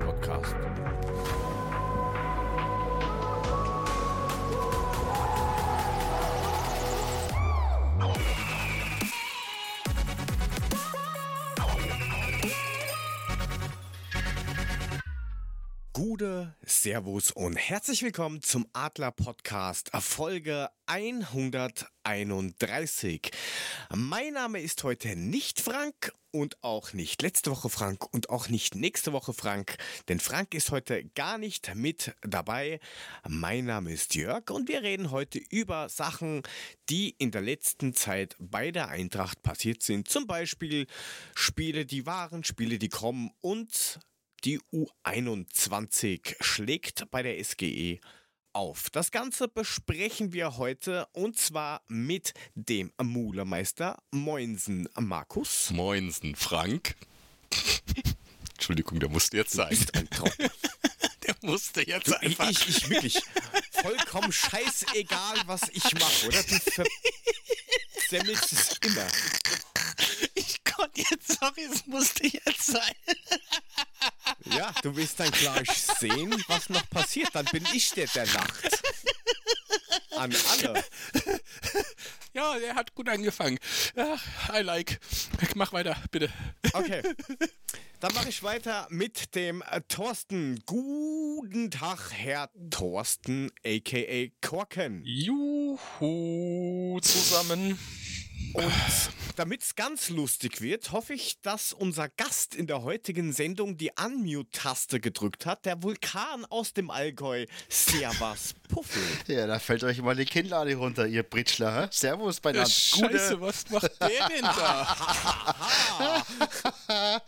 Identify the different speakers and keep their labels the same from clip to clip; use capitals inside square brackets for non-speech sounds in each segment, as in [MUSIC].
Speaker 1: Podcast. Gute Servus und herzlich willkommen zum Adler Podcast, Folge 131. Mein Name ist heute nicht Frank und auch nicht letzte Woche Frank und auch nicht nächste Woche Frank, denn Frank ist heute gar nicht mit dabei. Mein Name ist Jörg und wir reden heute über Sachen, die in der letzten Zeit bei der Eintracht passiert sind. Zum Beispiel Spiele, die waren, Spiele, die kommen und die U21 schlägt bei der SGE auf. Das Ganze besprechen wir heute und zwar mit dem Mulermeister Moinsen Markus.
Speaker 2: Moinsen Frank. [LAUGHS] Entschuldigung, der musste jetzt sein. [LAUGHS] Der musste jetzt
Speaker 1: Du,
Speaker 2: einfach.
Speaker 1: ich, ich wirklich vollkommen scheißegal, was ich mache, oder? Du versemmelst es immer.
Speaker 2: Ich konnte jetzt, sorry, es musste jetzt sein. [LAUGHS]
Speaker 1: Ja, du willst dann gleich sehen, was noch passiert. Dann bin ich der, der lacht. An alle.
Speaker 2: Ja, der hat gut angefangen. Ja, I like. Mach weiter, bitte.
Speaker 1: Okay. Dann mache ich weiter mit dem äh, Thorsten. Guten Tag, Herr Thorsten, a.k.a. Korken.
Speaker 3: Juhu zusammen.
Speaker 1: Und damit es ganz lustig wird, hoffe ich, dass unser Gast in der heutigen Sendung die Unmute-Taste gedrückt hat. Der Vulkan aus dem Allgäu. Servus, Puffel.
Speaker 4: Ja, da fällt euch mal die Kinnlade runter, ihr Britschler. Servus beieinander.
Speaker 2: Scheiße, was macht der denn da? [LAUGHS]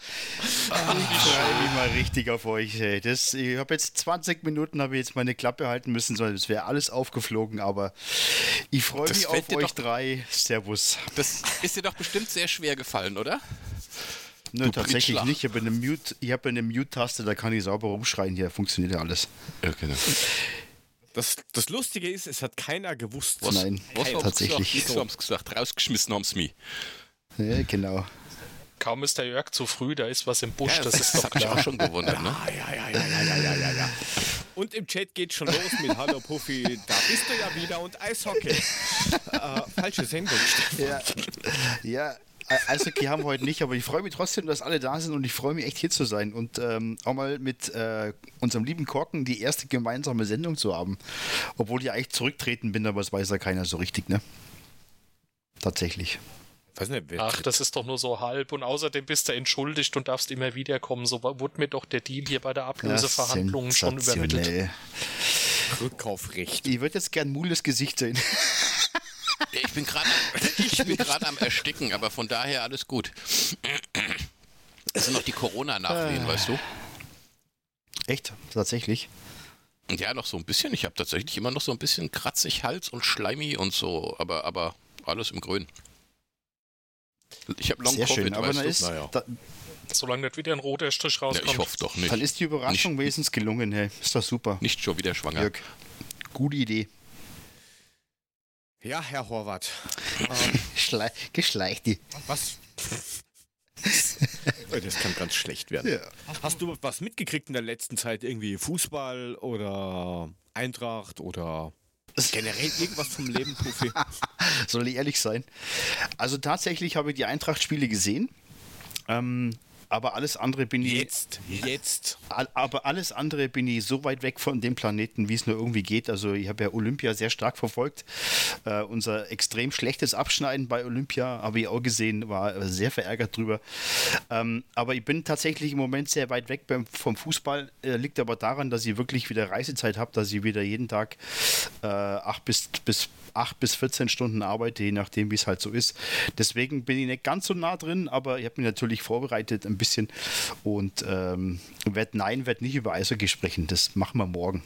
Speaker 4: Ich freue mich mal richtig auf euch. Ey. Das, ich habe jetzt 20 Minuten habe ich jetzt meine Klappe halten müssen, sondern es wäre alles aufgeflogen, aber ich freue mich auf euch
Speaker 2: doch-
Speaker 4: drei. Servus.
Speaker 2: Das ist dir doch bestimmt sehr schwer gefallen, oder?
Speaker 4: Nö,
Speaker 2: Du
Speaker 4: tatsächlich
Speaker 2: Britschler.
Speaker 4: nicht. Ich habe eine Mute, ich habe eine Mute-Taste, da kann ich sauber rumschreien. Hier funktioniert ja alles.
Speaker 2: Ja, genau.
Speaker 1: Das, das Lustige ist, es hat keiner gewusst.
Speaker 2: Was,
Speaker 4: Nein,
Speaker 2: was hey,
Speaker 4: tatsächlich.
Speaker 2: Gesagt, so. haben gesagt, rausgeschmissen haben sie mich.
Speaker 4: Ja, genau.
Speaker 3: Kaum ist der Jörg zu früh, da ist was im Busch,
Speaker 2: ja,
Speaker 3: das, das, ist doch klar.
Speaker 2: auch schon gewundert, ne?
Speaker 1: Ja, ja, ja, ja, ja, ja, ja, ja. Und im Chat geht schon los mit Hallo Puffy, da bist du ja wieder und Eishockey. [LAUGHS] äh, falsche Sendung,
Speaker 4: Ja, ja Eishockey haben wir heute nicht, aber ich freue mich trotzdem, dass alle da sind und ich freue mich echt hier zu sein und ähm, auch mal mit äh, unserem lieben Korken die erste gemeinsame Sendung zu haben. Obwohl ich eigentlich zurücktreten bin, aber das weiß ja keiner so richtig, ne? Tatsächlich.
Speaker 1: Weiß nicht, wer
Speaker 3: Ach, das ist doch nur so halb. Und außerdem bist du entschuldigt und darfst immer wiederkommen. So wurde mir doch der Deal hier bei der Ablöseverhandlung schon übermittelt.
Speaker 1: Rückkaufrecht.
Speaker 4: Ich würde jetzt gern Mules Gesicht sehen. [LAUGHS]
Speaker 2: Ich bin gerade [LAUGHS] ich bin gerade am Ersticken, aber von daher alles gut. Es sind noch die Corona-Nachwehen, weißt du?
Speaker 4: Echt? Tatsächlich?
Speaker 2: Ja, noch so ein bisschen. Ich habe tatsächlich immer noch so ein bisschen kratzig Hals und schleimig und so, aber, aber alles im Grün. Ich habe Long
Speaker 4: Sehr
Speaker 2: Covid,
Speaker 4: schön. Aber
Speaker 2: weißt
Speaker 4: ist,
Speaker 1: Naja.
Speaker 4: da,
Speaker 3: Solange nicht wieder ein roter Strich
Speaker 2: ja,
Speaker 3: rauskommt.
Speaker 2: ich hoffe doch nicht.
Speaker 4: dann ist die Überraschung wenigstens gelungen. Hey. Ist doch super.
Speaker 2: Nicht schon wieder schwanger.
Speaker 4: Jörg, gute Idee.
Speaker 1: Ja, Herr Horvath. [LAUGHS] Ähm,
Speaker 4: Schle geschleicht die.
Speaker 1: was? Das kann ganz schlecht werden.
Speaker 4: Ja.
Speaker 1: Hast du was mitgekriegt in der letzten Zeit? Irgendwie Fußball oder Eintracht oder generell irgendwas vom Leben, Puffy? [LAUGHS]
Speaker 4: Soll ich ehrlich sein? Also tatsächlich habe ich die Eintracht-Spiele gesehen. Ähm, aber alles andere bin ich.
Speaker 1: Jetzt, jetzt.
Speaker 4: Aber alles andere bin ich so weit weg von dem Planeten, wie es nur irgendwie geht. Also ich habe ja Olympia sehr stark verfolgt. Äh, unser extrem schlechtes Abschneiden bei Olympia habe ich auch gesehen, war sehr verärgert drüber. Ähm, aber ich bin tatsächlich im Moment sehr weit weg beim, vom Fußball. Äh, liegt aber daran, dass ich wirklich wieder Reisezeit habe, dass ich wieder jeden Tag äh, acht bis, bis 8 bis 14 Stunden arbeite, je nachdem, wie es halt so ist. Deswegen bin ich nicht ganz so nah drin, aber ich habe mich natürlich vorbereitet ein bisschen und ähm, werd, nein, werde nicht über Eishockey sprechen. Das machen wir morgen.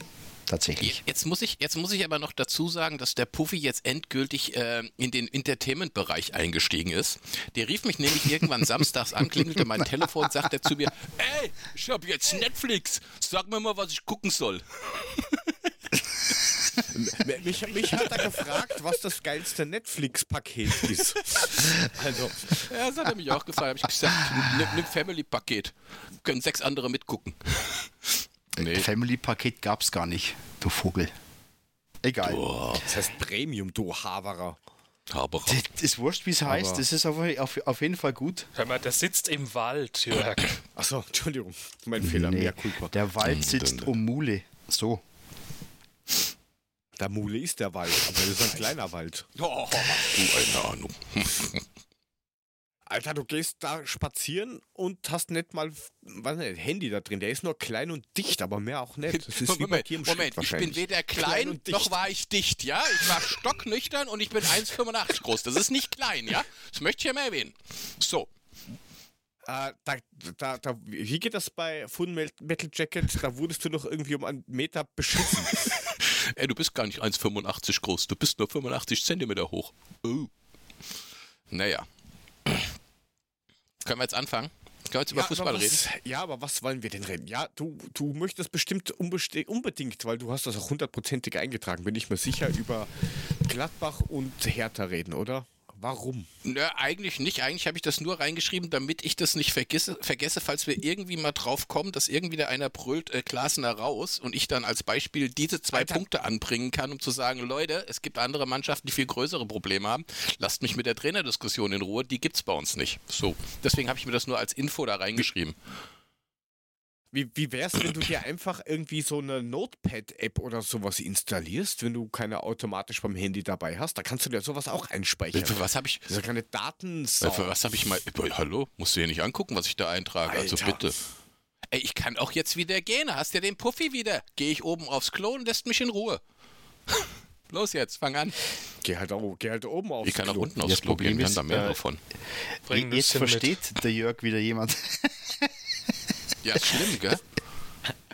Speaker 4: Tatsächlich.
Speaker 2: Jetzt muss, ich, jetzt muss ich aber noch dazu sagen, dass der Puffy jetzt endgültig äh, in den Entertainment-Bereich eingestiegen ist. Der rief mich nämlich irgendwann [LAUGHS] samstags an, klingelte mein Telefon, sagte zu mir, ey, ich habe jetzt Netflix, sag mir mal, was ich gucken soll. [LAUGHS] [LAUGHS]
Speaker 1: mich, mich hat er gefragt, was das geilste Netflix-Paket ist. [LAUGHS]
Speaker 2: Also. Ja, das hat er mich auch gefragt. Habe ich gesagt, nimm, nimm Family-Paket. Können sechs andere mitgucken.
Speaker 4: Nee. Family-Paket gab es gar nicht, du Vogel. Egal.
Speaker 1: Boah. Das heißt Premium, du Haverer.
Speaker 2: Haberer.
Speaker 4: Das ist wurscht, wie es heißt. Das ist auf, auf, auf, jeden Fall gut.
Speaker 3: Hör mal, der sitzt im Wald, Jörg.
Speaker 1: Achso, Entschuldigung. Mein Fehler. Nee,
Speaker 4: der Wald sitzt um Mule. So.
Speaker 1: Der Mule ist der Wald, aber das ist ein kleiner Wald. [LAUGHS]
Speaker 2: Oh, du eine Ahnung. [LAUGHS]
Speaker 1: Alter, du gehst da spazieren und hast nicht mal was nicht, Handy da drin. Der ist nur klein und dicht, aber mehr auch nicht.
Speaker 2: Das ist Moment, Moment ich bin weder klein, klein noch war ich dicht, ja? Ich war stocknüchtern und ich bin 1,85 groß. Das ist nicht klein, ja? Das möchte ich ja mal erwähnen. So.
Speaker 1: Äh, da, da, da, wie geht das bei Full Metal Jacket? Da wurdest du noch irgendwie um einen Meter beschissen. [LAUGHS]
Speaker 2: Ey, du bist gar nicht 1,85 groß. Du bist nur 85 Zentimeter hoch. Oh. Naja. Können wir jetzt anfangen? Können wir jetzt über ja, Fußball
Speaker 1: was,
Speaker 2: reden?
Speaker 1: Ja, aber was wollen wir denn reden? Ja, du, du möchtest bestimmt unbedingt, weil du hast das auch hundertprozentig eingetragen, bin ich mir sicher, über Gladbach und Hertha reden, oder? Warum?
Speaker 2: Nö, eigentlich nicht. Eigentlich habe ich das nur reingeschrieben, damit ich das nicht vergesse, vergesse falls wir irgendwie mal drauf kommen, dass irgendwie der einer brüllt, äh, Klasner raus und ich dann als Beispiel diese zwei Alter. Punkte anbringen kann, um zu sagen, Leute, es gibt andere Mannschaften, die viel größere Probleme haben. Lasst mich mit der Trainerdiskussion in Ruhe, die gibt es bei uns nicht. So. Deswegen habe ich mir das nur als Info da reingeschrieben.
Speaker 1: Wie, wie wär's, wenn du dir einfach irgendwie so eine Notepad-App oder sowas installierst, wenn du keine automatisch beim Handy dabei hast? Da kannst du dir sowas auch einspeichern.
Speaker 2: Für was habe ich?
Speaker 1: Das ist ja keine Daten.
Speaker 2: Für was habe ich mal? Hallo, musst du hier nicht angucken, was ich da eintrage. Also Alter. Also bitte. Ey, ich kann auch jetzt wieder gehen. Hast ja den Puffy wieder. Gehe ich oben aufs Klo und lässt mich in Ruhe. [LAUGHS] Los jetzt, fang an.
Speaker 1: Geh halt, auch, geh halt oben aufs
Speaker 2: Ich kann Klo. auch unten aufs Klo Problem gehen, kann da mehr äh, davon.
Speaker 4: Jetzt versteht mit. der Jörg wieder jemand. [LAUGHS]
Speaker 2: Ja, schlimm, gell?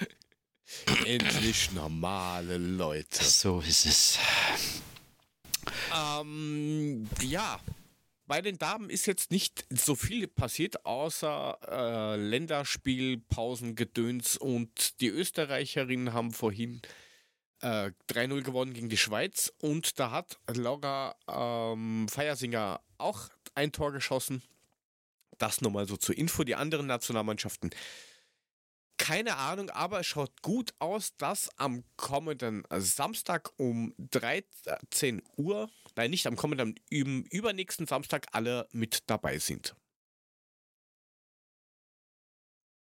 Speaker 2: [LAUGHS]
Speaker 1: Endlich normale Leute.
Speaker 4: So ist es.
Speaker 1: Ähm, ja, bei den Damen ist jetzt nicht so viel passiert, außer äh, Länderspielpausengedöns und die Österreicherinnen haben vorhin äh, 3-0 gewonnen gegen die Schweiz und da hat Laura ähm, Feiersinger auch ein Tor geschossen. Das nochmal so zur Info. Die anderen Nationalmannschaften keine Ahnung, aber es schaut gut aus, dass am kommenden Samstag um 13 Uhr, nein, nicht am kommenden, im übernächsten Samstag alle mit dabei sind.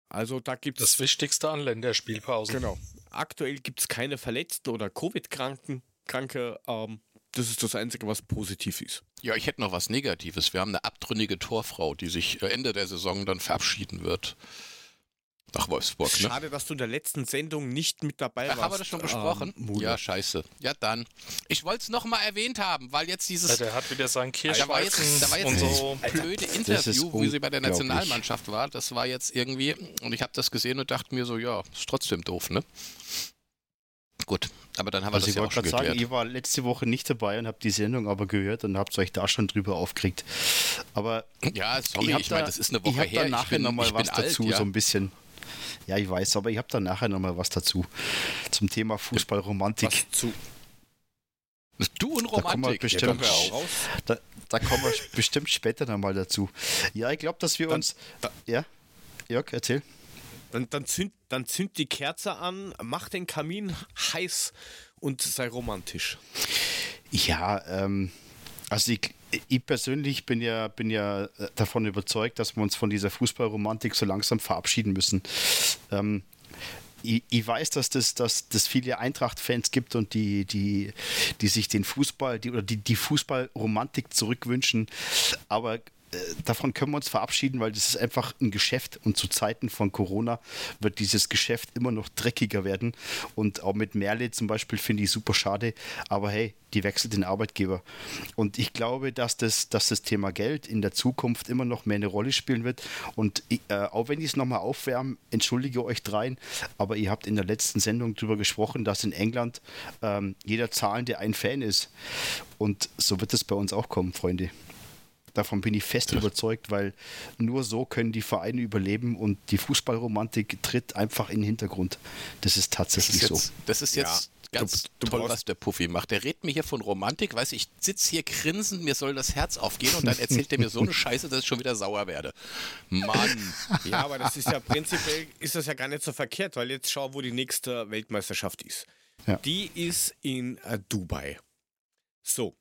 Speaker 1: Also da gibt
Speaker 3: es. Das Wichtigste an Länderspielpausen.
Speaker 1: Genau. Aktuell gibt es keine Verletzten oder Covid-Kranken. Kranke, ähm, das ist das Einzige, was positiv ist.
Speaker 2: Ja, ich hätte noch was Negatives. Wir haben eine abtrünnige Torfrau, die sich Ende der Saison dann verabschieden wird. Nach Wolfsburg,
Speaker 1: ne? Schade, dass du in der letzten Sendung nicht mit dabei Ach, warst.
Speaker 2: Haben wir das schon besprochen? Ähm, ja, scheiße. Ja, dann. Ich wollte es nochmal erwähnt haben, weil jetzt dieses.
Speaker 3: Ja, der hat wieder sein Kirschweizen
Speaker 2: da war jetzt, da war jetzt so blöde Interview, wie sie bei der Nationalmannschaft war. Das war jetzt irgendwie. Und ich habe das gesehen und dachte mir so, ja, ist trotzdem doof, ne? Gut, aber dann haben wir
Speaker 4: also das ja auch schon geklärt. sagen, ich war letzte Woche nicht dabei und habe die Sendung aber gehört und habt euch da schon drüber aufgeregt. Aber
Speaker 2: ja, sorry, ich, ich meine, das ist eine Woche
Speaker 4: ich her. Ich habe nachher nochmal was dazu, alt, ja. so ein bisschen. Ja, ich weiß, aber ich habe da nachher nochmal was dazu. Zum Thema Fußballromantik. Was
Speaker 2: zu? Du und Romantik.
Speaker 4: Da kommen wir bestimmt, da, da, kommen wir [LAUGHS] bestimmt später nochmal dazu. Ja, ich glaube, dass wir dann, uns. Da, ja, Jörg, erzähl.
Speaker 1: Dann, dann, zünd, dann zünd die Kerze an, mach den Kamin heiß und sei romantisch.
Speaker 4: Ja, ähm, also ich, ich persönlich bin ja, bin ja äh, davon überzeugt, dass wir uns von dieser Fußballromantik so langsam verabschieden müssen. Ähm, ich, ich, weiß, dass das, dass das viele Eintracht-Fans gibt und die, die, die sich den Fußball, die, oder die, die Fußballromantik zurückwünschen. Aber davon können wir uns verabschieden, weil das ist einfach ein Geschäft und zu Zeiten von Corona wird dieses Geschäft immer noch dreckiger werden. Und auch mit Merle zum Beispiel finde ich super schade, aber hey, die wechselt den Arbeitgeber. Und ich glaube, dass das, dass das Thema Geld in der Zukunft immer noch mehr eine Rolle spielen wird. Und äh, auch wenn ich es nochmal aufwärme, entschuldige euch dreien, aber ihr habt in der letzten Sendung darüber gesprochen, dass in England ähm, jeder zahlende ein Fan ist. Und so wird es bei uns auch kommen, Freunde. Davon bin ich fest überzeugt, weil nur so können die Vereine überleben und die Fußballromantik tritt einfach in den Hintergrund. Das ist tatsächlich
Speaker 2: das
Speaker 4: ist
Speaker 2: jetzt, so. Das ist jetzt ganz du, du toll, was der Puffy macht. Der redet mir hier von Romantik, weiß ich, sitze hier grinsend, mir soll das Herz aufgehen und dann erzählt er mir so eine [LAUGHS] Scheiße, dass ich schon wieder sauer werde. Mann.
Speaker 1: Ja, aber das ist ja prinzipiell ist das ja gar nicht so verkehrt, weil jetzt schau, wo die nächste Weltmeisterschaft ist. Ja. Die ist in äh, Dubai. So.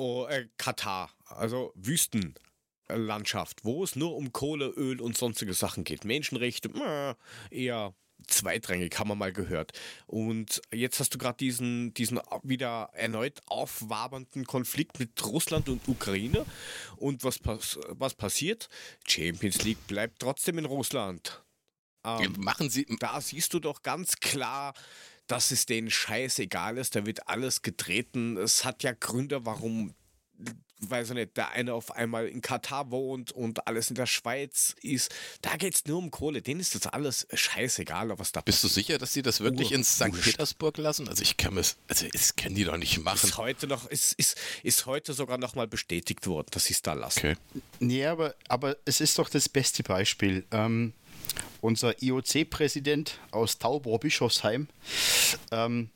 Speaker 1: Oh, äh, Katar, also Wüstenlandschaft, wo es nur um Kohle, Öl und sonstige Sachen geht. Menschenrechte, äh, eher zweitrangig, haben wir mal gehört. Und jetzt hast du gerade diesen, diesen wieder erneut aufwabernden Konflikt mit Russland und Ukraine. Und was, pass was passiert? Champions League bleibt trotzdem in Russland.
Speaker 2: Ähm, Machen Sie.
Speaker 1: Da siehst du doch ganz klar, dass es denen scheißegal ist. Da wird alles getreten. Es hat ja Gründe, warum weiß ich nicht, der eine auf einmal in Katar wohnt und alles in der Schweiz ist. Da geht es nur um Kohle. Denen ist das alles scheißegal, was da
Speaker 2: Bist passiert. du sicher, dass sie das wirklich ins St. Petersburg lassen? Also ich kann es, also das können die doch nicht machen.
Speaker 1: Ist heute noch, ist, ist, ist heute sogar noch mal bestätigt worden, dass sie es da lassen. Okay.
Speaker 4: Nee, aber, aber es ist doch das beste Beispiel. Ähm, unser IOC-Präsident aus Taubor-Bischofsheim ähm,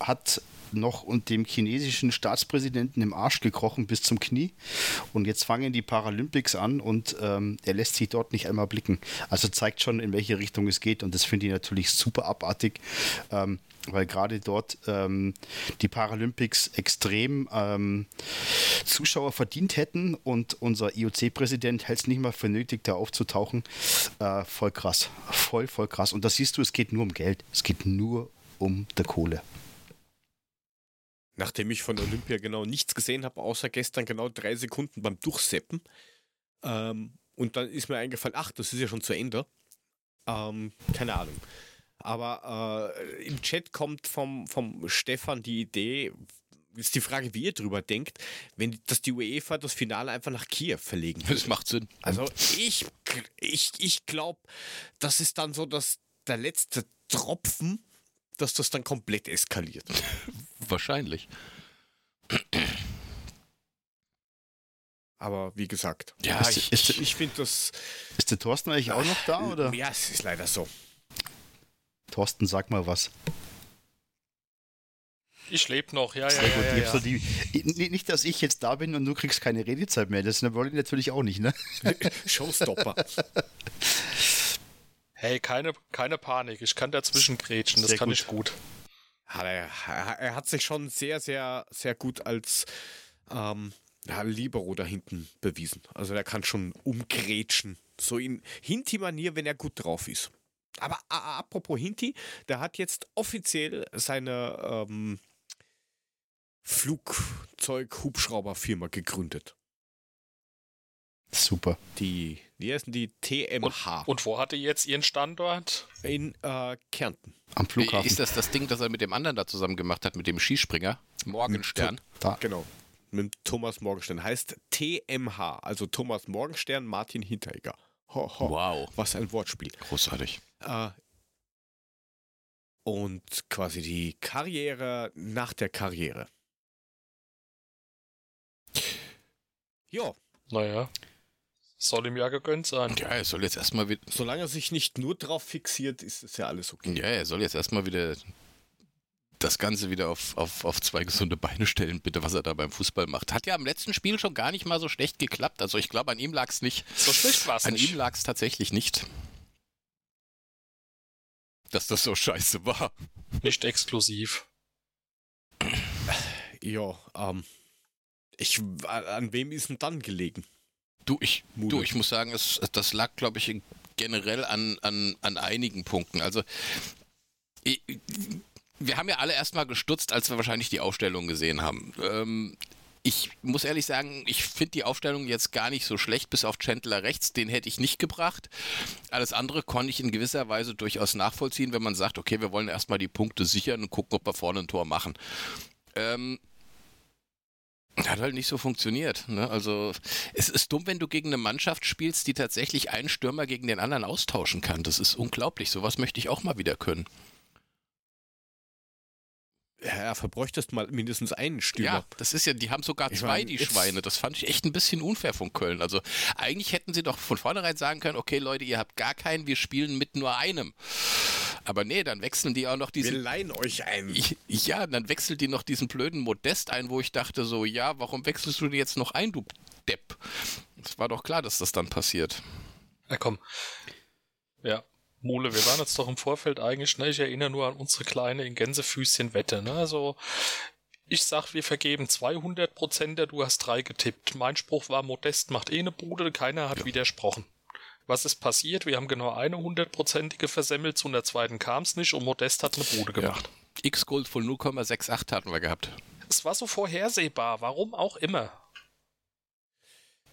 Speaker 4: hat noch und dem chinesischen Staatspräsidenten im Arsch gekrochen bis zum Knie. Und jetzt fangen die Paralympics an und ähm, er lässt sich dort nicht einmal blicken. Also zeigt schon, in welche Richtung es geht. Und das finde ich natürlich super abartig. Ähm, weil gerade dort ähm, die Paralympics extrem ähm, Zuschauer verdient hätten und unser IOC-Präsident hält es nicht mal für nötig, da aufzutauchen. Äh, voll krass. Voll, voll krass. Und da siehst du, es geht nur um Geld. Es geht nur um der Kohle
Speaker 1: nachdem ich von Olympia genau nichts gesehen habe, außer gestern genau drei Sekunden beim Durchseppen. Ähm, und dann ist mir eingefallen, ach, das ist ja schon zu Ende. Ähm, keine Ahnung. Aber äh, im Chat kommt vom, vom Stefan die Idee, ist die Frage, wie ihr drüber denkt, wenn dass die UEFA das Finale einfach nach Kiew verlegen
Speaker 2: würde. Das macht Sinn.
Speaker 1: Also ich, ich, ich glaube, das ist dann so dass der letzte Tropfen, dass das dann komplett eskaliert. [LAUGHS]
Speaker 2: Wahrscheinlich.
Speaker 1: Aber wie gesagt,
Speaker 4: ja, ist, ich, ist, ich finde das. Ist der Thorsten eigentlich auch noch da? Oder?
Speaker 1: Ja, es ist leider so.
Speaker 4: Thorsten, sag mal was.
Speaker 3: Ich lebe noch, ja, ja, Sehr gut. Ja, ja,
Speaker 4: ja. Die, nicht, dass ich jetzt da bin und du kriegst keine Redezeit mehr. Das wollen die natürlich auch nicht, ne? [LAUGHS]
Speaker 1: Showstopper. [LAUGHS]
Speaker 3: Hey, keine, keine Panik. Ich kann dazwischen grätschen. Das Sehr kann gut. ich gut.
Speaker 1: Er, er, hat sich schon sehr, sehr, sehr gut als ähm, ja, Libero da hinten bewiesen. Also er kann schon umgrätschen. So in Hinti-Manier, wenn er gut drauf ist. Aber apropos Hinti, der hat jetzt offiziell seine ähm, Flugzeug-Hubschrauber-Firma gegründet.
Speaker 4: Super.
Speaker 1: Die, wie heißen die? TMH.
Speaker 3: Und, und wo hat er jetzt ihren Standort?
Speaker 1: In äh, Kärnten.
Speaker 2: Am Flughafen. Ist das das Ding, das er mit dem anderen da zusammen gemacht hat, mit dem Skispringer? Morgenstern.
Speaker 1: Da. Genau. Mit Thomas Morgenstern. Heißt TMH, also Thomas Morgenstern, Martin Hinteregger.
Speaker 2: Ho, ho. Wow.
Speaker 1: Was ein Wortspiel.
Speaker 2: Großartig. Äh,
Speaker 1: und quasi die Karriere nach der Karriere.
Speaker 3: Ja. Naja. Soll ihm ja gegönnt sein.
Speaker 2: Ja, er soll jetzt erstmal wieder.
Speaker 1: Solange er sich nicht nur drauf fixiert, ist es ja alles okay.
Speaker 2: Ja, er soll jetzt erstmal wieder das Ganze wieder auf, auf, auf zwei gesunde Beine stellen, bitte, was er da beim Fußball macht. Hat ja am letzten Spiel schon gar nicht mal so schlecht geklappt. Also ich glaube, an ihm lag es nicht.
Speaker 3: So schlecht war es
Speaker 2: nicht. An ihm lag es tatsächlich nicht. Dass das so scheiße war.
Speaker 3: Nicht exklusiv.
Speaker 1: Ja, ähm. Ich, an wem ist denn dann gelegen?
Speaker 2: Du, ich, du, ich muss sagen, es, das lag, glaube ich, generell an, an, an einigen Punkten. Also, ich, wir haben ja alle erstmal gestutzt, als wir wahrscheinlich die Aufstellung gesehen haben. Ähm, ich muss ehrlich sagen, ich finde die Aufstellung jetzt gar nicht so schlecht, bis auf Chandler rechts, den hätte ich nicht gebracht. Alles andere konnte ich in gewisser Weise durchaus nachvollziehen, wenn man sagt, okay, wir wollen erstmal die Punkte sichern und gucken, ob wir vorne ein Tor machen. Ähm, hat halt nicht so funktioniert. Ne? Also es ist dumm, wenn du gegen eine Mannschaft spielst, die tatsächlich einen Stürmer gegen den anderen austauschen kann. Das ist unglaublich. Sowas möchte ich auch mal wieder können.
Speaker 1: Ja, verbräuchtest mal mindestens einen Stürmer. Ja,
Speaker 2: das ist ja, die haben sogar ich zwei, mein, die Schweine. Das fand ich echt ein bisschen unfair von Köln. Also eigentlich hätten sie doch von vornherein sagen können, okay Leute, ihr habt gar keinen, wir spielen mit nur einem. Aber nee, dann wechseln die auch noch diesen.
Speaker 1: Wir leihen euch ein.
Speaker 2: Ja, dann wechselt die noch diesen blöden Modest ein, wo ich dachte so, ja, warum wechselst du die jetzt noch ein, du Depp? Es war doch klar, dass das dann passiert.
Speaker 3: Na komm. Ja, Mole, wir waren jetzt doch im Vorfeld eigentlich, ne? Ich erinnere nur an unsere kleine in Gänsefüßchen Wette, ne? Also, ich sag, wir vergeben 200 Prozent, du hast drei getippt. Mein Spruch war, Modest macht eh eine Bude, keiner hat ja. widersprochen. Was ist passiert? Wir haben genau eine hundertprozentige versemmelt, zu einer zweiten kam es nicht und Modest hat eine Bude gemacht.
Speaker 2: Ja. X-Gold von 0,68 hatten wir gehabt.
Speaker 3: Es war so vorhersehbar, warum auch immer.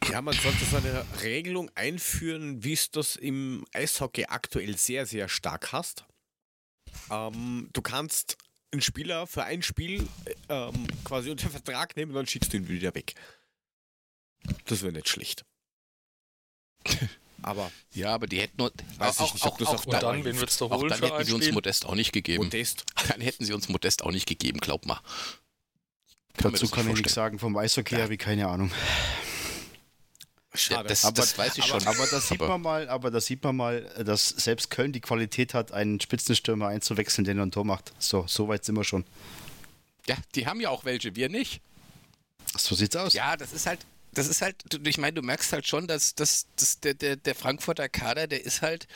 Speaker 1: Ja, man sollte so eine Regelung einführen, wie es das im Eishockey aktuell sehr, sehr stark hast. Ähm, du kannst einen Spieler für ein Spiel ähm, quasi unter Vertrag nehmen und dann schickst du ihn wieder weg. Das wäre nicht schlecht. [LAUGHS]
Speaker 2: Aber ja, aber die hätten
Speaker 3: auch, ich nicht, ob auch, das auch, auch dann, wen
Speaker 2: wird's doch holen dann hätten sie uns? Modest auch nicht gegeben.
Speaker 1: Modest. [LAUGHS]
Speaker 2: Dann hätten sie uns Modest auch nicht gegeben, glaub mal.
Speaker 4: Kann Dazu kann ich nichts sagen vom Eishockey, ja. habe ich keine Ahnung.
Speaker 2: Schade. Das, aber, das weiß ich
Speaker 4: aber,
Speaker 2: schon.
Speaker 4: Aber da sieht man mal, aber sieht man mal, dass selbst Köln die Qualität hat, einen Spitzenstürmer einzuwechseln, der ein Tor macht. So, so weit sind wir schon.
Speaker 2: Ja, die haben ja auch welche, wir nicht.
Speaker 4: So sieht's aus.
Speaker 2: Ja, das ist halt, das ist halt, ich meine, du merkst halt schon, dass, dass, dass der, der, der Frankfurter Kader, der ist halt,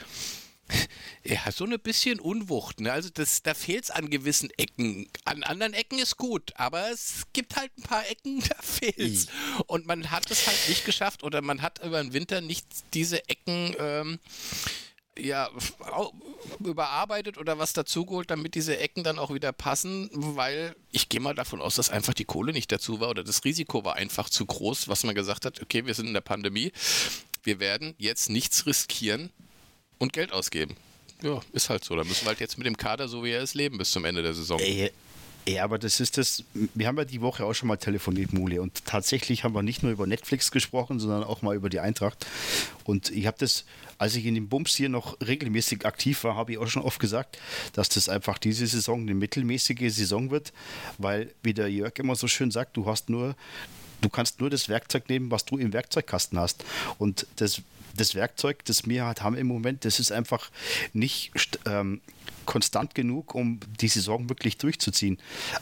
Speaker 2: [LAUGHS] ja, so ein bisschen Unwucht. Ne? Also das, da fehlt es an gewissen Ecken. An anderen Ecken ist gut, aber es gibt halt ein paar Ecken, [LAUGHS] da fehlt es. Und man hat es halt nicht geschafft oder man hat über den Winter nicht diese Ecken ähm, ja, überarbeitet oder was dazugeholt, damit diese Ecken dann auch wieder passen, weil ich gehe mal davon aus, dass einfach die Kohle nicht dazu war oder das Risiko war einfach zu groß, was man gesagt hat, okay, wir sind in der Pandemie, wir werden jetzt nichts riskieren, und Geld ausgeben. Ja, ist halt so. Da müssen wir halt jetzt mit dem Kader, so wie er ist, leben bis zum Ende der Saison.
Speaker 4: Ey, ja, aber das ist das. Wir haben ja die Woche auch schon mal telefoniert, Mule. Und tatsächlich haben wir nicht nur über Netflix gesprochen, sondern auch mal über die Eintracht. Und ich habe das, als ich in dem Bums hier noch regelmäßig aktiv war, habe ich auch schon oft gesagt, dass das einfach diese Saison eine mittelmäßige Saison wird. Weil, wie der Jörg immer so schön sagt, du hast nur du kannst nur das Werkzeug nehmen, was du im Werkzeugkasten hast. Und das das Werkzeug, das wir halt haben im Moment, das ist einfach nicht ähm, konstant genug, um die Saison wirklich durchzuziehen.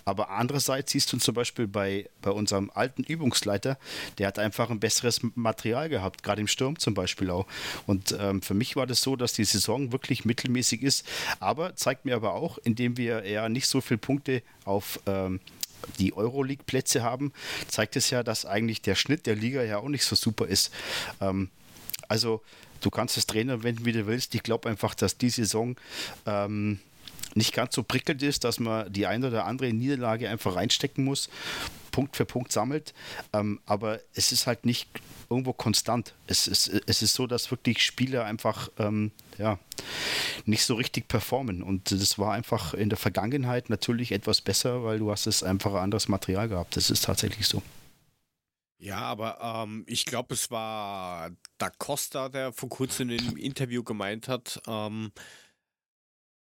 Speaker 4: Aber andererseits siehst du zum Beispiel bei, bei unserem alten Übungsleiter, der hat einfach ein besseres Material gehabt, gerade im Sturm zum Beispiel auch. Und ähm, für mich war das so, dass die Saison wirklich mittelmäßig ist, aber zeigt mir aber auch, indem wir ja nicht so viele Punkte auf ähm, die Euroleague-Plätze haben, zeigt es ja, dass eigentlich der Schnitt der Liga ja auch nicht so super ist. Ähm, also du kannst das Trainer wenden, wie du willst. Ich glaube einfach, dass die Saison ähm, nicht ganz so prickelnd ist, dass man die eine oder andere Niederlage einfach reinstecken muss, Punkt für Punkt sammelt. Ähm, aber es ist halt nicht irgendwo konstant. Es ist, es ist so, dass wirklich Spieler einfach ähm, ja, nicht so richtig performen. Und das war einfach in der Vergangenheit natürlich etwas besser, weil du hast es einfach anderes Material gehabt. Das ist tatsächlich so.
Speaker 1: Ja, aber ähm, ich glaube, es war Da Costa, der vor kurzem in einem Interview gemeint hat, ähm,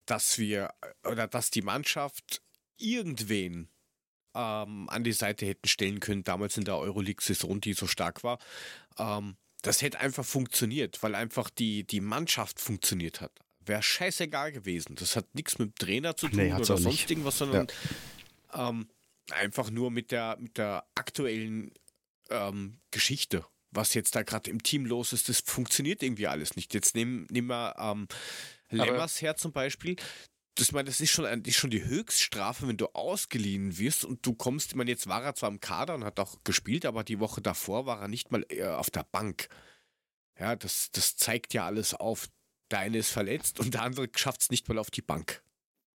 Speaker 1: dass wir oder dass die Mannschaft irgendwen ähm, an die Seite hätten stellen können, damals in der Euroleague-Saison, die so stark war. Ähm, das hätte einfach funktioniert, weil einfach die, die Mannschaft funktioniert hat. Wäre scheißegal gewesen. Das hat nichts mit dem Trainer zu tun nee, oder sonst nicht. irgendwas, sondern ja. ähm, einfach nur mit der, mit der aktuellen ähm, Geschichte, was jetzt da gerade im Team los ist, das funktioniert irgendwie alles nicht. Jetzt nehmen, nehmen wir ähm, Lemmers her zum Beispiel. Das, meine, das ist schon, ist schon die Höchststrafe, wenn du ausgeliehen wirst und du kommst, ich meine, jetzt war er zwar im Kader und hat auch gespielt, aber die Woche davor war er nicht mal äh, auf der Bank. Ja, das, das zeigt ja alles auf. Der eine ist verletzt und der andere schafft es nicht mal auf die Bank.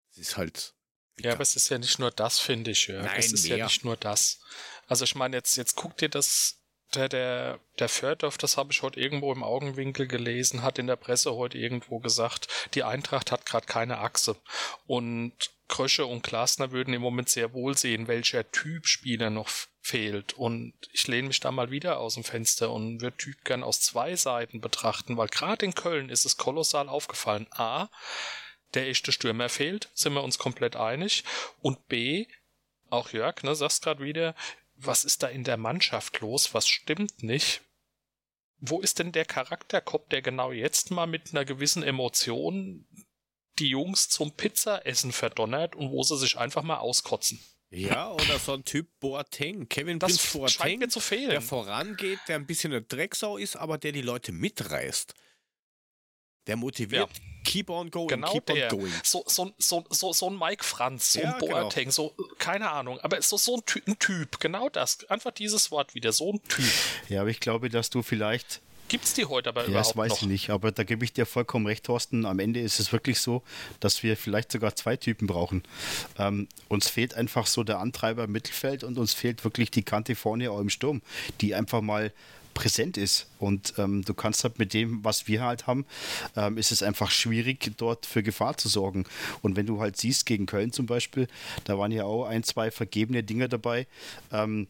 Speaker 1: Das ist halt.
Speaker 3: Ja, aber es ist ja nicht nur das, finde ich. Ja. Nein, es ist mehr. ja nicht nur das. Also ich meine, jetzt, jetzt guck dir das, der, der, der Fördorf, das habe ich heute irgendwo im Augenwinkel gelesen, hat in der Presse heute irgendwo gesagt, die Eintracht hat gerade keine Achse. Und Krösche und Glasner würden im Moment sehr wohl sehen, welcher Typ Spieler noch fehlt. Und ich lehne mich da mal wieder aus dem Fenster und würde Typ gern aus zwei Seiten betrachten, weil gerade in Köln ist es kolossal aufgefallen. A, der echte Stürmer fehlt, sind wir uns komplett einig. Und B, auch Jörg, ne, sagst gerade wieder, was ist da in der Mannschaft los? Was stimmt nicht? Wo ist denn der Charakterkopf, der genau jetzt mal mit einer gewissen Emotion die Jungs zum Pizzaessen verdonnert und wo sie sich einfach mal auskotzen.
Speaker 1: Ja, oder so ein Typ Boateng, Kevin
Speaker 3: das Prince Boateng, mir zu fehlen.
Speaker 1: der vorangeht, der ein bisschen eine Drecksau ist, aber der die Leute mitreißt. Der motiviert. Ja. Keep on going,
Speaker 3: genau
Speaker 1: keep
Speaker 3: der. on going. So, so, so, so, so ein Mike Franz, so ja, ein genau. Boateng, genau. so, keine Ahnung, aber so, so ein, Ty ein Typ, genau das. Einfach dieses Wort wieder, so ein Typ.
Speaker 4: Ja, aber ich glaube, dass du vielleicht
Speaker 3: Gibt es die heute aber
Speaker 4: ja,
Speaker 3: überhaupt
Speaker 4: das weiß
Speaker 3: noch?
Speaker 4: ich nicht, aber da gebe ich dir vollkommen recht, Thorsten. Am Ende ist es wirklich so, dass wir vielleicht sogar zwei Typen brauchen. Ähm, uns fehlt einfach so der Antreiber im Mittelfeld und uns fehlt wirklich die Kante vorne auch im Sturm, die einfach mal präsent ist. Und ähm, du kannst halt mit dem, was wir halt haben, ähm, ist es einfach schwierig, dort für Gefahr zu sorgen. Und wenn du halt siehst, gegen Köln zum Beispiel, da waren ja auch ein, zwei vergebene Dinge dabei. Ähm,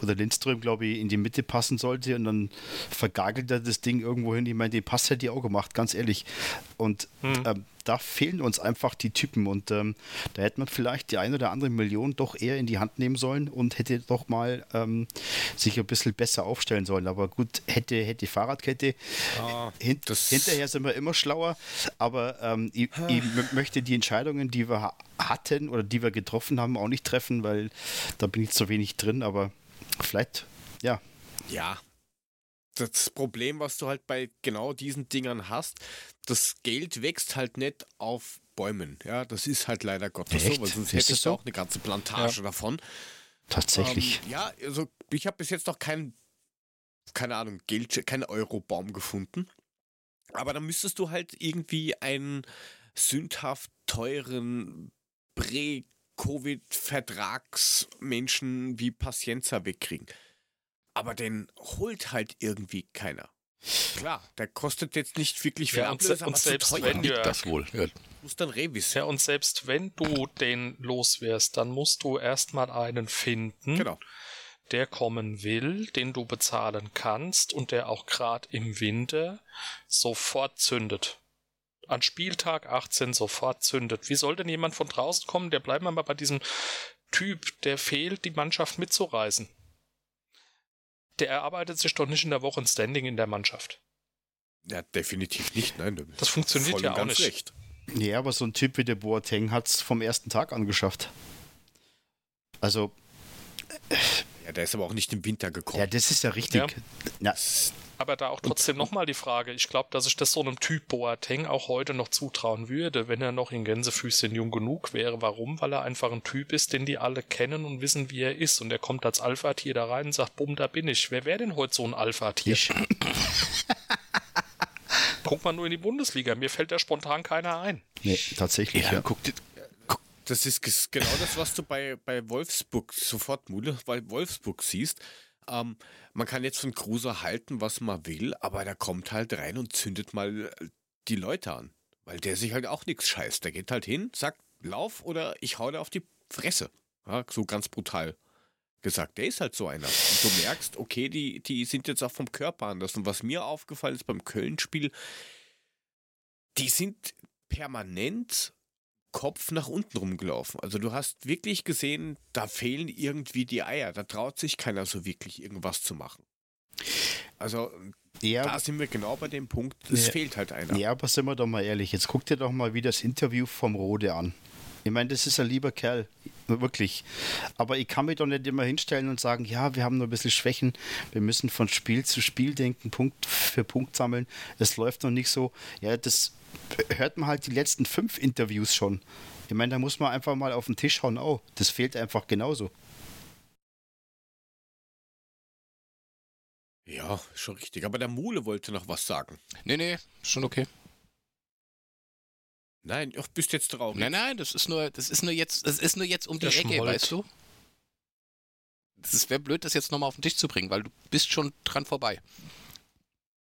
Speaker 4: wo der Lindström, glaube ich, in die Mitte passen sollte und dann vergagelt er das Ding irgendwo hin. Ich meine, den Pass hätte ich auch gemacht, ganz ehrlich. Und hm. ähm, da fehlen uns einfach die Typen und ähm, da hätte man vielleicht die ein oder andere Million doch eher in die Hand nehmen sollen und hätte doch mal ähm, sich ein bisschen besser aufstellen sollen. Aber gut, hätte, hätte Fahrradkette. Ah, Hin hinterher sind wir immer schlauer, aber ähm, ich, ich möchte die Entscheidungen, die wir hatten oder die wir getroffen haben, auch nicht treffen, weil da bin ich zu wenig drin, aber vielleicht, ja.
Speaker 1: Ja, das Problem, was du halt bei genau diesen Dingern hast, das Geld wächst halt nicht auf Bäumen. Ja, das ist halt leider Gottes Echt? so, weil sonst hätte ich so? auch eine ganze Plantage ja. davon.
Speaker 4: Tatsächlich.
Speaker 1: Ähm, ja, also ich habe bis jetzt noch keinen, keine Ahnung, Geld, keinen Eurobaum gefunden. Aber dann müsstest du halt irgendwie einen sündhaft teuren Prä-Covid-Vertragsmenschen wie Pacienza wegkriegen aber den holt halt irgendwie keiner. Klar, der kostet jetzt nicht wirklich viel
Speaker 3: ja, und, Ablöse, und selbst wenn
Speaker 2: du das wohl. Ja.
Speaker 1: Muss dann Revis.
Speaker 3: Ja, und selbst wenn du den loswärst, dann musst du erstmal einen finden,
Speaker 1: genau.
Speaker 3: der kommen will, den du bezahlen kannst und der auch gerade im Winter sofort zündet. An Spieltag 18 sofort zündet. Wie soll denn jemand von draußen kommen? Der bleibt mal bei diesem Typ, der fehlt, die Mannschaft mitzureißen der erarbeitet sich doch nicht in der Woche ein Standing in der Mannschaft.
Speaker 1: Ja, definitiv nicht. Nein,
Speaker 3: das funktioniert ja auch nicht.
Speaker 1: Recht.
Speaker 4: Ja, aber so ein Typ wie der Boateng hat es vom ersten Tag angeschafft. Also.
Speaker 1: Ja, der ist aber auch nicht im Winter gekommen.
Speaker 4: Ja, das ist ja richtig. Ja.
Speaker 3: Na, aber da auch trotzdem nochmal die Frage, ich glaube, dass ich das so einem Typ Boateng auch heute noch zutrauen würde, wenn er noch in Gänsefüßchen jung genug wäre. Warum? Weil er einfach ein Typ ist, den die alle kennen und wissen, wie er ist. Und er kommt als Alpha-Tier da rein und sagt, bumm, da bin ich. Wer wäre denn heute so ein Alpha-Tier? [LAUGHS] Guck mal nur in die Bundesliga, mir fällt da spontan keiner ein.
Speaker 4: Nee, tatsächlich. Ja, ja.
Speaker 1: Guck, das ist genau das, was du bei, bei Wolfsburg sofort, Mule, bei Wolfsburg siehst. Ähm, man kann jetzt von Cruiser halten, was man will, aber der kommt halt rein und zündet mal äh, die Leute an. Weil der sich halt auch nichts scheißt. Der geht halt hin, sagt, lauf oder ich hau dir auf die Fresse. Ja, so ganz brutal gesagt. Der ist halt so einer. Und du merkst, okay, die, die sind jetzt auch vom Körper anders. Und was mir aufgefallen ist beim Köln-Spiel, die sind permanent Kopf nach unten rumgelaufen. Also du hast wirklich gesehen, da fehlen irgendwie die Eier. Da traut sich keiner so wirklich irgendwas zu machen. Also ja, da sind wir genau bei dem Punkt, es ja, fehlt halt einer.
Speaker 4: Ja, aber sind wir doch mal ehrlich, jetzt guck dir doch mal wie das Interview vom Rode an. Ich meine, das ist ein lieber Kerl, wirklich. Aber ich kann mich doch nicht immer hinstellen und sagen, ja, wir haben nur ein bisschen Schwächen, wir müssen von Spiel zu Spiel denken, Punkt für Punkt sammeln. Es läuft noch nicht so. Ja, das hört man halt die letzten fünf Interviews schon. Ich meine, da muss man einfach mal auf den Tisch hauen. Oh, das fehlt einfach genauso.
Speaker 1: Ja, schon richtig. Aber der Mule wollte noch was sagen.
Speaker 2: Nee, nee, schon okay.
Speaker 1: Nein, du bist jetzt drauf.
Speaker 2: Nein, nein, das ist nur, das ist nur jetzt, das ist nur jetzt um die Der Ecke, schmollt. weißt du? Es wäre blöd, das jetzt nochmal auf den Tisch zu bringen, weil du bist schon dran vorbei.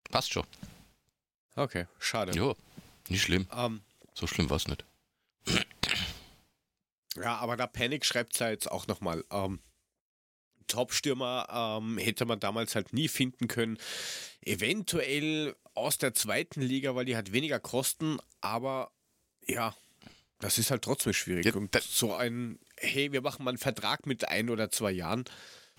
Speaker 2: Passt schon.
Speaker 1: Okay, schade.
Speaker 2: Jo. Nicht schlimm. Um, so schlimm war es nicht.
Speaker 1: Ja, aber da Panic schreibt es ja jetzt auch nochmal. Ähm, Top-Stürmer ähm, hätte man damals halt nie finden können. Eventuell aus der zweiten Liga, weil die hat weniger Kosten, aber ja, das ist halt trotzdem schwierig. Ja, Und so ein, hey, wir machen mal einen Vertrag mit ein oder zwei Jahren.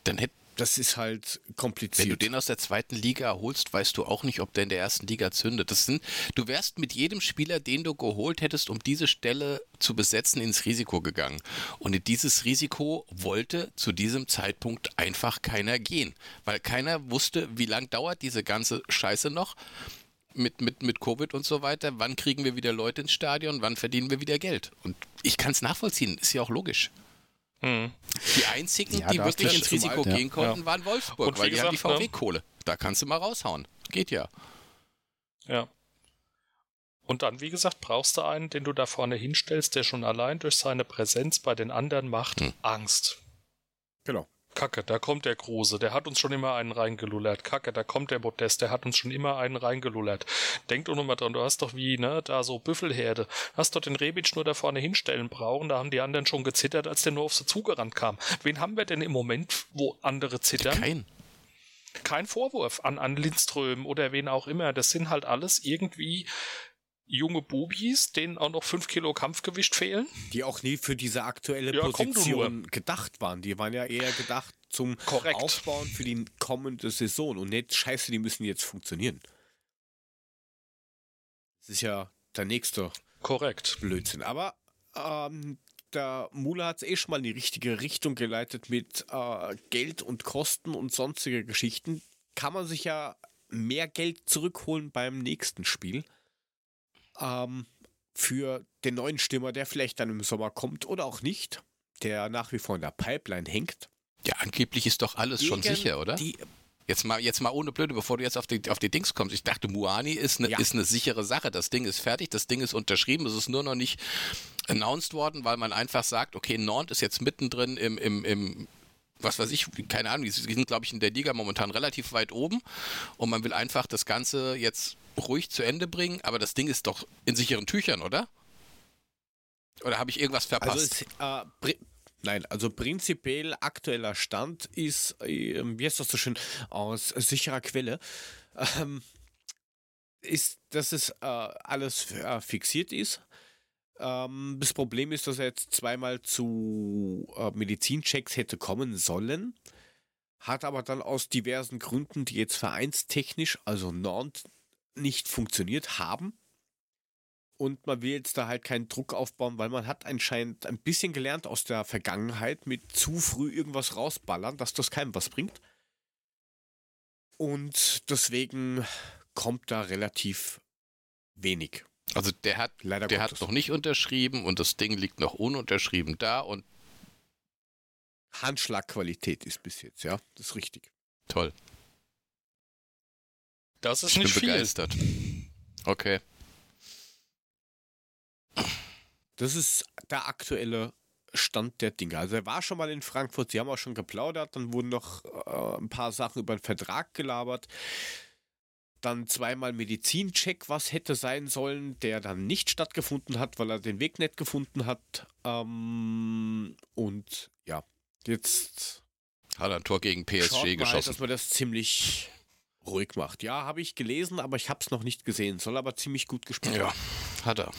Speaker 2: Dann hätte
Speaker 1: das ist halt kompliziert.
Speaker 2: Wenn du den aus der zweiten Liga holst, weißt du auch nicht, ob der in der ersten Liga zündet. Das sind, du wärst mit jedem Spieler, den du geholt hättest, um diese Stelle zu besetzen, ins Risiko gegangen. Und in dieses Risiko wollte zu diesem Zeitpunkt einfach keiner gehen, weil keiner wusste, wie lang dauert diese ganze Scheiße noch mit, mit, mit Covid und so weiter. Wann kriegen wir wieder Leute ins Stadion? Wann verdienen wir wieder Geld? Und ich kann es nachvollziehen, ist ja auch logisch. Mhm. Die einzigen, ja, die wirklich ins Risiko alt, gehen konnten, ja. waren Wolfsburg, weil die gesagt, haben die VW-Kohle. Ne? Da kannst du mal raushauen. Geht ja.
Speaker 3: Ja. Und dann, wie gesagt, brauchst du einen, den du da vorne hinstellst, der schon allein durch seine Präsenz bei den anderen macht hm. Angst.
Speaker 1: Genau.
Speaker 3: Kacke, da kommt der Große, der hat uns schon immer einen reingelullert. Kacke, da kommt der Modest, der hat uns schon immer einen reingelullert. Denk doch nochmal dran, du hast doch wie, ne, da so Büffelherde. Hast doch den Rebic nur da vorne hinstellen brauchen, da haben die anderen schon gezittert, als der nur auf sie zugerannt kam. Wen haben wir denn im Moment, wo andere zittern?
Speaker 2: Kein.
Speaker 3: Kein Vorwurf an, an Lindström oder wen auch immer. Das sind halt alles irgendwie junge Bubis, denen auch noch 5 Kilo Kampfgewicht fehlen.
Speaker 1: Die auch nie für diese aktuelle ja, Position gedacht waren. Die waren ja eher gedacht zum Korrekt. Aufbauen für die kommende Saison und nicht, scheiße, die müssen jetzt funktionieren. Das ist ja der nächste
Speaker 3: Korrekt.
Speaker 1: Blödsinn. Aber ähm, der Mula hat es eh schon mal in die richtige Richtung geleitet mit äh, Geld und Kosten und sonstige Geschichten. Kann man sich ja mehr Geld zurückholen beim nächsten Spiel ähm, für den neuen Stimmer, der vielleicht dann im Sommer kommt oder auch nicht, der nach wie vor in der Pipeline hängt.
Speaker 2: Ja, angeblich ist doch alles schon sicher, oder? Jetzt mal, jetzt mal ohne Blöde, bevor du jetzt auf die, auf die Dings kommst. Ich dachte, Muani ist eine, ja. ist eine sichere Sache. Das Ding ist fertig, das Ding ist unterschrieben, es ist nur noch nicht announced worden, weil man einfach sagt, okay, Nantes ist jetzt mittendrin im, im, im was weiß ich, keine Ahnung, die sind, glaube ich, in der Liga momentan relativ weit oben und man will einfach das Ganze jetzt ruhig zu Ende bringen, aber das Ding ist doch in sicheren Tüchern, oder? Oder habe ich irgendwas verpasst?
Speaker 1: Also es, äh, nein, also prinzipiell aktueller Stand ist, äh, wie heißt das so schön, aus sicherer Quelle, ähm, ist, dass es äh, alles äh, fixiert ist. Ähm, das Problem ist, dass er jetzt zweimal zu äh, Medizinchecks hätte kommen sollen, hat aber dann aus diversen Gründen, die jetzt vereinstechnisch, also Nantes, nicht funktioniert haben. Und man will jetzt da halt keinen Druck aufbauen, weil man hat anscheinend ein bisschen gelernt aus der Vergangenheit mit zu früh irgendwas rausballern, dass das keinem was bringt. Und deswegen kommt da relativ wenig.
Speaker 2: Also der hat, Leider der hat noch nicht unterschrieben und das Ding liegt noch ununterschrieben da und
Speaker 1: Handschlagqualität ist bis jetzt, ja, das ist richtig.
Speaker 2: Toll.
Speaker 3: Das ist ich nicht bin viel.
Speaker 2: begeistert. Okay.
Speaker 1: Das ist der aktuelle Stand der Dinge. Also er war schon mal in Frankfurt, sie haben auch schon geplaudert, dann wurden noch äh, ein paar Sachen über den Vertrag gelabert. Dann zweimal Medizincheck, was hätte sein sollen, der dann nicht stattgefunden hat, weil er den Weg nicht gefunden hat. Ähm, und ja, jetzt
Speaker 2: hat er ein Tor gegen PSG halt, geschossen. Halt,
Speaker 1: dass man das ziemlich ruhig macht. Ja, habe ich gelesen, aber ich habe es noch nicht gesehen. Soll aber ziemlich gut gespielt
Speaker 2: Ja, hat er.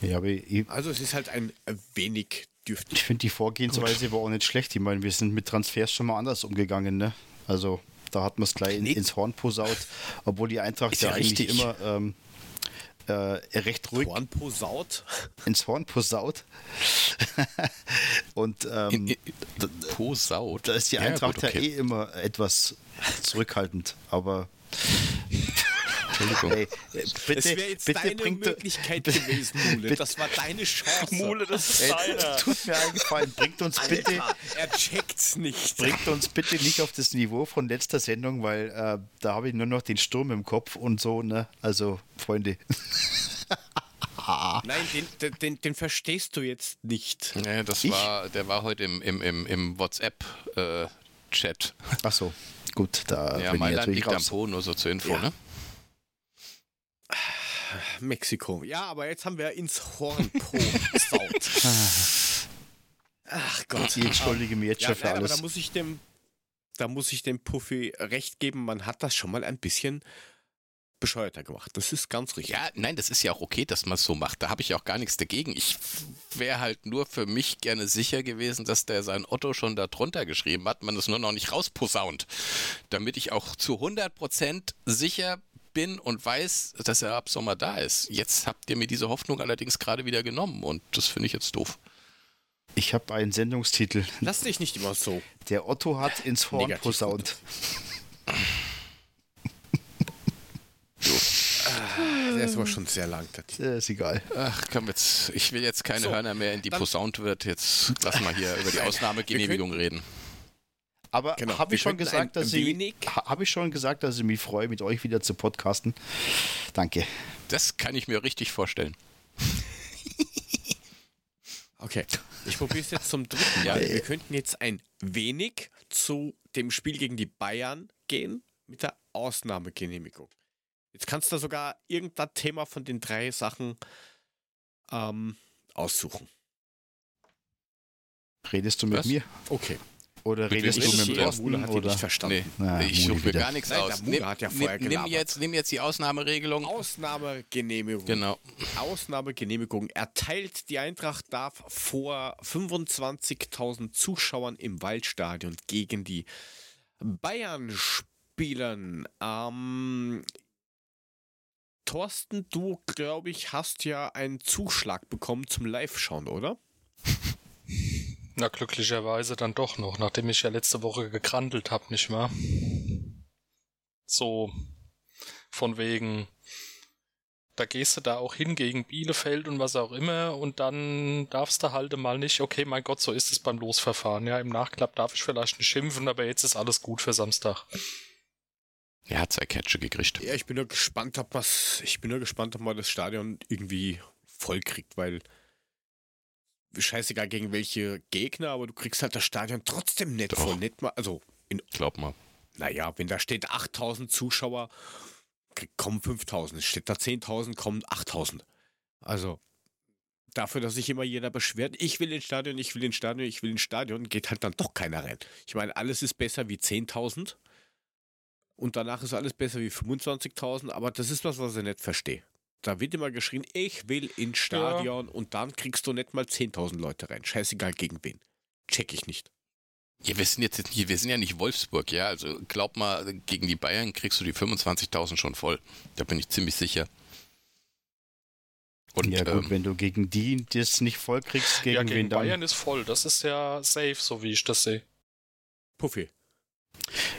Speaker 1: Ja, aber ich, also es ist halt ein wenig dürftig.
Speaker 4: Ich finde die Vorgehensweise gut. war auch nicht schlecht. Ich meine, wir sind mit Transfers schon mal anders umgegangen, ne? Also da hat man es gleich in, ins Horn posaut, obwohl die Eintracht ja, ja eigentlich immer ähm, äh, recht ruhig.
Speaker 1: Horn posaut?
Speaker 4: Ins Horn posaut. [LAUGHS] Und ähm, in, in,
Speaker 2: posaut.
Speaker 4: Da ist die Eintracht ja, gut, okay. ja eh immer etwas zurückhaltend, aber
Speaker 1: Entschuldigung. Hey, bitte, das wäre jetzt bitte deine Möglichkeit gewesen, Mule. Bitte. Das war deine Chance.
Speaker 3: Mule, das ist deiner.
Speaker 4: Tut mir eingefallen. Bringt uns Alter, bitte.
Speaker 1: Er checkt's nicht.
Speaker 4: Bringt uns bitte nicht auf das Niveau von letzter Sendung, weil äh, da habe ich nur noch den Sturm im Kopf und so, ne? Also, Freunde. [LAUGHS]
Speaker 1: Nein, den, den, den, verstehst du jetzt nicht.
Speaker 2: Nee, das ich? war, der war heute im, im, im, im WhatsApp-Chat. Äh,
Speaker 4: Ach so, gut, da
Speaker 2: ja, bin Mailand ich liegt am Po, nur so zur Info, ja. ne?
Speaker 1: Mexiko. Ja, aber jetzt haben wir ins Horn [LAUGHS] saut.
Speaker 4: Ach Gott. Ich entschuldige mich jetzt ja, schon für nein, alles.
Speaker 1: Aber da muss ich dem, da muss ich dem Puffy recht geben. Man hat das schon mal ein bisschen bescheuerter gemacht. Das ist ganz richtig.
Speaker 2: Ja, nein, das ist ja auch okay, dass man es so macht. Da habe ich auch gar nichts dagegen. Ich wäre halt nur für mich gerne sicher gewesen, dass der sein Otto schon da drunter geschrieben hat, man es nur noch nicht rausposaunt. Damit ich auch zu 100% sicher bin und weiß, dass er ab Sommer da ist. Jetzt habt ihr mir diese Hoffnung allerdings gerade wieder genommen und das finde ich jetzt doof.
Speaker 4: Ich habe einen Sendungstitel.
Speaker 1: Lass dich nicht immer so.
Speaker 4: Der Otto hat ins Horn Negativ posaunt. [LAUGHS]
Speaker 1: Der ist aber schon sehr lang.
Speaker 4: Der ist egal.
Speaker 2: Ach komm, jetzt, ich will jetzt keine so, Hörner mehr in die posaunt wird. Jetzt lassen wir hier [LAUGHS] über die Ausnahmegenehmigung reden.
Speaker 4: Aber genau, habe ich schon gesagt, dass ich habe ich schon gesagt, dass ich mich freue, mit euch wieder zu podcasten. Danke.
Speaker 2: Das kann ich mir richtig vorstellen. [LAUGHS]
Speaker 1: okay, ich probiere es jetzt zum dritten Mal. Wir könnten jetzt ein wenig zu dem Spiel gegen die Bayern gehen mit der Ausnahmegenehmigung. Jetzt kannst du sogar irgendein Thema von den drei Sachen ähm, aussuchen.
Speaker 4: Redest du mit Was? mir?
Speaker 1: Okay.
Speaker 4: Oder redest du mit dem
Speaker 1: Thorsten? Hat oder? nicht verstanden. Nee,
Speaker 2: Na, ich suche mir gar nichts aus.
Speaker 1: Nimm, hat ja vorher
Speaker 2: nimm, jetzt, nimm jetzt die Ausnahmeregelung.
Speaker 1: Ausnahmegenehmigung.
Speaker 2: Genau.
Speaker 1: Ausnahmegenehmigung. Erteilt die Eintracht darf vor 25.000 Zuschauern im Waldstadion gegen die Bayern spielen. Ähm, Thorsten, du, glaube ich, hast ja einen Zuschlag bekommen zum Live-Schauen, oder?
Speaker 3: Na, glücklicherweise dann doch noch, nachdem ich ja letzte Woche gekrandelt habe, nicht wahr? So, von wegen, da gehst du da auch hin gegen Bielefeld und was auch immer und dann darfst du halt mal nicht, okay, mein Gott, so ist es beim Losverfahren. Ja, im Nachklapp darf ich vielleicht nicht schimpfen, aber jetzt ist alles gut für Samstag.
Speaker 2: Er hat zwei Catche gekriegt.
Speaker 1: Ja, ich bin nur gespannt, ob was, ich bin nur gespannt, ob man das Stadion irgendwie voll kriegt, weil scheißegal gegen welche Gegner, aber du kriegst halt das Stadion trotzdem nicht Doch. voll. Nicht mal, also
Speaker 2: in, Glaub mal.
Speaker 1: Naja, wenn da steht 8000 Zuschauer, kommen 5000. Steht da 10.000, kommen 8000. Also dafür, dass sich immer jeder beschwert, ich will ins Stadion, ich will ins Stadion, ich will ins Stadion, geht halt dann doch keiner rein. Ich meine, alles ist besser wie 10.000 und danach ist alles besser wie 25.000, aber das ist was, was ich nicht verstehe. Da wird immer geschrien, ich will ins Stadion ja. und dann kriegst du nicht mal 10.000 Leute rein. Scheißegal gegen wen. Check ich nicht.
Speaker 2: Ja, wir sind jetzt nicht, wir sind ja nicht Wolfsburg, ja. Also glaub mal, gegen die Bayern kriegst du die 25.000 schon voll. Da bin ich ziemlich sicher.
Speaker 4: Und, ja gut, ähm, wenn du gegen die das nicht voll kriegst, gegen, ja, gegen wen
Speaker 3: dann? Bayern ist voll, das ist ja safe, so wie ich das sehe.
Speaker 1: Puffy.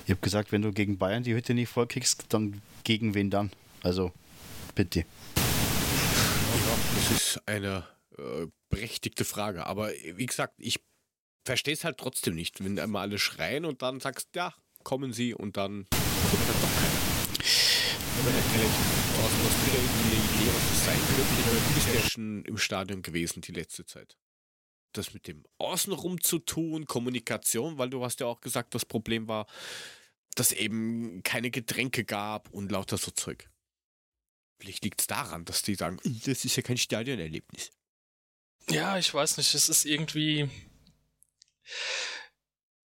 Speaker 4: Ich habe gesagt, wenn du gegen Bayern die Hütte nicht voll kriegst, dann gegen wen dann? Also, bitte.
Speaker 1: Das ist eine äh, berechtigte Frage. Aber wie gesagt, ich verstehe es halt trotzdem nicht, wenn einmal alle schreien und dann sagst, ja, kommen sie und dann kommt dann doch keiner. Aber vielleicht aus wieder irgendwie eine Idee, was sein könnte. Du bist ja schon im Stadion gewesen die letzte Zeit das mit dem Außenrum zu tun, Kommunikation, weil du hast ja auch gesagt, das Problem war, dass eben keine Getränke gab und lauter so Zeug. Vielleicht liegt es daran, dass die sagen, hm, das ist ja kein Stadionerlebnis.
Speaker 3: Ja, ich weiß nicht, es ist irgendwie.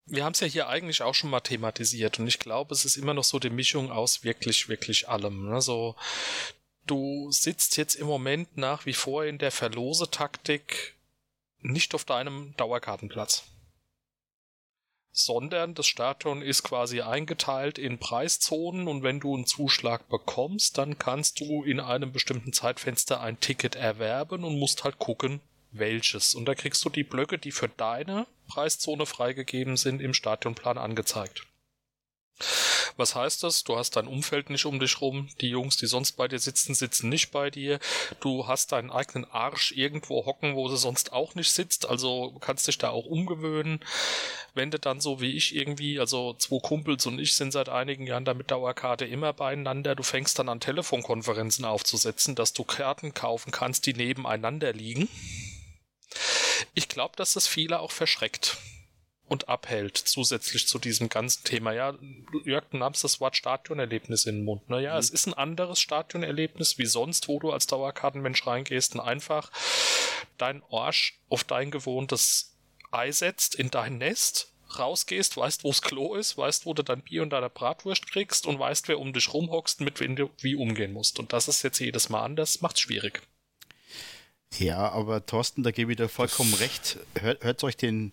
Speaker 3: Wir haben es ja hier eigentlich auch schon mal thematisiert und ich glaube, es ist immer noch so die Mischung aus wirklich, wirklich allem. Also, du sitzt jetzt im Moment nach wie vor in der Verlosetaktik nicht auf deinem Dauerkartenplatz. Sondern das Stadion ist quasi eingeteilt in Preiszonen und wenn du einen Zuschlag bekommst, dann kannst du in einem bestimmten Zeitfenster ein Ticket erwerben und musst halt gucken, welches. Und da kriegst du die Blöcke, die für deine Preiszone freigegeben sind, im Stadionplan angezeigt. Was heißt das? Du hast dein Umfeld nicht um dich rum. Die Jungs, die sonst bei dir sitzen, sitzen nicht bei dir. Du hast deinen eigenen Arsch irgendwo hocken, wo du sonst auch nicht sitzt. Also kannst dich da auch umgewöhnen. Wenn du dann so wie ich irgendwie, also zwei Kumpels und ich sind seit einigen Jahren da mit Dauerkarte immer beieinander. Du fängst dann an Telefonkonferenzen aufzusetzen, dass du Karten kaufen kannst, die nebeneinander liegen. Ich glaube, dass das viele auch verschreckt und abhält, zusätzlich zu diesem ganzen Thema. Ja, Jörg, du nahmst das Wort Stadionerlebnis in den Mund. Naja, mhm. es ist ein anderes Stadionerlebnis wie sonst, wo du als Dauerkartenmensch reingehst und einfach dein Arsch auf dein gewohntes Ei setzt, in dein Nest, rausgehst, weißt, wo's Klo ist, weißt, wo du dein Bier und deine Bratwurst kriegst und weißt, wer um dich rumhockst und mit wem du wie umgehen musst. Und das ist jetzt jedes Mal anders, macht's schwierig.
Speaker 4: Ja, aber Thorsten, da gebe ich dir vollkommen recht. Hört, hört euch den,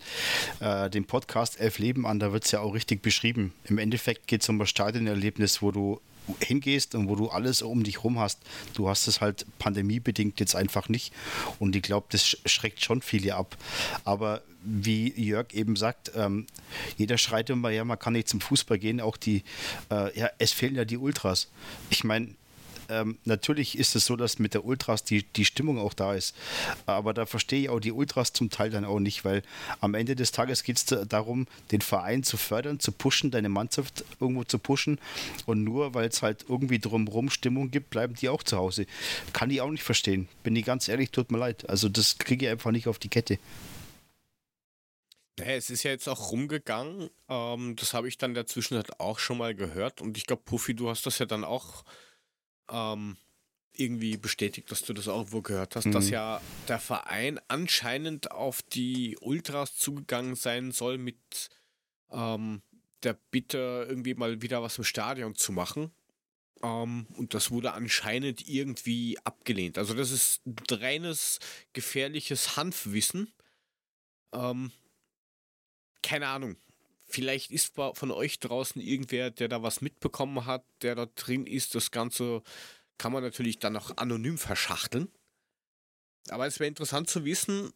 Speaker 4: äh, den Podcast Elf Leben an, da wird es ja auch richtig beschrieben. Im Endeffekt geht es um ein Stadionerlebnis, wo du hingehst und wo du alles um dich rum hast. Du hast es halt pandemiebedingt jetzt einfach nicht. Und ich glaube, das schreckt schon viele ab. Aber wie Jörg eben sagt, ähm, jeder schreit immer, ja, man kann nicht zum Fußball gehen, auch die, äh, ja, es fehlen ja die Ultras. Ich meine, ähm, natürlich ist es so, dass mit der Ultras die, die Stimmung auch da ist. Aber da verstehe ich auch die Ultras zum Teil dann auch nicht, weil am Ende des Tages geht es darum, den Verein zu fördern, zu pushen, deine Mannschaft irgendwo zu pushen. Und nur weil es halt irgendwie drumherum Stimmung gibt, bleiben die auch zu Hause. Kann ich auch nicht verstehen. Bin ich ganz ehrlich, tut mir leid. Also das kriege ich einfach nicht auf die Kette.
Speaker 1: Naja, es ist ja jetzt auch rumgegangen. Ähm, das habe ich dann dazwischen halt auch schon mal gehört. Und ich glaube, Puffy, du hast das ja dann auch ähm, irgendwie bestätigt, dass du das auch wohl gehört hast, mhm. dass ja der Verein anscheinend auf die Ultras zugegangen sein soll mit ähm, der Bitte, irgendwie mal wieder was im Stadion zu machen. Ähm, und das wurde anscheinend irgendwie abgelehnt. Also das ist reines gefährliches Hanfwissen. Ähm, keine Ahnung. Vielleicht ist von euch draußen irgendwer, der da was mitbekommen hat, der da drin ist. Das Ganze kann man natürlich dann auch anonym verschachteln. Aber es wäre interessant zu wissen,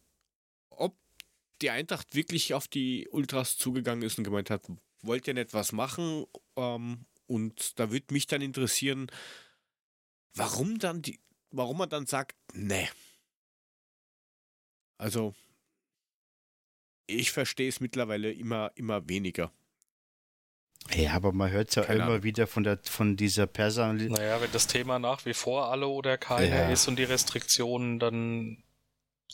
Speaker 1: ob die Eintracht wirklich auf die Ultras zugegangen ist und gemeint hat, wollt ihr nicht was machen? Ähm, und da würde mich dann interessieren, warum dann die, warum man dann sagt, nee. Also, ich verstehe es mittlerweile immer, immer weniger.
Speaker 4: Ja, aber man hört es ja Keine immer Ahnung. wieder von, der, von dieser Personalität.
Speaker 3: Naja, wenn das Thema nach wie vor alle oder keiner ja. ist und die Restriktionen, dann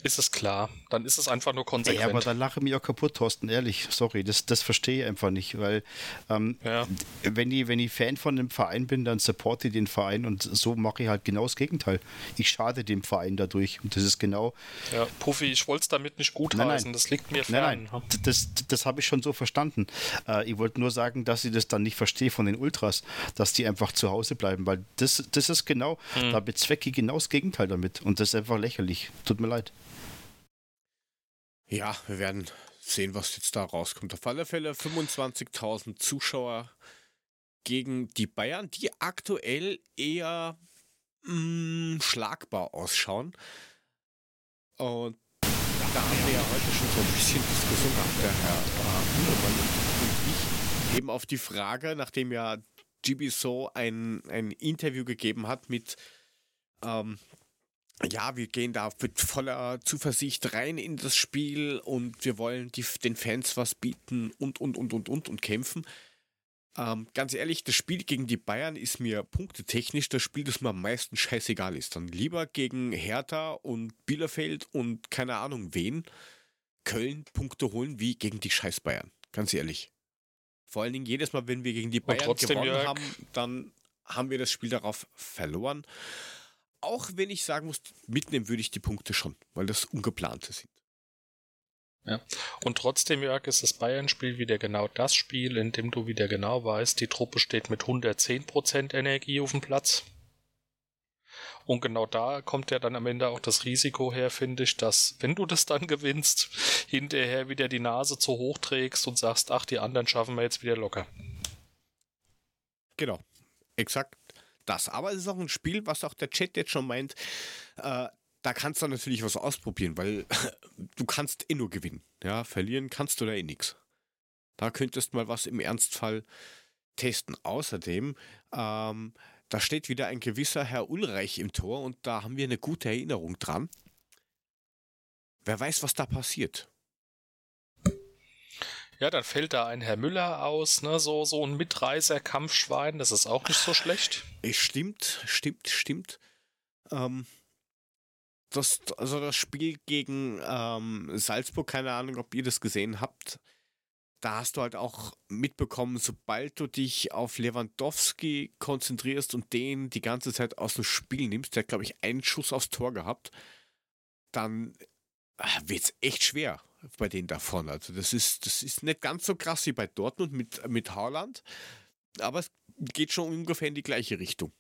Speaker 3: ist es klar. Dann ist es einfach nur konsequent. Ja,
Speaker 4: aber da lache ich mich auch kaputt, Thorsten, ehrlich. Sorry, das, das verstehe ich einfach nicht, weil ähm, ja. wenn, ich, wenn ich Fan von einem Verein bin, dann supporte ich den Verein und so mache ich halt genau das Gegenteil. Ich schade dem Verein dadurch und das ist genau...
Speaker 3: Ja, Puffy, ich wollte es damit nicht gut nein, heißen, das liegt mir fern. Nein,
Speaker 4: nein, das, das habe ich schon so verstanden. Äh, ich wollte nur sagen, dass ich das dann nicht verstehe von den Ultras, dass die einfach zu Hause bleiben, weil das, das ist genau, hm. da bezwecke ich genau das Gegenteil damit und das ist einfach lächerlich. Tut mir leid.
Speaker 1: Ja, wir werden sehen, was jetzt da rauskommt. Auf alle Fälle 25.000 Zuschauer gegen die Bayern, die aktuell eher mh, mm, schlagbar ausschauen. Und da haben wir ja heute schon so ein bisschen Diskussion gehabt, der Herr Hühnemann und ich, eben auf die Frage, nachdem ja GB So ein, ein Interview gegeben hat mit ähm, ja, wir gehen da mit voller Zuversicht rein in das Spiel und wir wollen die, den Fans was bieten und, und, und, und, und, und kämpfen. Ähm, ganz ehrlich, das Spiel gegen die Bayern ist mir punktetechnisch das Spiel, das mir am meisten scheißegal ist. Dann lieber gegen Hertha und Bielefeld und keine Ahnung wen Köln Punkte holen, wie gegen die scheiß Bayern. Ganz ehrlich. Vor allen Dingen jedes Mal, wenn wir gegen die Bayern gewonnen Jörg. haben, dann haben wir das Spiel darauf verloren auch wenn ich sagen muss, mitnehmen würde ich die Punkte schon, weil das ungeplante sind.
Speaker 3: Ja. Und trotzdem, Jörg, ist das Bayern-Spiel wieder genau das Spiel, in dem du wieder genau weißt, die Truppe steht mit 110% Energie auf dem Platz. Und genau da kommt ja dann am Ende auch das Risiko her, finde ich, dass, wenn du das dann gewinnst, hinterher wieder die Nase zu hoch trägst und sagst, ach, die anderen schaffen wir jetzt wieder locker.
Speaker 1: Genau. Exakt das. Aber es ist auch ein Spiel, was auch der Chat jetzt schon meint, äh, da kannst du natürlich was ausprobieren, weil [LAUGHS] du kannst eh nur gewinnen. Ja, verlieren kannst du da eh nichts. Da könntest mal was im Ernstfall testen. Außerdem, ähm, da steht wieder ein gewisser Herr Ulreich im Tor und da haben wir eine gute Erinnerung dran. Wer weiß, was da passiert.
Speaker 3: Ja, dann fällt da ein Herr Müller aus, ne? so, so ein Mitreißer-Kampfschwein, das ist auch nicht so schlecht.
Speaker 1: Stimmt, stimmt, stimmt. Ähm, das, also das Spiel gegen ähm, Salzburg, keine Ahnung, ob ihr das gesehen habt, da hast du halt auch mitbekommen, sobald du dich auf Lewandowski konzentrierst und den die ganze Zeit aus dem Spiel nimmst, der hat, glaube ich, einen Schuss aufs Tor gehabt, dann äh, wird es echt schwer bei denen davon. Also das ist, das ist nicht ganz so krass wie bei Dortmund mit, mit Haaland, aber es geht schon ungefähr in die gleiche Richtung.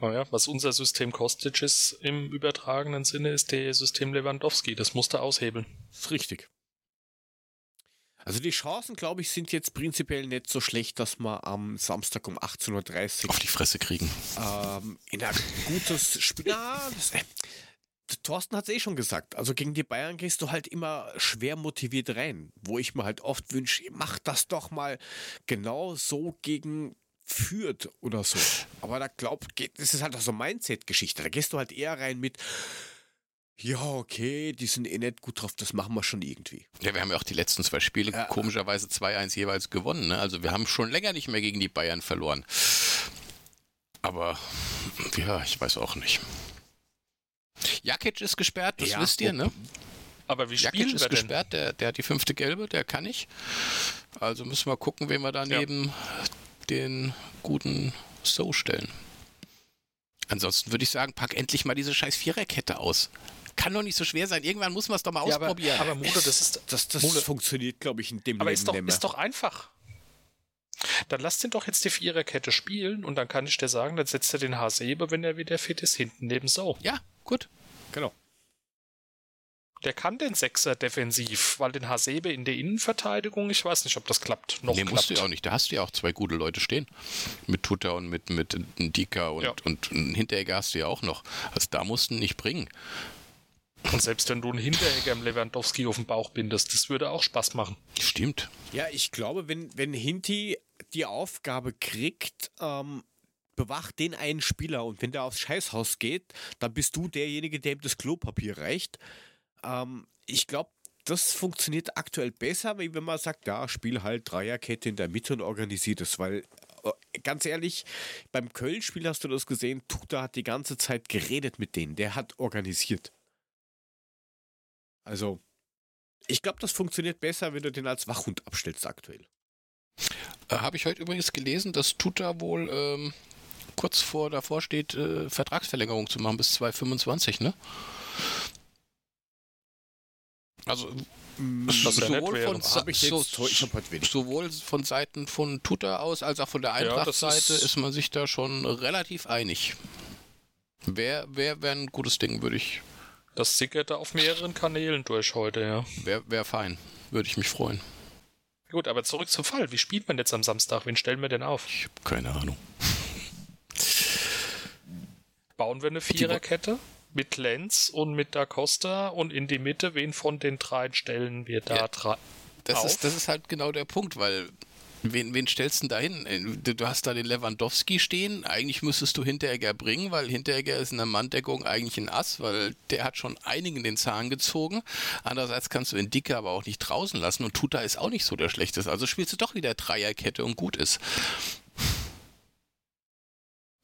Speaker 3: Oh ja, was unser System Kostic ist im übertragenen Sinne, ist der System Lewandowski. Das musste aushebeln.
Speaker 1: Das ist richtig. Also die Chancen, glaube ich, sind jetzt prinzipiell nicht so schlecht, dass wir am Samstag um 18.30
Speaker 2: Uhr auf die Fresse kriegen.
Speaker 1: Ähm, in ein gutes Spiel. [LAUGHS] Ja, das, äh, Thorsten hat es eh schon gesagt. Also gegen die Bayern gehst du halt immer schwer motiviert rein, wo ich mir halt oft wünsche, mach das doch mal genau so gegen führt oder so. Aber da glaubt, das ist halt auch so Mindset-Geschichte. Da gehst du halt eher rein mit, ja, okay, die sind eh nicht gut drauf, das machen wir schon irgendwie.
Speaker 2: Ja, wir haben ja auch die letzten zwei Spiele ja. komischerweise 2-1 jeweils gewonnen. Ne? Also wir haben schon länger nicht mehr gegen die Bayern verloren. Aber ja, ich weiß auch nicht. Jakic ist gesperrt, das ja, wisst ihr, ne?
Speaker 3: Aber wie Jakic
Speaker 2: ist gesperrt, der, der hat die fünfte Gelbe, der kann nicht. Also müssen wir gucken, wen wir daneben ja. den guten So stellen. Ansonsten würde ich sagen, pack endlich mal diese scheiß Viererkette aus kann doch nicht so schwer sein. Irgendwann muss man es doch mal ja, ausprobieren.
Speaker 3: Aber, aber Mode, das ist.
Speaker 1: Das, das Mode. funktioniert, glaube ich, in dem
Speaker 3: aber Leben ist doch, ist doch einfach. Dann lass den doch jetzt die Viererkette spielen und dann kann ich dir sagen, dann setzt er den Hasebe, wenn er wieder fit ist, hinten neben So.
Speaker 2: Ja, gut.
Speaker 1: Genau.
Speaker 3: Der kann den Sechser defensiv, weil den Hasebe in der Innenverteidigung, ich weiß nicht, ob das klappt.
Speaker 2: Noch nee, klappt. musst du ja auch nicht. Da hast du ja auch zwei gute Leute stehen. Mit Tuta und mit, mit Dika und, ja. und, und Hinteregger hast du ja auch noch. Also da mussten nicht bringen.
Speaker 3: Und selbst wenn du einen Hinteregger im Lewandowski auf den Bauch bindest, das würde auch Spaß machen.
Speaker 2: Stimmt.
Speaker 1: Ja, ich glaube, wenn, wenn Hinti die Aufgabe kriegt, ähm, bewacht den einen Spieler und wenn der aufs Scheißhaus geht, dann bist du derjenige, der ihm das Klopapier reicht. Ähm, ich glaube, das funktioniert aktuell besser, wenn man sagt, ja, spiel halt Dreierkette in der Mitte und organisiert es, weil äh, ganz ehrlich, beim Köln-Spiel hast du das gesehen, Tuta hat die ganze Zeit geredet mit denen, der hat organisiert. Also, ich glaube, das funktioniert besser, wenn du den als Wachhund abstellst aktuell.
Speaker 2: Äh, Habe ich heute übrigens gelesen, dass Tuta wohl ähm, kurz vor davor steht, äh, Vertragsverlängerung zu machen bis 2025, ne? Also
Speaker 3: mm, sowohl, von, so,
Speaker 2: sowohl von Seiten von Tuta aus als auch von der Eintracht-Seite ja, ist, ist man sich da schon relativ einig. Wäre wär, ein gutes Ding, würde ich
Speaker 3: das sickerte auf mehreren Kanälen durch heute, ja.
Speaker 2: Wäre wär fein. Würde ich mich freuen.
Speaker 3: Gut, aber zurück zum Fall. Wie spielt man jetzt am Samstag? Wen stellen wir denn auf?
Speaker 2: Ich habe keine Ahnung.
Speaker 3: Bauen wir eine Viererkette mit Lenz und mit Da Costa und in die Mitte, wen von den dreien stellen wir da ja,
Speaker 2: das Ist, das ist halt genau der Punkt, weil Wen, wen stellst du da hin? Äh, du hast da den Lewandowski stehen. Eigentlich müsstest du Hinteregger bringen, weil Hinteregger ist in der Manndeckung eigentlich ein Ass, weil der hat schon einigen den Zahn gezogen. Andererseits kannst du den Dicke aber auch nicht draußen lassen und Tuta ist auch nicht so der Schlechteste. Also spielst du doch wieder Dreierkette und gut ist.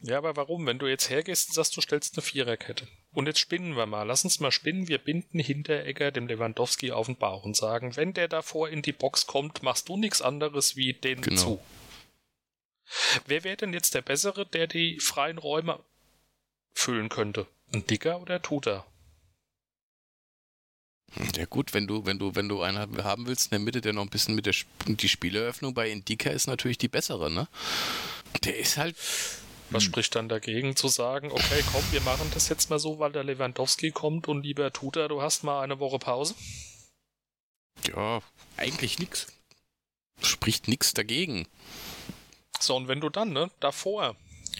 Speaker 3: Ja, aber warum? Wenn du jetzt hergehst und sagst, du stellst eine Viererkette. Und jetzt spinnen wir mal. Lass uns mal spinnen. Wir binden Hinteregger dem Lewandowski auf den Bauch und sagen, wenn der davor in die Box kommt, machst du nichts anderes wie den genau. zu. Wer wäre denn jetzt der Bessere, der die freien Räume füllen könnte? Ein Dicker oder Tuter?
Speaker 2: Ja gut, wenn du, wenn du, wenn du einen haben willst in der Mitte, der noch ein bisschen mit der die Spieleröffnung bei Indika ist natürlich die bessere, ne? Der ist halt
Speaker 3: was hm. spricht dann dagegen zu sagen, okay, komm, wir machen das jetzt mal so, weil der Lewandowski kommt und lieber Tuta, du hast mal eine Woche Pause?
Speaker 2: Ja, eigentlich nix. Spricht nix dagegen.
Speaker 3: So, und wenn du dann, ne, davor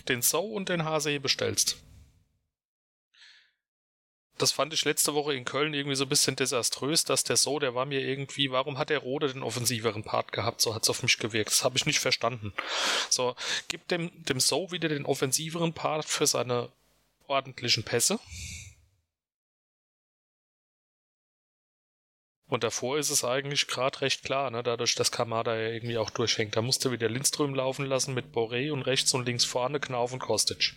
Speaker 3: den So und den HC bestellst, das fand ich letzte Woche in Köln irgendwie so ein bisschen desaströs, dass der So, der war mir irgendwie, warum hat der Rode den offensiveren Part gehabt? So hat es auf mich gewirkt. Das habe ich nicht verstanden. So, gibt dem, dem So wieder den offensiveren Part für seine ordentlichen Pässe. Und davor ist es eigentlich gerade recht klar, ne? dadurch, dass Kamada ja irgendwie auch durchhängt. Da musste wieder Lindström laufen lassen mit Boré und rechts und links vorne Knauf und Kostic.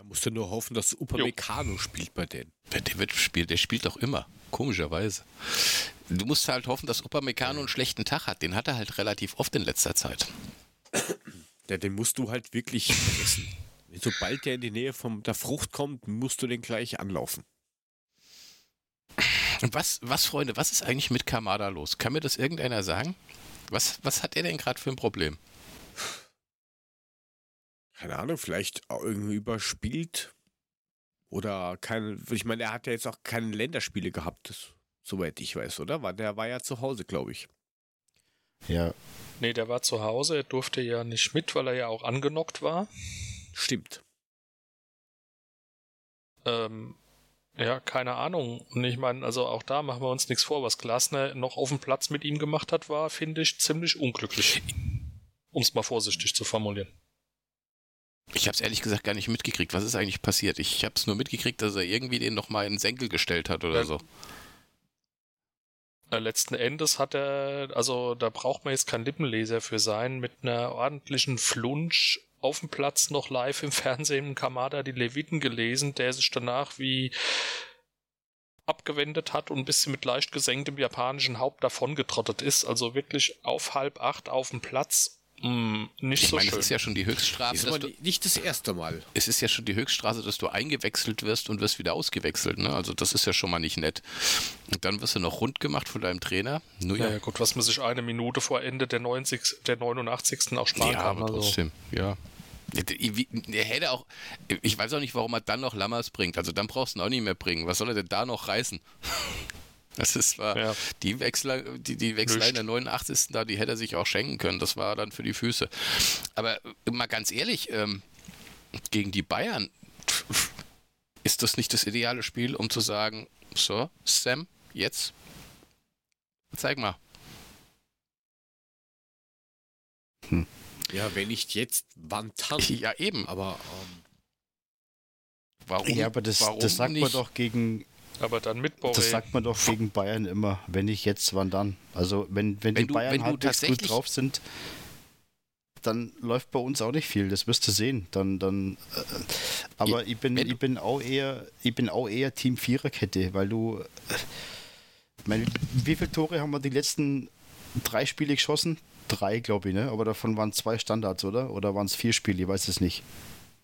Speaker 1: Er musste nur hoffen, dass Upamecano spielt bei denen.
Speaker 2: Der wird spielt, der spielt doch immer, komischerweise. Du musst halt hoffen, dass Upamecano einen schlechten Tag hat. Den hat er halt relativ oft in letzter Zeit.
Speaker 1: Ja, den musst du halt wirklich fressen. Sobald der in die Nähe von der Frucht kommt, musst du den gleich anlaufen.
Speaker 2: Und was, was, Freunde, was ist eigentlich mit Kamada los? Kann mir das irgendeiner sagen? Was, was hat er denn gerade für ein Problem?
Speaker 1: Keine Ahnung, vielleicht irgendwie überspielt. Oder keine, ich meine, er hat ja jetzt auch keine Länderspiele gehabt, soweit ich weiß, oder? War, der war ja zu Hause, glaube ich.
Speaker 3: Ja. Nee, der war zu Hause, er durfte ja nicht mit, weil er ja auch angenockt war.
Speaker 1: Stimmt.
Speaker 3: Ähm, ja, keine Ahnung. Und ich meine, also auch da machen wir uns nichts vor. Was Glasner noch auf dem Platz mit ihm gemacht hat, war, finde ich, ziemlich unglücklich. Um es mal vorsichtig zu formulieren.
Speaker 2: Ich habe es ehrlich gesagt gar nicht mitgekriegt. Was ist eigentlich passiert? Ich habe es nur mitgekriegt, dass er irgendwie den nochmal in den Senkel gestellt hat oder ja. so.
Speaker 3: Letzten Endes hat er, also da braucht man jetzt kein Lippenleser für sein, mit einer ordentlichen Flunsch auf dem Platz noch live im [LAUGHS] Fernsehen im Kamada die Leviten gelesen, der sich danach wie abgewendet hat und ein bisschen mit leicht gesenktem japanischen Haupt davongetrottet ist. Also wirklich auf halb acht auf dem Platz Mm, nicht
Speaker 2: ich
Speaker 3: so
Speaker 2: meine, schön. es ist ja schon die Höchststrafe.
Speaker 1: Ist du, nicht das erste Mal.
Speaker 2: Es ist ja schon die Höchststrafe, dass du eingewechselt wirst und wirst wieder ausgewechselt. Ne? Also das ist ja schon mal nicht nett. Und dann wirst du noch rund gemacht von deinem Trainer.
Speaker 3: Nur ja, ja gut, was man sich eine Minute vor Ende der, 90, der 89. auch sparen
Speaker 2: ja,
Speaker 3: kann.
Speaker 2: Aber also. trotzdem, ja. Er hätte auch, ich weiß auch nicht, warum er dann noch Lammers bringt. Also dann brauchst du ihn auch nicht mehr bringen. Was soll er denn da noch reißen? Das ist war ja. die Wechsel, die, die Wechsel in der 89. da, die hätte er sich auch schenken können. Das war dann für die Füße. Aber mal ganz ehrlich, ähm, gegen die Bayern ist das nicht das ideale Spiel, um zu sagen, so, Sam, jetzt zeig mal.
Speaker 1: Hm. Ja, wenn nicht jetzt, wann dann?
Speaker 2: Ja, eben.
Speaker 1: Aber ähm,
Speaker 4: warum? Ja, aber das, warum das sagt nicht? man doch gegen
Speaker 3: aber dann mit Boré.
Speaker 4: Das sagt man doch gegen Bayern immer. Wenn nicht jetzt, wann dann? Also wenn, wenn, wenn die du, Bayern wenn halbwegs gut drauf sind, dann läuft bei uns auch nicht viel. Das wirst du sehen. Dann, dann, äh, aber ich bin, ich bin auch eher, ich bin auch eher Team Viererkette, weil du, äh, meine, wie viele Tore haben wir die letzten drei Spiele geschossen? Drei, glaube ich, ne? Aber davon waren zwei Standards, oder? Oder waren es vier Spiele? Ich weiß es nicht.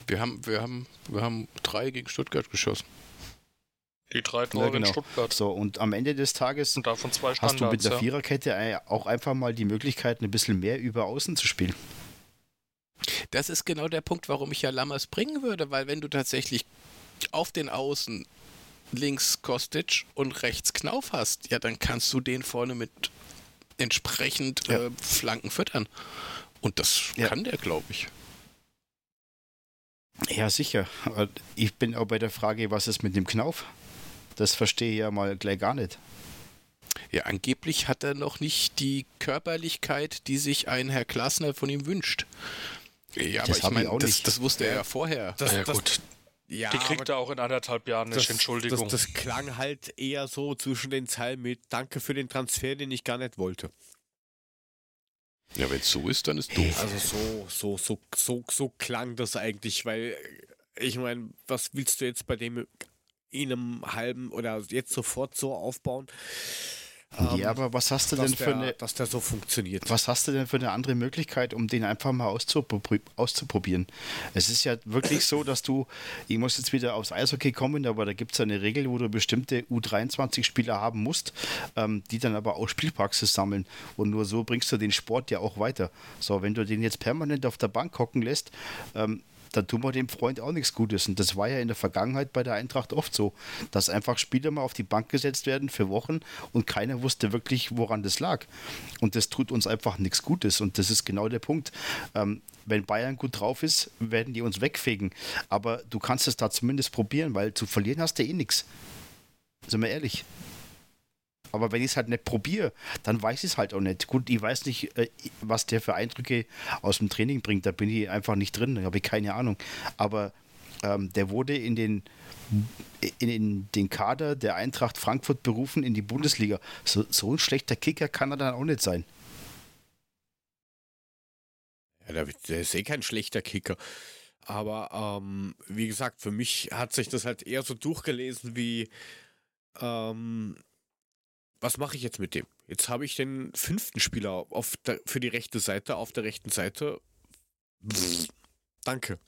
Speaker 2: Wir haben, wir haben, wir haben drei gegen Stuttgart geschossen.
Speaker 3: Die drei Tore ja, genau. in Stuttgart.
Speaker 4: So, und am Ende des Tages
Speaker 3: und davon zwei
Speaker 4: hast du mit der ja. Viererkette auch einfach mal die Möglichkeit, ein bisschen mehr über Außen zu spielen.
Speaker 2: Das ist genau der Punkt, warum ich ja Lammers bringen würde, weil wenn du tatsächlich auf den Außen links Kostic und rechts Knauf hast, ja, dann kannst du den vorne mit entsprechend ja. äh, Flanken füttern. Und das ja. kann der, glaube ich.
Speaker 4: Ja, sicher. Ich bin auch bei der Frage, was ist mit dem Knauf? Das verstehe ich ja mal gleich gar nicht.
Speaker 2: Ja, angeblich hat er noch nicht die Körperlichkeit, die sich ein Herr Klasner von ihm wünscht. Ja, das aber ich meine, das, das, wusste er ja vorher.
Speaker 3: Das, ja, gut. Ja, die kriegt er auch in anderthalb Jahren nicht, Entschuldigung.
Speaker 1: Das, das, klang halt eher so zwischen den Zeilen mit Danke für den Transfer, den ich gar nicht wollte.
Speaker 2: Ja, wenn es so ist, dann ist doof.
Speaker 1: Also so, so, so, so, so klang das eigentlich, weil ich meine, was willst du jetzt bei dem in einem halben oder jetzt sofort so aufbauen.
Speaker 4: Ähm, ja, aber was hast du denn für der, eine.
Speaker 1: Dass der so funktioniert.
Speaker 4: Was hast du denn für eine andere Möglichkeit, um den einfach mal auszuprobieren? Es ist ja wirklich so, dass du. Ich muss jetzt wieder aufs Eishockey kommen, aber da gibt es eine Regel, wo du bestimmte U23-Spieler haben musst, ähm, die dann aber auch Spielpraxis sammeln. Und nur so bringst du den Sport ja auch weiter. So, wenn du den jetzt permanent auf der Bank hocken lässt, ähm, dann tun wir dem Freund auch nichts Gutes. Und das war ja in der Vergangenheit bei der Eintracht oft so, dass einfach Spieler mal auf die Bank gesetzt werden für Wochen und keiner wusste wirklich, woran das lag. Und das tut uns einfach nichts Gutes. Und das ist genau der Punkt. Ähm, wenn Bayern gut drauf ist, werden die uns wegfegen. Aber du kannst es da zumindest probieren, weil zu verlieren hast du eh nichts. Sind wir ehrlich. Aber wenn ich es halt nicht probiere, dann weiß ich es halt auch nicht. Gut, ich weiß nicht, äh, was der für Eindrücke aus dem Training bringt. Da bin ich einfach nicht drin, da habe ich keine Ahnung. Aber ähm, der wurde in den, in, in, den Kader der Eintracht Frankfurt berufen in die Bundesliga. So, so ein schlechter Kicker kann er dann auch nicht sein.
Speaker 1: Ja, der ist eh kein schlechter Kicker. Aber ähm, wie gesagt, für mich hat sich das halt eher so durchgelesen wie ähm, was mache ich jetzt mit dem? Jetzt habe ich den fünften Spieler auf der, für die rechte Seite, auf der rechten Seite. Danke.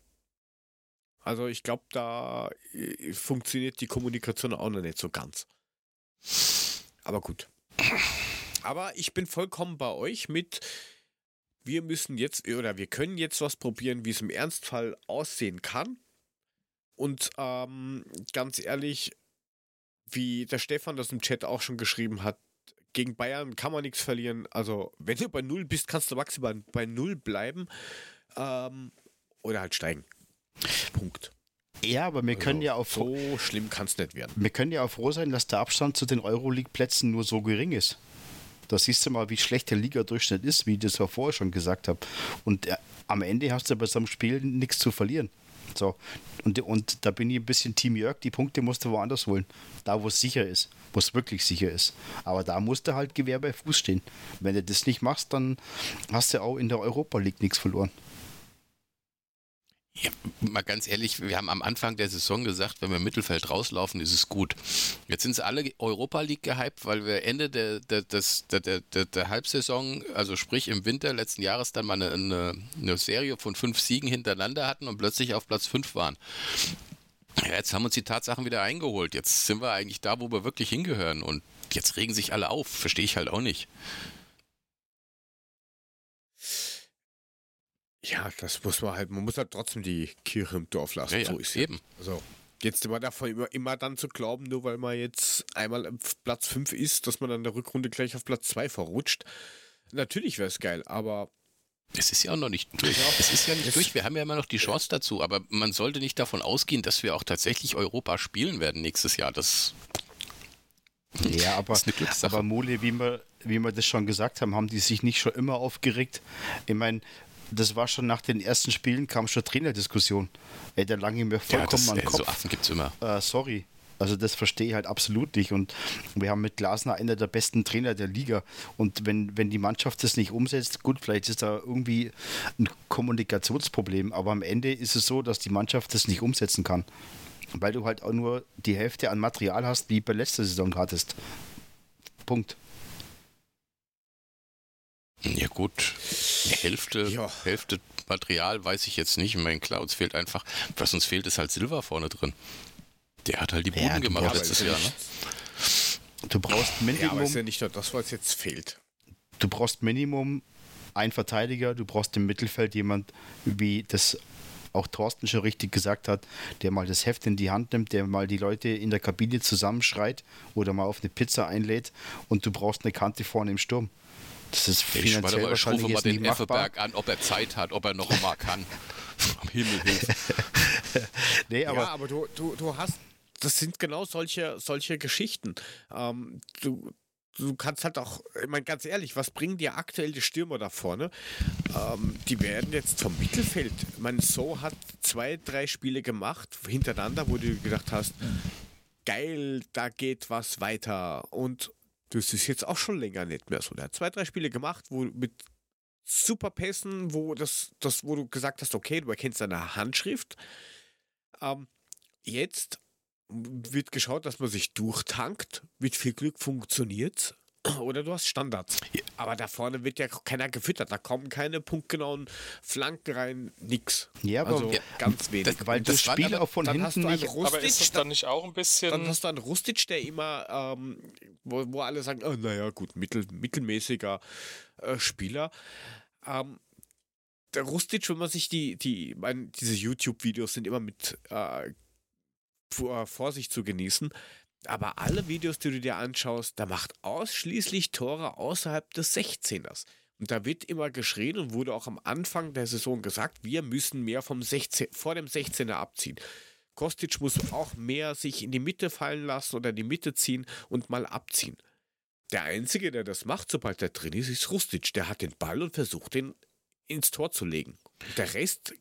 Speaker 1: Also ich glaube, da äh, funktioniert die Kommunikation auch noch nicht so ganz. Aber gut. Aber ich bin vollkommen bei euch mit, wir müssen jetzt oder wir können jetzt was probieren, wie es im Ernstfall aussehen kann. Und ähm, ganz ehrlich, wie der Stefan das im Chat auch schon geschrieben hat, gegen Bayern kann man nichts verlieren. Also, wenn du bei Null bist, kannst du maximal bei Null bleiben ähm, oder halt steigen. Punkt.
Speaker 4: Ja, aber wir
Speaker 1: also,
Speaker 4: können ja auch
Speaker 1: so schlimm kann es nicht werden.
Speaker 4: Wir können ja auch froh sein, dass der Abstand zu den Euroleague-Plätzen nur so gering ist. Da siehst du mal, wie schlecht der Liga-Durchschnitt ist, wie ich das ja vorher schon gesagt habe. Und äh, am Ende hast du bei so einem Spiel nichts zu verlieren. So. Und, und da bin ich ein bisschen Team Jörg, die Punkte musst du woanders holen. Da, wo es sicher ist, wo es wirklich sicher ist. Aber da musst du halt Gewehr bei Fuß stehen. Wenn du das nicht machst, dann hast du auch in der Europa League nichts verloren.
Speaker 2: Ja, mal ganz ehrlich, wir haben am Anfang der Saison gesagt, wenn wir im Mittelfeld rauslaufen, ist es gut. Jetzt sind sie alle Europa League gehypt, weil wir Ende der, der, des, der, der, der, Halbsaison, also sprich im Winter letzten Jahres, dann mal eine, eine Serie von fünf Siegen hintereinander hatten und plötzlich auf Platz fünf waren. Ja, jetzt haben uns die Tatsachen wieder eingeholt. Jetzt sind wir eigentlich da, wo wir wirklich hingehören. Und jetzt regen sich alle auf. Verstehe ich halt auch nicht.
Speaker 1: Ja, das muss man halt, man muss halt trotzdem die Kirche im Dorf lassen.
Speaker 2: Ja, ja, so ist eben.
Speaker 1: Also, jetzt immer davon immer, immer dann zu glauben, nur weil man jetzt einmal auf Platz 5 ist, dass man dann in der Rückrunde gleich auf Platz 2 verrutscht. Natürlich wäre es geil, aber
Speaker 2: es ist ja auch noch nicht durch. Es ist ja nicht durch. Wir haben ja immer noch die Chance dazu, aber man sollte nicht davon ausgehen, dass wir auch tatsächlich Europa spielen werden nächstes Jahr. Das
Speaker 4: ja, aber, aber Mole, wie wir, wie wir das schon gesagt haben, haben die sich nicht schon immer aufgeregt. Ich meine, das war schon nach den ersten Spielen, kam schon Trainerdiskussion. Ey, der lange mir vollkommen ja, das, an den Kopf. So
Speaker 2: Affen gibt's immer.
Speaker 4: Äh, sorry. Also das verstehe ich halt absolut nicht. Und wir haben mit Glasner einer der besten Trainer der Liga. Und wenn, wenn die Mannschaft das nicht umsetzt, gut, vielleicht ist da irgendwie ein Kommunikationsproblem. Aber am Ende ist es so, dass die Mannschaft das nicht umsetzen kann. Weil du halt auch nur die Hälfte an Material hast, wie bei letzter Saison hattest. Punkt.
Speaker 2: Ja gut, Hälfte, ja. Hälfte Material weiß ich jetzt nicht. Ich meine, klar, uns fehlt einfach, was uns fehlt, ist halt Silber vorne drin. Der hat halt die Buden ja, gemacht ja, letztes Jahr, ne?
Speaker 4: Du brauchst Minimum. Ja, aber
Speaker 1: ist ja nicht nur das, was jetzt fehlt.
Speaker 4: Du brauchst Minimum ein Verteidiger, du brauchst im Mittelfeld jemand, wie das auch Thorsten schon richtig gesagt hat, der mal das Heft in die Hand nimmt, der mal die Leute in der Kabine zusammenschreit oder mal auf eine Pizza einlädt und du brauchst eine Kante vorne im Sturm. Das ist finanziell ich, wahrscheinlich
Speaker 2: rufe mal den Effeberg an, ob er Zeit hat, ob er noch mal kann. [LAUGHS] Am Himmel hilft. [LAUGHS]
Speaker 1: nee, aber, ja, aber du, du, du hast, das sind genau solche, solche Geschichten. Ähm, du, du kannst halt auch, ich meine, ganz ehrlich, was bringen dir aktuell die Stürmer da vorne? Ähm, die werden jetzt vom Mittelfeld. Mein So hat zwei, drei Spiele gemacht hintereinander, wo du gedacht hast, geil, da geht was weiter. Und das ist jetzt auch schon länger nicht mehr so. Der hat zwei, drei Spiele gemacht, wo mit super Pässen, wo das, das, wo du gesagt hast, okay, du erkennst seine Handschrift. Ähm, jetzt wird geschaut, dass man sich durchtankt. Mit viel Glück funktioniert [CLEARS THROAT] oder du hast Standards. Ja. Aber da vorne wird ja keiner gefüttert. Da kommen keine punktgenauen Flanken rein, nix.
Speaker 4: Ja, aber also
Speaker 1: ja. ganz wenig.
Speaker 4: Das, weil das Spiel auch von hinten
Speaker 3: nicht. Rustic, aber ist das dann nicht auch ein bisschen.
Speaker 1: Dann hast du einen Rustic, der immer, ähm, wo, wo alle sagen, oh, naja, gut, mittel, mittelmäßiger äh, Spieler. Ähm, der Rustic, wenn man sich die, die, mein, diese YouTube-Videos sind immer mit äh, Vorsicht zu genießen. Aber alle Videos, die du dir anschaust, da macht ausschließlich Tore außerhalb des 16ers. Und da wird immer geschrien und wurde auch am Anfang der Saison gesagt, wir müssen mehr vom 16, vor dem 16er abziehen. Kostic muss auch mehr sich in die Mitte fallen lassen oder in die Mitte ziehen und mal abziehen. Der Einzige, der das macht, sobald er drin ist, ist Rustic. Der hat den Ball und versucht, den ins Tor zu legen. Der Rest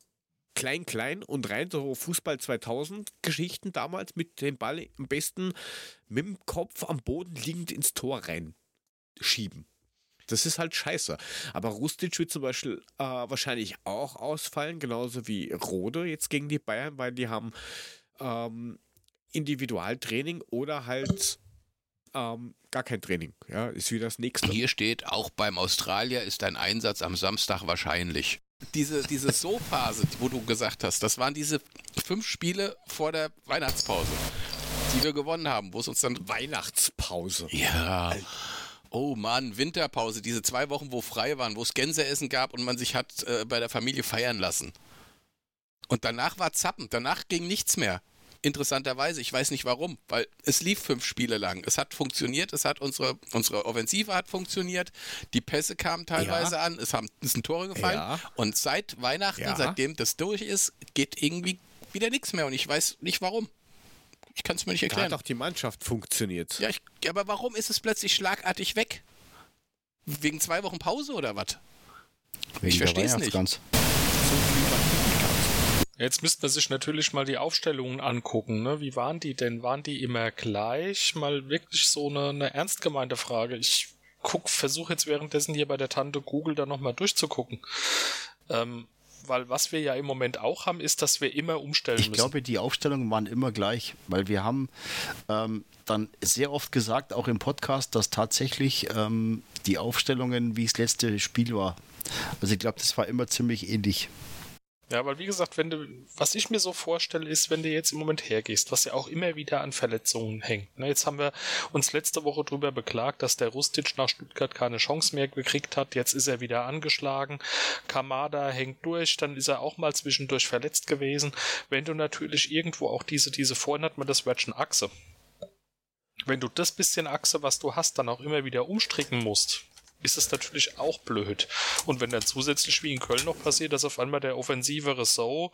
Speaker 1: klein, klein und rein so Fußball 2000 Geschichten damals mit dem Ball am besten mit dem Kopf am Boden liegend ins Tor reinschieben. Das ist halt scheiße. Aber Rustic wird zum Beispiel äh, wahrscheinlich auch ausfallen, genauso wie Rode jetzt gegen die Bayern, weil die haben ähm, Individualtraining oder halt ähm, gar kein Training. Ja, ist wie das nächste.
Speaker 2: Hier steht, auch beim Australier ist ein Einsatz am Samstag wahrscheinlich diese, diese So-Phase, wo du gesagt hast, das waren diese fünf Spiele vor der Weihnachtspause. die wir gewonnen haben, wo es uns dann.
Speaker 1: Weihnachtspause.
Speaker 2: Ja. Oh Mann, Winterpause, diese zwei Wochen, wo frei waren, wo es Gänseessen gab und man sich hat äh, bei der Familie feiern lassen. Und danach war zappend, danach ging nichts mehr. Interessanterweise, ich weiß nicht warum, weil es lief fünf Spiele lang. Es hat funktioniert, es hat unsere, unsere Offensive hat funktioniert, die Pässe kamen teilweise ja. an, es, haben, es sind Tore gefallen. Ja. Und seit Weihnachten, ja. seitdem das durch ist, geht irgendwie wieder nichts mehr und ich weiß nicht warum. Ich kann es mir nicht erklären.
Speaker 1: Da hat auch die Mannschaft funktioniert.
Speaker 2: Ja, ich, aber warum ist es plötzlich schlagartig weg? Wegen zwei Wochen Pause oder was?
Speaker 4: Ich verstehe es nicht.
Speaker 3: Jetzt müsste man sich natürlich mal die Aufstellungen angucken. Ne? Wie waren die denn? Waren die immer gleich? Mal wirklich so eine, eine ernst gemeinte Frage. Ich guck, versuche jetzt währenddessen hier bei der Tante Google da nochmal durchzugucken. Ähm, weil was wir ja im Moment auch haben, ist, dass wir immer umstellen
Speaker 4: ich
Speaker 3: müssen.
Speaker 4: Ich glaube, die Aufstellungen waren immer gleich, weil wir haben ähm, dann sehr oft gesagt, auch im Podcast, dass tatsächlich ähm, die Aufstellungen, wie das letzte Spiel war. Also ich glaube, das war immer ziemlich ähnlich.
Speaker 3: Ja, weil wie gesagt, wenn du, was ich mir so vorstelle, ist, wenn du jetzt im Moment hergehst, was ja auch immer wieder an Verletzungen hängt. Ne, jetzt haben wir uns letzte Woche darüber beklagt, dass der Rustic nach Stuttgart keine Chance mehr gekriegt hat. Jetzt ist er wieder angeschlagen. Kamada hängt durch, dann ist er auch mal zwischendurch verletzt gewesen. Wenn du natürlich irgendwo auch diese, diese vorhin hat man das Wörtchen Achse. Wenn du das bisschen Achse, was du hast, dann auch immer wieder umstricken musst, ist es natürlich auch blöd. Und wenn dann zusätzlich wie in Köln noch passiert, dass auf einmal der offensivere So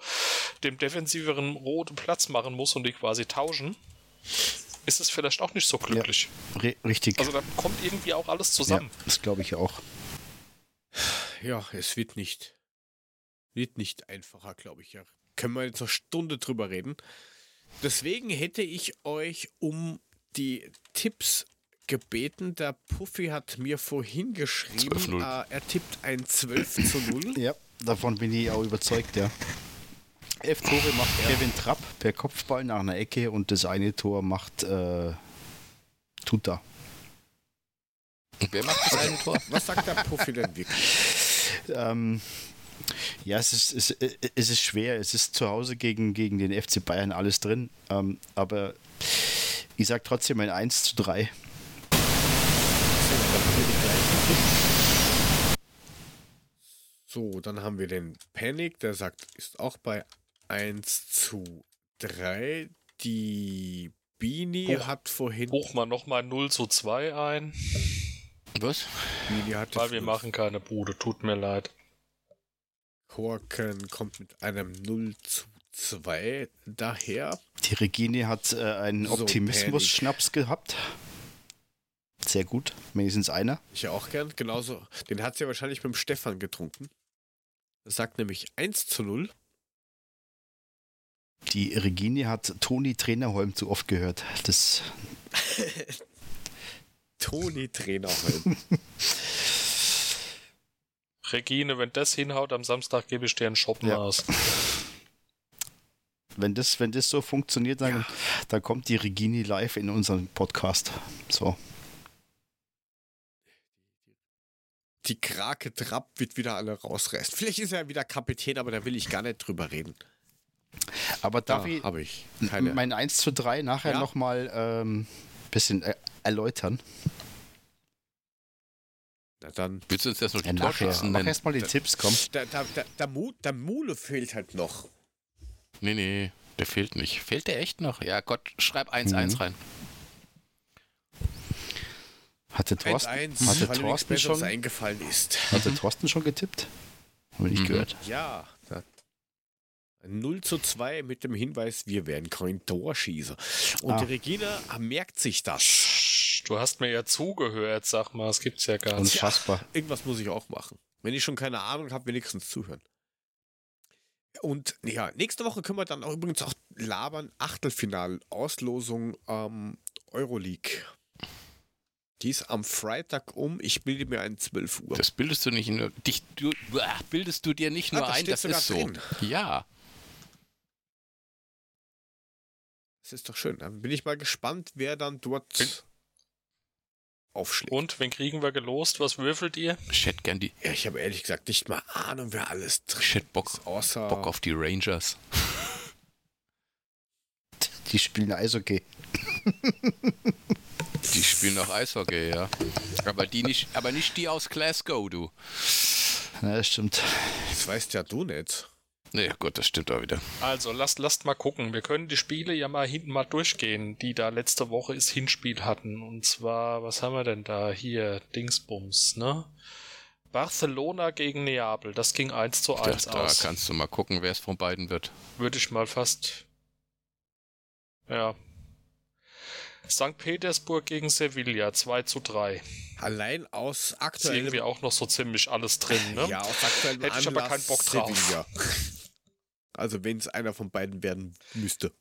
Speaker 3: dem defensiveren roten Platz machen muss und die quasi tauschen, ist es vielleicht auch nicht so glücklich.
Speaker 4: Ja, richtig.
Speaker 3: Also da kommt irgendwie auch alles zusammen.
Speaker 4: Ja, das glaube ich auch.
Speaker 1: Ja, es wird nicht, wird nicht einfacher, glaube ich. Ja. Können wir jetzt eine Stunde drüber reden. Deswegen hätte ich euch um die Tipps gebeten. Der Puffy hat mir vorhin geschrieben, äh, er tippt ein 12 zu 0.
Speaker 4: Ja, davon bin ich auch überzeugt, ja. Elf Tore macht ja. Kevin Trapp per Kopfball nach einer Ecke und das eine Tor macht äh, Tuta.
Speaker 2: Wer macht das eine Tor? [LAUGHS]
Speaker 1: Was sagt der Puffy denn wirklich?
Speaker 4: ähm, ja, es ist, es, es ist schwer. Es ist zu Hause gegen, gegen den FC Bayern alles drin. Ähm, aber ich sage trotzdem ein 1 zu 3.
Speaker 1: So, dann haben wir den Panic, der sagt, ist auch bei 1 zu 3. Die Bini Buch, hat vorhin.
Speaker 3: Buch mal nochmal 0 zu 2 ein.
Speaker 2: Was?
Speaker 3: Bini hat Weil wir machen keine Bude, tut mir leid.
Speaker 1: Horken kommt mit einem 0 zu 2 daher.
Speaker 4: Die Regine hat äh, einen so, Optimismus-Schnaps gehabt. Sehr gut, wenigstens einer.
Speaker 1: Ich ja auch gern, genauso. Den hat sie ja wahrscheinlich mit dem Stefan getrunken. Das sagt nämlich 1 zu 0.
Speaker 4: Die Regine hat Toni Trainerholm zu oft gehört. Das. [LAUGHS]
Speaker 1: Toni Trainerholm. [LAUGHS]
Speaker 3: Regine, wenn das hinhaut, am Samstag gebe ich dir einen Shoppen ja. aus.
Speaker 4: Wenn das, wenn das so funktioniert, dann, ja. dann kommt die Regine live in unseren Podcast. So.
Speaker 1: Die Krake Trapp wird wieder alle rausreißen. Vielleicht ist er ja wieder Kapitän, aber da will ich gar nicht drüber reden.
Speaker 4: Aber darf ich,
Speaker 1: ich
Speaker 4: mein 1 zu 3 nachher ja? nochmal ein ähm, bisschen äh, erläutern?
Speaker 1: Na dann.
Speaker 2: Willst du uns jetzt noch die ja,
Speaker 4: Torschützen nennen? Mach erstmal die da, Tipps, komm.
Speaker 1: Der, der, der, der, Mu, der Mule fehlt halt noch.
Speaker 2: Nee, nee, der fehlt nicht. Fehlt der echt noch? Ja, Gott, schreib 1-1 mhm. rein.
Speaker 4: Hatte Thorsten, 1 -1, hatte Thorsten schon
Speaker 1: eingefallen ist.
Speaker 4: Hatte Thorsten schon getippt? Habe ich nicht mhm. gehört.
Speaker 1: Ja. 0 zu 2 mit dem Hinweis, wir werden kein Tor schießen. Und ah. die Regina merkt sich das.
Speaker 3: Du hast mir ja zugehört, sag mal, das gibt's ja gar nicht.
Speaker 4: Unfassbar. Ja,
Speaker 1: irgendwas muss ich auch machen. Wenn ich schon keine Ahnung habe, wenigstens zuhören. Und ja, nächste Woche können wir dann auch übrigens auch labern. Achtelfinal-Auslosung ähm, Euroleague. Die ist am Freitag um, ich bilde mir ein 12 Uhr.
Speaker 2: Das bildest du nicht nur, dich, du, bildest du dir nicht nur ah, das ein, das ist so. Drin. Ja.
Speaker 1: Das ist doch schön. Dann bin ich mal gespannt, wer dann dort bin aufschlägt.
Speaker 3: Und, wen kriegen wir gelost? Was würfelt ihr?
Speaker 2: Ich hätte gern die.
Speaker 1: Ja, ich habe ehrlich gesagt nicht mal Ahnung, wer alles
Speaker 2: drin Ich hätte Bock,
Speaker 1: außer
Speaker 2: Bock auf die Rangers.
Speaker 4: Die spielen Eishockey. [LAUGHS]
Speaker 2: Die spielen auch Eishockey, ja. Aber die nicht, aber nicht die aus Glasgow, du.
Speaker 4: Ja, das stimmt.
Speaker 1: Das weißt ja du nicht.
Speaker 2: Nee, gut, das stimmt auch wieder.
Speaker 3: Also lasst, lasst mal gucken. Wir können die Spiele ja mal hinten mal durchgehen, die da letzte Woche das Hinspiel hatten. Und zwar, was haben wir denn da? Hier, Dingsbums, ne? Barcelona gegen Neapel, das ging 1 zu 1
Speaker 2: da,
Speaker 3: aus.
Speaker 2: Da kannst du mal gucken, wer es von beiden wird.
Speaker 3: Würde ich mal fast. Ja. St. Petersburg gegen Sevilla, 2 zu 3.
Speaker 1: Allein aus
Speaker 3: Ist
Speaker 1: aktuellem...
Speaker 3: irgendwie auch noch so ziemlich alles drin, ne?
Speaker 1: Ja, aus aktuellem
Speaker 3: Hätte ich aber keinen Bock drauf.
Speaker 1: Sevilla. Also wenn es einer von beiden werden müsste.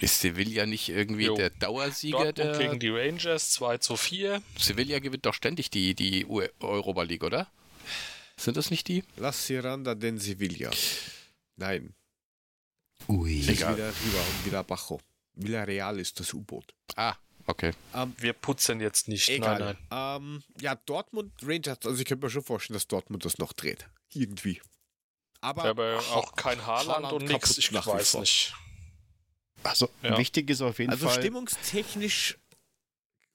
Speaker 2: Ist Sevilla nicht irgendwie
Speaker 3: Jo.
Speaker 2: der Dauersieger
Speaker 3: Dortmund
Speaker 2: der.
Speaker 3: gegen die Rangers, 2 zu 4.
Speaker 2: Sevilla gewinnt doch ständig die, die U- Europa League, oder? Sind das nicht die?
Speaker 1: La Ciranda den Sevilla. Nein,
Speaker 4: Ui.
Speaker 1: ist
Speaker 2: Egal.
Speaker 1: wieder rüber und wieder Bajo. Villarreal ist das U-Boot.
Speaker 2: Ah, okay.
Speaker 3: Wir putzen jetzt nicht.
Speaker 1: Egal.
Speaker 3: Nein, nein.
Speaker 1: Ähm, ja, Dortmund Rangers, also ich könnte mir schon vorstellen, dass Dortmund das noch dreht. Irgendwie. Aber,
Speaker 3: Ja, aber auch kein Haaland,
Speaker 1: Haaland
Speaker 3: und
Speaker 1: kaputt
Speaker 3: Ich weiß
Speaker 1: vor.
Speaker 3: nicht.
Speaker 4: Also
Speaker 3: Ja.
Speaker 4: wichtig ist auf jeden
Speaker 1: also
Speaker 4: Fall.
Speaker 1: stimmungstechnisch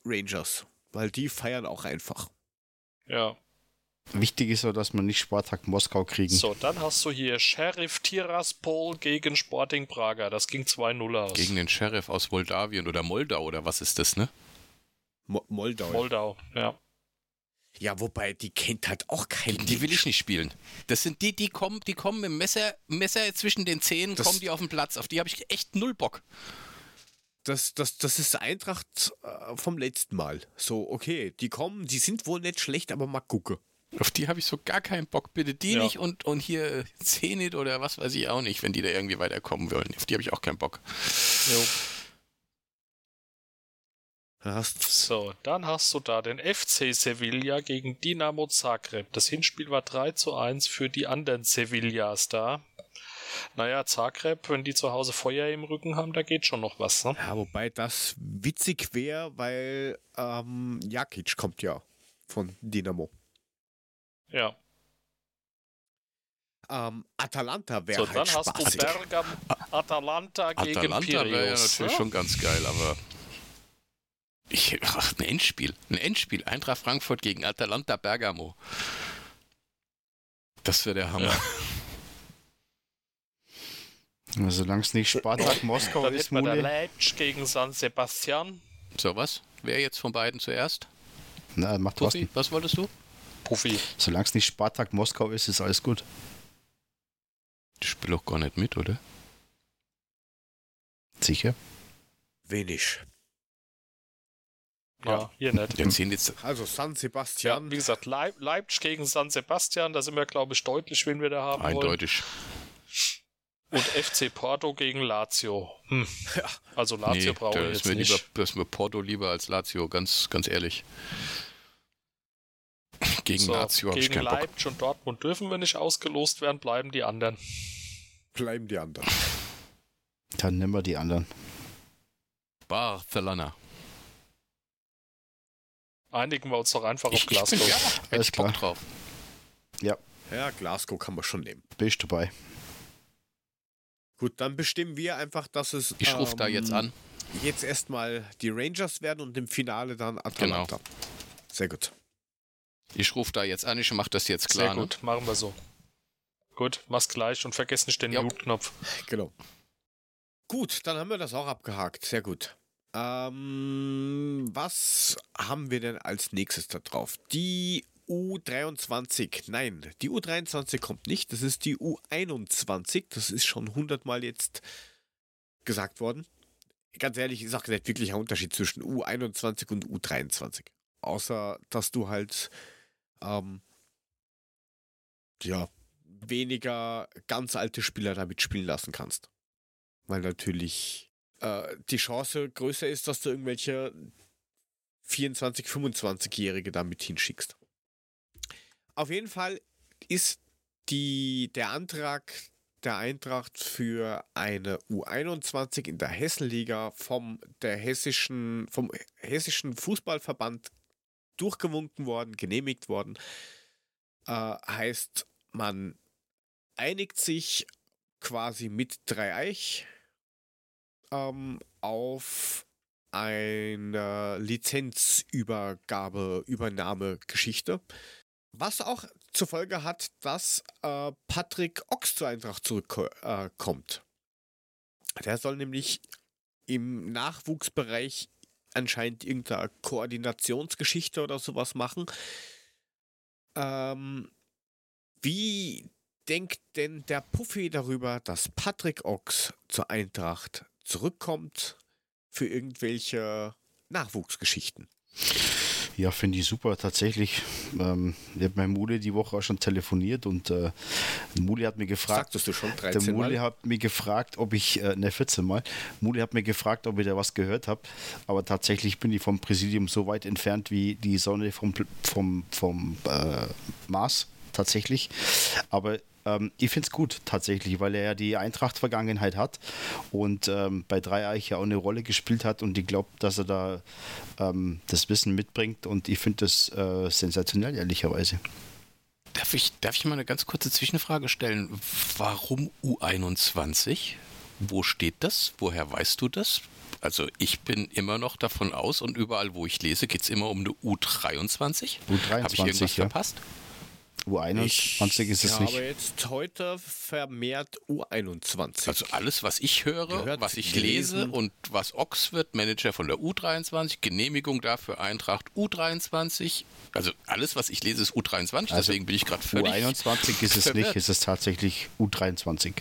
Speaker 1: Rangers, weil die feiern auch einfach.
Speaker 3: Ja.
Speaker 4: Wichtig ist so, dass wir nicht Spartak Moskau kriegen.
Speaker 3: So, dann hast du hier Sheriff Tiraspol gegen Sporting Praga. Das ging 2-0 aus.
Speaker 2: Gegen den Sheriff aus Moldawien oder Moldau oder was ist das, ne?
Speaker 1: Mo Moldau.
Speaker 3: Moldau, ja.
Speaker 1: ja, wobei die kennt halt auch kein
Speaker 2: Gegen die will ich nicht spielen. Das sind die, die kommen, die kommen mit dem Messer, Messer zwischen den Zähnen,
Speaker 1: Das-
Speaker 2: kommen die auf den Platz. Auf die habe ich echt null Bock.
Speaker 1: Das, das, das ist Eintracht äh, vom letzten Mal. So, okay, die kommen, die sind wohl nicht schlecht, aber mal gucken.
Speaker 2: Auf die habe ich so gar keinen Bock. Bitte die
Speaker 3: Ja.
Speaker 2: nicht und, und hier Zenit oder was weiß ich auch nicht, wenn die da irgendwie weiterkommen wollen. Auf die habe ich auch keinen Bock.
Speaker 3: Jo. So, dann hast du da den FC Sevilla gegen Dinamo Zagreb. Das Hinspiel war 3 zu 1 für die anderen Sevillas da. Naja, Zagreb, wenn die zu Hause Feuer im Rücken haben, da geht schon noch was. Ne?
Speaker 1: Ja, wobei das witzig wäre, weil ähm, Jakic kommt ja von Dynamo.
Speaker 3: Ja.
Speaker 1: Ähm, Atalanta wäre
Speaker 3: So,
Speaker 1: halt
Speaker 3: dann hast du
Speaker 1: spaßig.
Speaker 3: Bergam Atalanta gegen
Speaker 2: Atalanta wäre ja natürlich
Speaker 3: ne?
Speaker 2: schon ganz geil, aber ich, ach, ein Endspiel. Ein Endspiel. Eintracht Frankfurt gegen Atalanta Bergamo. Das wäre der Hammer.
Speaker 4: Also, Solange es nicht Spartak [LAUGHS] Moskau
Speaker 3: Dann
Speaker 4: ist, Mule.
Speaker 3: Leipzig gegen San Sebastian.
Speaker 2: So, was? Wer jetzt von beiden zuerst?
Speaker 4: Na, macht
Speaker 2: Puffy,
Speaker 4: Thorsten.
Speaker 2: was wolltest du?
Speaker 3: Puffy.
Speaker 4: Solange es nicht Spartak Moskau ist, ist alles gut.
Speaker 2: Ich spiele auch gar nicht mit, oder?
Speaker 4: Sicher.
Speaker 1: Wenig.
Speaker 3: Ja, hier nicht.
Speaker 2: Jetzt sind jetzt.
Speaker 1: Also San
Speaker 3: Ja,
Speaker 1: Sebastian.
Speaker 3: wie gesagt, Leip Leipzig gegen San Sebastian, da sind wir, glaube ich, deutlich, wen wir da haben wollen.
Speaker 2: Eindeutig.
Speaker 3: Und FC Porto gegen Lazio. Hm.
Speaker 1: Ja.
Speaker 3: Also Lazio
Speaker 2: nee,
Speaker 3: brauche
Speaker 2: da
Speaker 3: ich
Speaker 2: ist
Speaker 3: jetzt
Speaker 2: mir
Speaker 3: nicht.
Speaker 2: lieber, das ist mir Porto lieber als Lazio, ganz, ganz ehrlich. Gegen
Speaker 3: so,
Speaker 2: Lazio habe ich
Speaker 3: gegen
Speaker 2: keinen Bock.
Speaker 3: Leipzig und Dortmund dürfen wir nicht ausgelost werden, bleiben die anderen.
Speaker 1: Bleiben die anderen.
Speaker 4: Dann nehmen wir die anderen.
Speaker 2: Barcelona.
Speaker 3: Einigen wir uns doch einfach auf
Speaker 2: Ich, ich bin,
Speaker 3: Glasgow. [LAUGHS]
Speaker 2: ja, hätte ich Bock drauf.
Speaker 1: Ja, Glasgow kann man schon nehmen.
Speaker 4: Bin ich dabei.
Speaker 1: Gut, dann bestimmen wir einfach, dass es.
Speaker 2: Ich rufe da
Speaker 1: ähm,
Speaker 2: jetzt an.
Speaker 1: Jetzt erstmal die Rangers werden und im Finale dann Atalanta.
Speaker 2: Genau.
Speaker 1: Sehr gut.
Speaker 2: Ich rufe da jetzt an, ich mache das jetzt klar.
Speaker 3: Sehr
Speaker 2: ne?
Speaker 3: gut, machen wir so. Gut, mach's gleich und vergesst nicht den. Mute-Knopf.
Speaker 1: Genau. Gut, dann haben wir das auch abgehakt. Sehr gut. Ähm, was haben wir denn als nächstes da drauf? Die U23. Nein, die U23 kommt nicht. Das ist die U21. Das ist schon hundertmal jetzt gesagt worden. Ganz ehrlich, ist auch nicht wirklich ein Unterschied zwischen U21 und U23. Außer, dass du halt ähm, ja, weniger ganz alte Spieler damit spielen lassen kannst. Weil natürlich äh, die Chance größer ist, dass du irgendwelche 24, 25-Jährige damit hinschickst. Auf jeden Fall ist die, der Antrag der Eintracht für eine U21 in der Hessenliga vom, der hessischen, vom hessischen Fußballverband durchgewunken worden, genehmigt worden. Äh, heißt, man einigt sich quasi mit Dreieich ähm, auf eine Lizenzübergabe, Übernahmegeschichte. Was auch zur Folge hat, dass äh, Patrick Ochs zur Eintracht zurückkommt. Äh, Der soll nämlich im Nachwuchsbereich anscheinend irgendeine Koordinationsgeschichte oder sowas machen. Ähm, wie denkt denn der Puffy darüber, dass Patrick Ochs zur Eintracht zurückkommt für irgendwelche Nachwuchsgeschichten?
Speaker 4: Ja, finde ich super, tatsächlich. Ähm, ich habe mit Mule die Woche auch schon telefoniert und äh, Mule hat mir gefragt.
Speaker 1: Sagtest du schon 13
Speaker 4: Der Mule
Speaker 1: Mal?
Speaker 4: hat mir gefragt, ob ich, äh, ne, 14 Mal. Mule hat mir gefragt, ob ich da was gehört habe. Aber tatsächlich bin ich vom Präsidium so weit entfernt wie die Sonne vom, vom, vom äh, Mars, tatsächlich. Aber ähm, ich finde es gut, tatsächlich, weil er ja die Eintracht-Vergangenheit hat und ähm, bei Dreieich ja auch eine Rolle gespielt hat und ich glaube, dass er da ähm, das Wissen mitbringt und ich finde das äh, sensationell, ehrlicherweise.
Speaker 2: Darf ich, darf ich mal eine ganz kurze Zwischenfrage stellen? Warum U21? Wo steht das? Woher weißt du das? Also ich bin immer noch davon aus und überall, wo ich lese, geht es immer um eine U23.
Speaker 4: U23,
Speaker 2: Habe ich irgendwas
Speaker 4: ja.
Speaker 2: verpasst?
Speaker 4: U21 ist es
Speaker 1: ich
Speaker 4: nicht.
Speaker 1: habe jetzt heute vermehrt U21.
Speaker 2: Also alles, was ich höre,
Speaker 1: Gehört,
Speaker 2: was ich
Speaker 1: gelesen.
Speaker 2: lese und was wird, Manager von der U23, Genehmigung dafür Eintracht U23. Also alles, was ich lese, ist U23, deswegen bin ich gerade völlig
Speaker 4: U21 ist es
Speaker 2: verwirrt.
Speaker 4: nicht, es ist tatsächlich U23.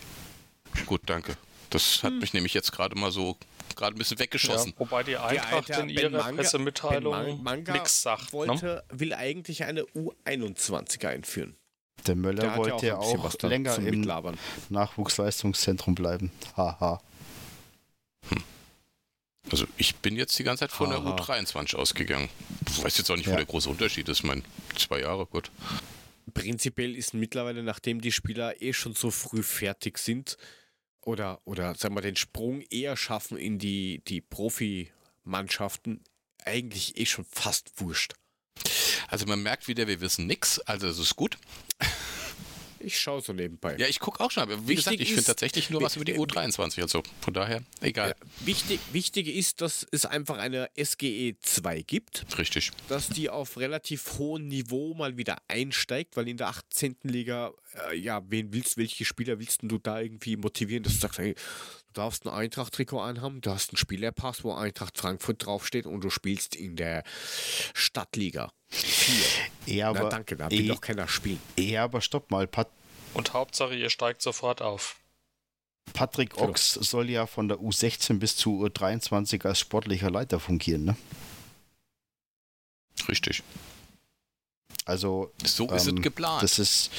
Speaker 2: Gut, danke. Das hat mich nämlich jetzt gerade mal so gerade ein bisschen
Speaker 3: Ja,
Speaker 2: weggeschossen.
Speaker 3: wobei die Eintracht
Speaker 1: Alter
Speaker 3: in
Speaker 1: Ben
Speaker 3: ihrer
Speaker 1: Manga-
Speaker 3: Pressemitteilung nichts sagt. Ne?
Speaker 1: wollte, will eigentlich eine U21 einführen.
Speaker 4: Der Möller
Speaker 1: Der
Speaker 4: wollte ja auch,
Speaker 1: was da
Speaker 4: länger im
Speaker 1: Mitlabern.
Speaker 4: Nachwuchsleistungszentrum bleiben. Haha.
Speaker 2: Also ich bin jetzt die ganze Zeit von der
Speaker 1: Haha.
Speaker 2: U23 ausgegangen. Ich weiß jetzt auch nicht, wo
Speaker 4: Ja.
Speaker 2: der große Unterschied ist. Ich meine, zwei Jahre, gut.
Speaker 1: Prinzipiell ist mittlerweile, nachdem die Spieler eh schon so früh fertig sind oder, oder sagen wir den Sprung eher schaffen in die, die Profimannschaften, eigentlich eh schon fast wurscht.
Speaker 2: Also man merkt wieder, wir wissen nix, also es ist gut. [LAUGHS]
Speaker 1: Ich schaue so nebenbei.
Speaker 2: Ja, ich gucke auch schon, wie
Speaker 1: Wichtig
Speaker 2: gesagt, ich finde tatsächlich nur was über die U23. Also von daher, egal.
Speaker 1: Ja, wichtig, wichtig ist, dass es einfach eine SGE 2 gibt,
Speaker 2: Richtig.
Speaker 1: dass die auf relativ hohem Niveau mal wieder einsteigt, weil in der 18. Liga, äh, ja, wen willst, welche Spieler willst du da irgendwie motivieren, dass du sagst, hey, du darfst ein Eintracht-Trikot anhaben, du hast einen Spielerpass, wo Eintracht Frankfurt draufsteht und du spielst in der Stadtliga 4.
Speaker 4: Ja,
Speaker 1: Na
Speaker 4: aber,
Speaker 1: danke, da will doch keiner spielen.
Speaker 4: eh, aber stopp mal. Pat
Speaker 3: Und Hauptsache, ihr steigt sofort auf.
Speaker 4: Patrick
Speaker 1: Genau.
Speaker 4: Ochs soll ja von der U16 bis zu U23 als sportlicher Leiter fungieren. Ne?
Speaker 2: Richtig.
Speaker 4: Also
Speaker 2: So ist
Speaker 4: Ähm,
Speaker 2: es geplant.
Speaker 4: das ist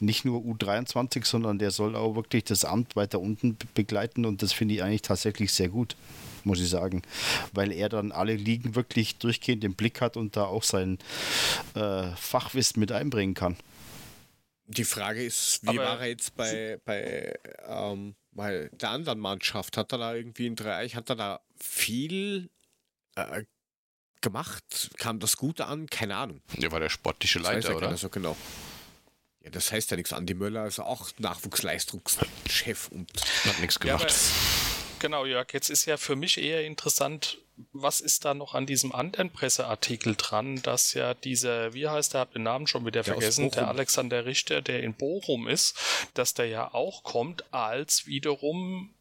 Speaker 4: nicht nur U23, sondern der soll auch wirklich das Amt weiter unten be- begleiten und das finde ich eigentlich tatsächlich sehr gut, muss ich sagen, weil er dann alle Ligen wirklich durchgehend im Blick hat und da auch sein äh, Fachwissen mit einbringen kann.
Speaker 1: Die Frage ist, wie
Speaker 3: Aber-
Speaker 1: war er jetzt bei, bei, ähm, bei der anderen Mannschaft? Hat er da irgendwie in Dreieich, hat er da viel äh, gemacht? Kam das gut an? Keine Ahnung.
Speaker 2: Der war der sportliche
Speaker 1: Das weiß
Speaker 2: Leiter,
Speaker 1: ja
Speaker 2: oder?
Speaker 1: so genau. Ja, das heißt ja nichts. Andi Möller ist auch Nachwuchsleistungschef und
Speaker 2: Hat nichts
Speaker 3: Ja,
Speaker 2: gemacht.
Speaker 3: aber, genau, Jörg, jetzt ist ja für mich eher interessant, was ist da noch an diesem anderen Presseartikel dran, dass ja dieser, wie heißt der, hab den Namen schon wieder
Speaker 1: Der
Speaker 3: vergessen, der. Alexander Richter, der in Bochum ist, dass der ja auch kommt als wiederum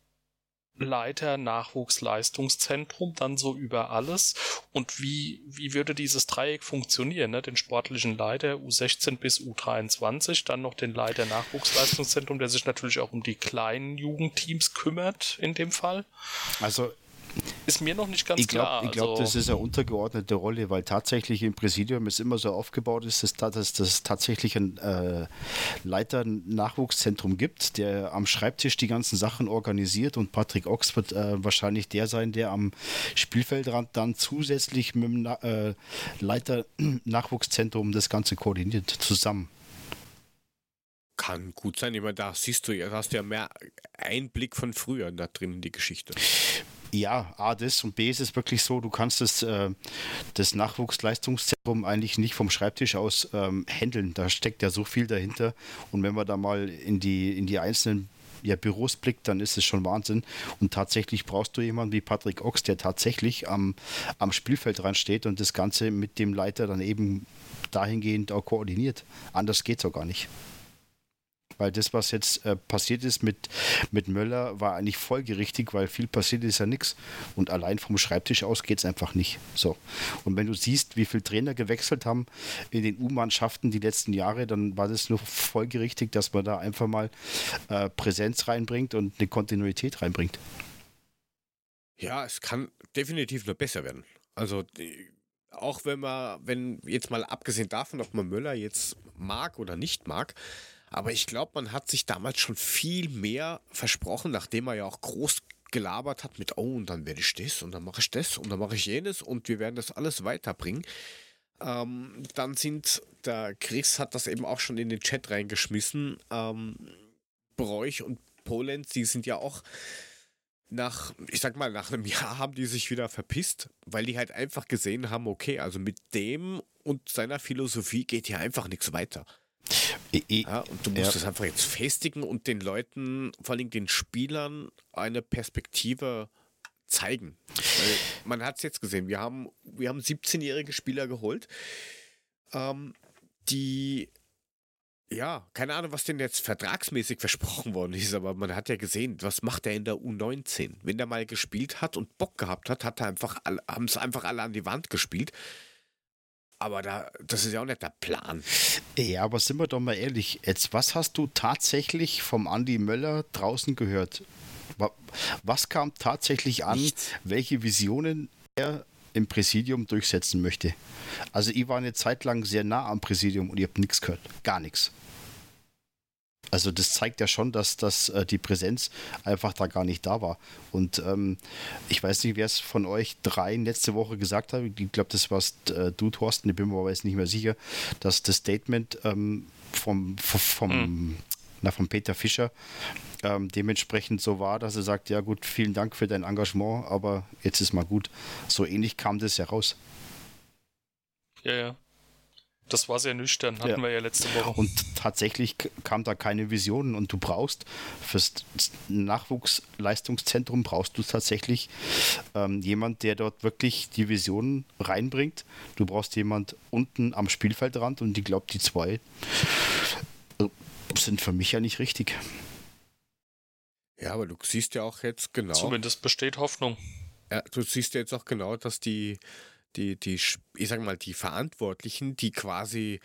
Speaker 3: Leiter Nachwuchsleistungszentrum, dann so über alles. Und wie, wie würde dieses Dreieck funktionieren? Ne? Den sportlichen Leiter U16 bis U23, dann noch den Leiter Nachwuchsleistungszentrum, der sich natürlich auch um die kleinen Jugendteams kümmert in dem Fall.
Speaker 4: Also
Speaker 3: Ist mir noch nicht ganz
Speaker 4: ich glaube,
Speaker 3: klar.
Speaker 4: ich glaub,
Speaker 3: also,
Speaker 4: das ist eine untergeordnete Rolle, weil tatsächlich im Präsidium es immer so aufgebaut ist, dass, da- dass das tatsächlich ein äh, Leiter-Nachwuchszentrum gibt, der am Schreibtisch die ganzen Sachen organisiert und Patrick Ochs wird äh, wahrscheinlich der sein, der am Spielfeldrand dann zusätzlich mit dem Na äh, Leiter-Nachwuchszentrum das Ganze koordiniert zusammen.
Speaker 1: kann gut sein. Ich meine, da siehst du ja, da hast du ja mehr Einblick von früher da drin in die Geschichte.
Speaker 4: Ja, A, das und B ist es wirklich so, du kannst das, äh, das Nachwuchsleistungszentrum eigentlich nicht vom Schreibtisch aus ähm, handeln. Da steckt ja so viel dahinter. Und wenn man da mal in die, in die einzelnen ja, Büros blickt, dann ist es schon Wahnsinn. Und tatsächlich brauchst du jemanden wie Patrick Ochs, der tatsächlich am, am Spielfeld dran steht und das Ganze mit dem Leiter dann eben dahingehend auch koordiniert. Anders geht es auch gar nicht. Weil das, was jetzt äh, passiert ist mit, mit Möller, war eigentlich folgerichtig, weil viel passiert ist ja nichts. Und allein vom Schreibtisch aus geht es einfach nicht. So. Und wenn du siehst, wie viele Trainer gewechselt haben in den U-Mannschaften die letzten Jahre, dann war das nur folgerichtig, dass man da einfach mal äh, Präsenz reinbringt und eine Kontinuität reinbringt.
Speaker 1: Ja, es kann definitiv nur besser werden. Also auch wenn man, wenn jetzt mal abgesehen davon, ob man Möller jetzt mag oder nicht mag, aber ich glaube, man hat sich damals schon viel mehr versprochen, nachdem er ja auch groß gelabert hat mit, oh, und dann werde ich das und dann mache ich das und dann mache ich jenes und wir werden das alles weiterbringen. Ähm, dann sind, der Chris hat das eben auch schon in den Chat reingeschmissen, ähm, Bräuch und Polenz, die sind ja auch nach, ich sag mal, nach einem [LAUGHS] Jahr haben die sich wieder verpisst, weil die halt einfach gesehen haben, okay, also mit dem und seiner Philosophie geht hier einfach nichts weiter. Ja, und du musst ja. das einfach jetzt festigen und den Leuten, vor allem den Spielern, eine Perspektive zeigen. Weil man hat es jetzt gesehen, wir haben, wir haben 17-jährige Spieler geholt, ähm, die ja, keine Ahnung, was denn jetzt vertragsmäßig versprochen worden ist, aber man hat ja gesehen, was macht er in der U19? Wenn der mal gespielt hat und Bock gehabt hat, hat er einfach, haben es einfach alle an die Wand gespielt. Aber da, das ist ja auch nicht der Plan.
Speaker 4: Ja, aber sind wir doch mal ehrlich, jetzt, was hast du tatsächlich vom Andy Möller draußen gehört? Was kam tatsächlich an? Nichts. Welche Visionen er im Präsidium durchsetzen möchte? Also, ich war eine Zeit lang sehr nah am Präsidium und ihr habt nichts gehört. Gar nichts. Also das zeigt ja schon, dass, dass äh, die Präsenz einfach da gar nicht da war. Und ähm, ich weiß nicht, wer es von euch drei letzte Woche gesagt hat. Ich glaube, das warst äh, du, Thorsten, ich bin mir aber jetzt nicht mehr sicher, dass das Statement ähm, vom, vom, mhm. na, von Peter Fischer ähm, dementsprechend so war, dass er sagt, ja gut, vielen Dank für dein Engagement, aber jetzt ist mal gut. So ähnlich kam das ja raus.
Speaker 3: Ja, ja. Das war sehr nüchtern, hatten ja. wir ja letzte Woche.
Speaker 4: Und tatsächlich kam da keine Vision und du brauchst fürs Nachwuchsleistungszentrum brauchst du tatsächlich ähm, jemand, der dort wirklich die Vision reinbringt. Du brauchst jemand unten am Spielfeldrand und ich glaube, die zwei äh, sind für mich ja nicht richtig.
Speaker 1: Ja, aber du siehst ja auch jetzt genau.
Speaker 3: Zumindest besteht Hoffnung.
Speaker 1: Ja, du siehst ja jetzt auch genau, dass die die, die, ich sag mal, die Verantwortlichen, die quasi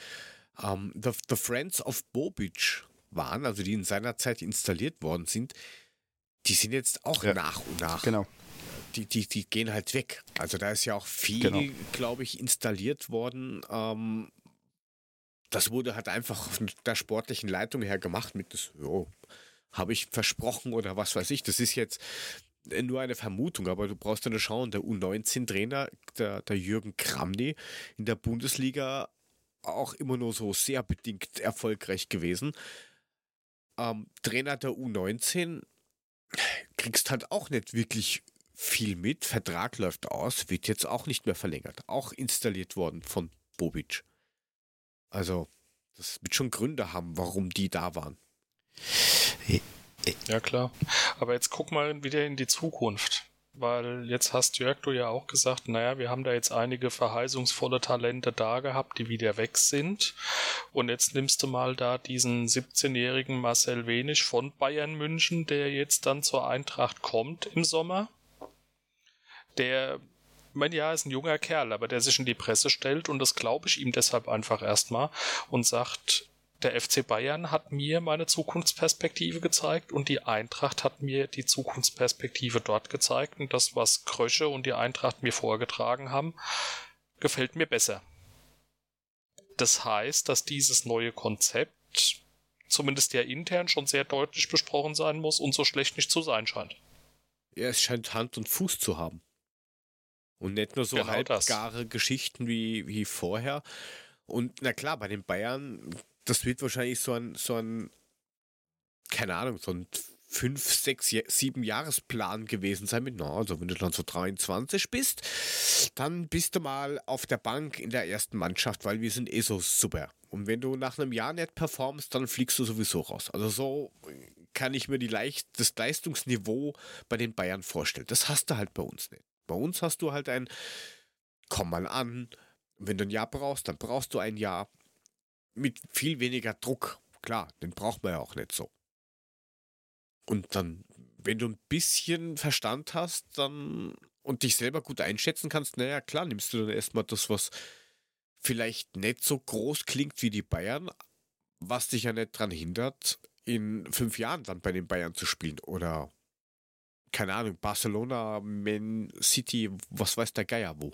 Speaker 1: ähm, the, the Friends of Bobic waren, also die in seiner Zeit installiert worden sind, die sind jetzt auch ja, nach und nach.
Speaker 4: Genau.
Speaker 1: Die, die, die gehen halt weg. Also da ist ja auch viel, genau. glaube ich, installiert worden. Ähm, das wurde halt einfach von der sportlichen Leitung her gemacht mit das, jo, habe ich versprochen oder was weiß ich. Das ist jetzt, nur eine Vermutung, aber du brauchst ja nur schauen, der U19-Trainer, der, der Jürgen Kramny, in der Bundesliga auch immer nur so sehr bedingt erfolgreich gewesen. Ähm, Trainer der U19 kriegst halt auch nicht wirklich viel mit. Vertrag läuft aus, wird jetzt auch nicht mehr verlängert. Auch installiert worden von Bobic. Also, das wird schon Gründe haben, warum die da waren.
Speaker 3: Ja, klar. Aber jetzt guck mal wieder in die Zukunft. Weil jetzt hast Jörg du ja auch gesagt, naja, wir haben da jetzt einige verheißungsvolle Talente da gehabt, die wieder weg sind. Und jetzt nimmst du mal da diesen 17-jährigen Marcel Wenig von Bayern München, der jetzt dann zur Eintracht kommt im Sommer. Der, ich meine, ja, ist ein junger Kerl, aber der sich in die Presse stellt und das glaube ich ihm deshalb einfach erstmal und sagt, der FC Bayern hat mir meine Zukunftsperspektive gezeigt und die Eintracht hat mir die Zukunftsperspektive dort gezeigt und das, was Krösche und die Eintracht mir vorgetragen haben, gefällt mir besser. Das heißt, dass dieses neue Konzept zumindest ja intern schon sehr deutlich besprochen sein muss und so schlecht nicht zu sein scheint.
Speaker 1: Ja, es scheint Hand und Fuß zu haben. Und nicht nur so genau halbgare das. Geschichten wie, wie vorher. Und na klar, bei den Bayern das wird wahrscheinlich so ein, so ein, keine Ahnung, so ein fünf, sechs, sieben Jahresplan gewesen sein mit, na, also wenn du dann so 23 bist, dann bist du mal auf der Bank in der ersten Mannschaft, weil wir sind eh so super. Und wenn du nach einem Jahr nicht performst, dann fliegst du sowieso raus. Also so kann ich mir die Leicht, das Leistungsniveau bei den Bayern vorstellen. Das hast du halt bei uns nicht. Bei uns hast du halt ein, komm mal an, wenn du ein Jahr brauchst, dann brauchst du ein Jahr mit viel weniger Druck. Klar, den braucht man ja auch nicht so. Und dann, wenn du ein bisschen Verstand hast, dann und dich selber gut einschätzen kannst, naja, klar, nimmst du dann erstmal das, was vielleicht nicht so groß klingt wie die Bayern, was dich ja nicht daran hindert, in fünf Jahren dann bei den Bayern zu spielen. Oder, keine Ahnung, Barcelona, Man City, was weiß der Geier wo.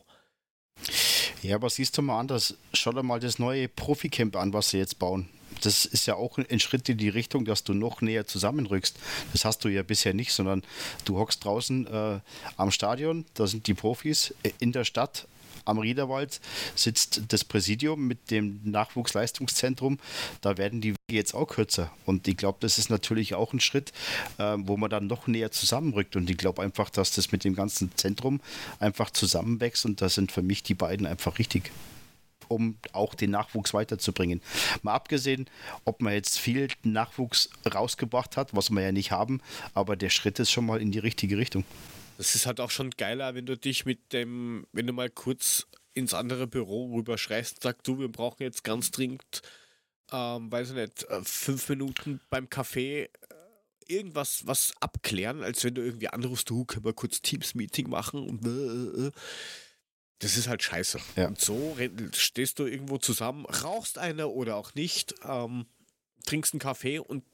Speaker 4: Ja, aber siehst du mal anders. Schau dir mal das neue Profi-Camp an, was sie jetzt bauen. Das ist ja auch ein Schritt in die Richtung, dass du noch näher zusammenrückst. Das hast du ja bisher nicht, sondern du hockst draußen äh, am Stadion, da sind die Profis äh, in der Stadt am Riederwald sitzt das Präsidium mit dem Nachwuchsleistungszentrum. Da werden die Wege jetzt auch kürzer. Und ich glaube, das ist natürlich auch ein Schritt, äh, wo man dann noch näher zusammenrückt. Und ich glaube einfach, dass das mit dem ganzen Zentrum einfach zusammenwächst. Und da sind für mich die beiden einfach richtig um auch den Nachwuchs weiterzubringen. Mal abgesehen, ob man jetzt viel Nachwuchs rausgebracht hat, was wir ja nicht haben, aber der Schritt ist schon mal in die richtige Richtung.
Speaker 1: Das ist halt auch schon geiler, wenn du dich mit dem, wenn du mal kurz ins andere Büro rüber schreist und sagst, du, wir brauchen jetzt ganz dringend, ähm, weiß ich nicht, äh, fünf Minuten beim Kaffee äh, irgendwas was abklären, als wenn du irgendwie anrufst, du, können wir kurz Teams-Meeting machen und äh, das ist halt scheiße. Ja. Und so stehst du irgendwo zusammen, rauchst eine oder auch nicht, ähm, trinkst einen Kaffee und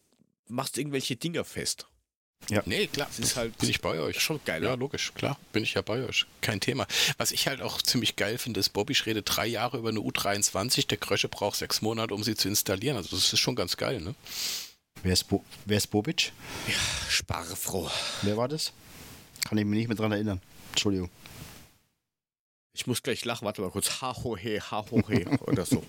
Speaker 1: machst irgendwelche Dinger fest.
Speaker 2: Ja. Nee, klar. Das ist halt
Speaker 1: bin ich bei euch.
Speaker 2: Schon geil. Ja, logisch, klar. Bin ich ja bei euch. Kein Thema. Was ich halt auch ziemlich geil finde, ist, Bobby redet drei Jahre über eine U23. Der Krösche braucht sechs Monate, um sie zu installieren. Also, das ist schon ganz geil, ne?
Speaker 4: Wer ist, Bo Wer ist Bobic?
Speaker 1: Ja, spare froh.
Speaker 4: Wer war das? Kann ich mich nicht mehr dran erinnern. Entschuldigung.
Speaker 1: Ich muss gleich lachen. Warte mal kurz. Ha, ho, he, ha, ho, he. oder so.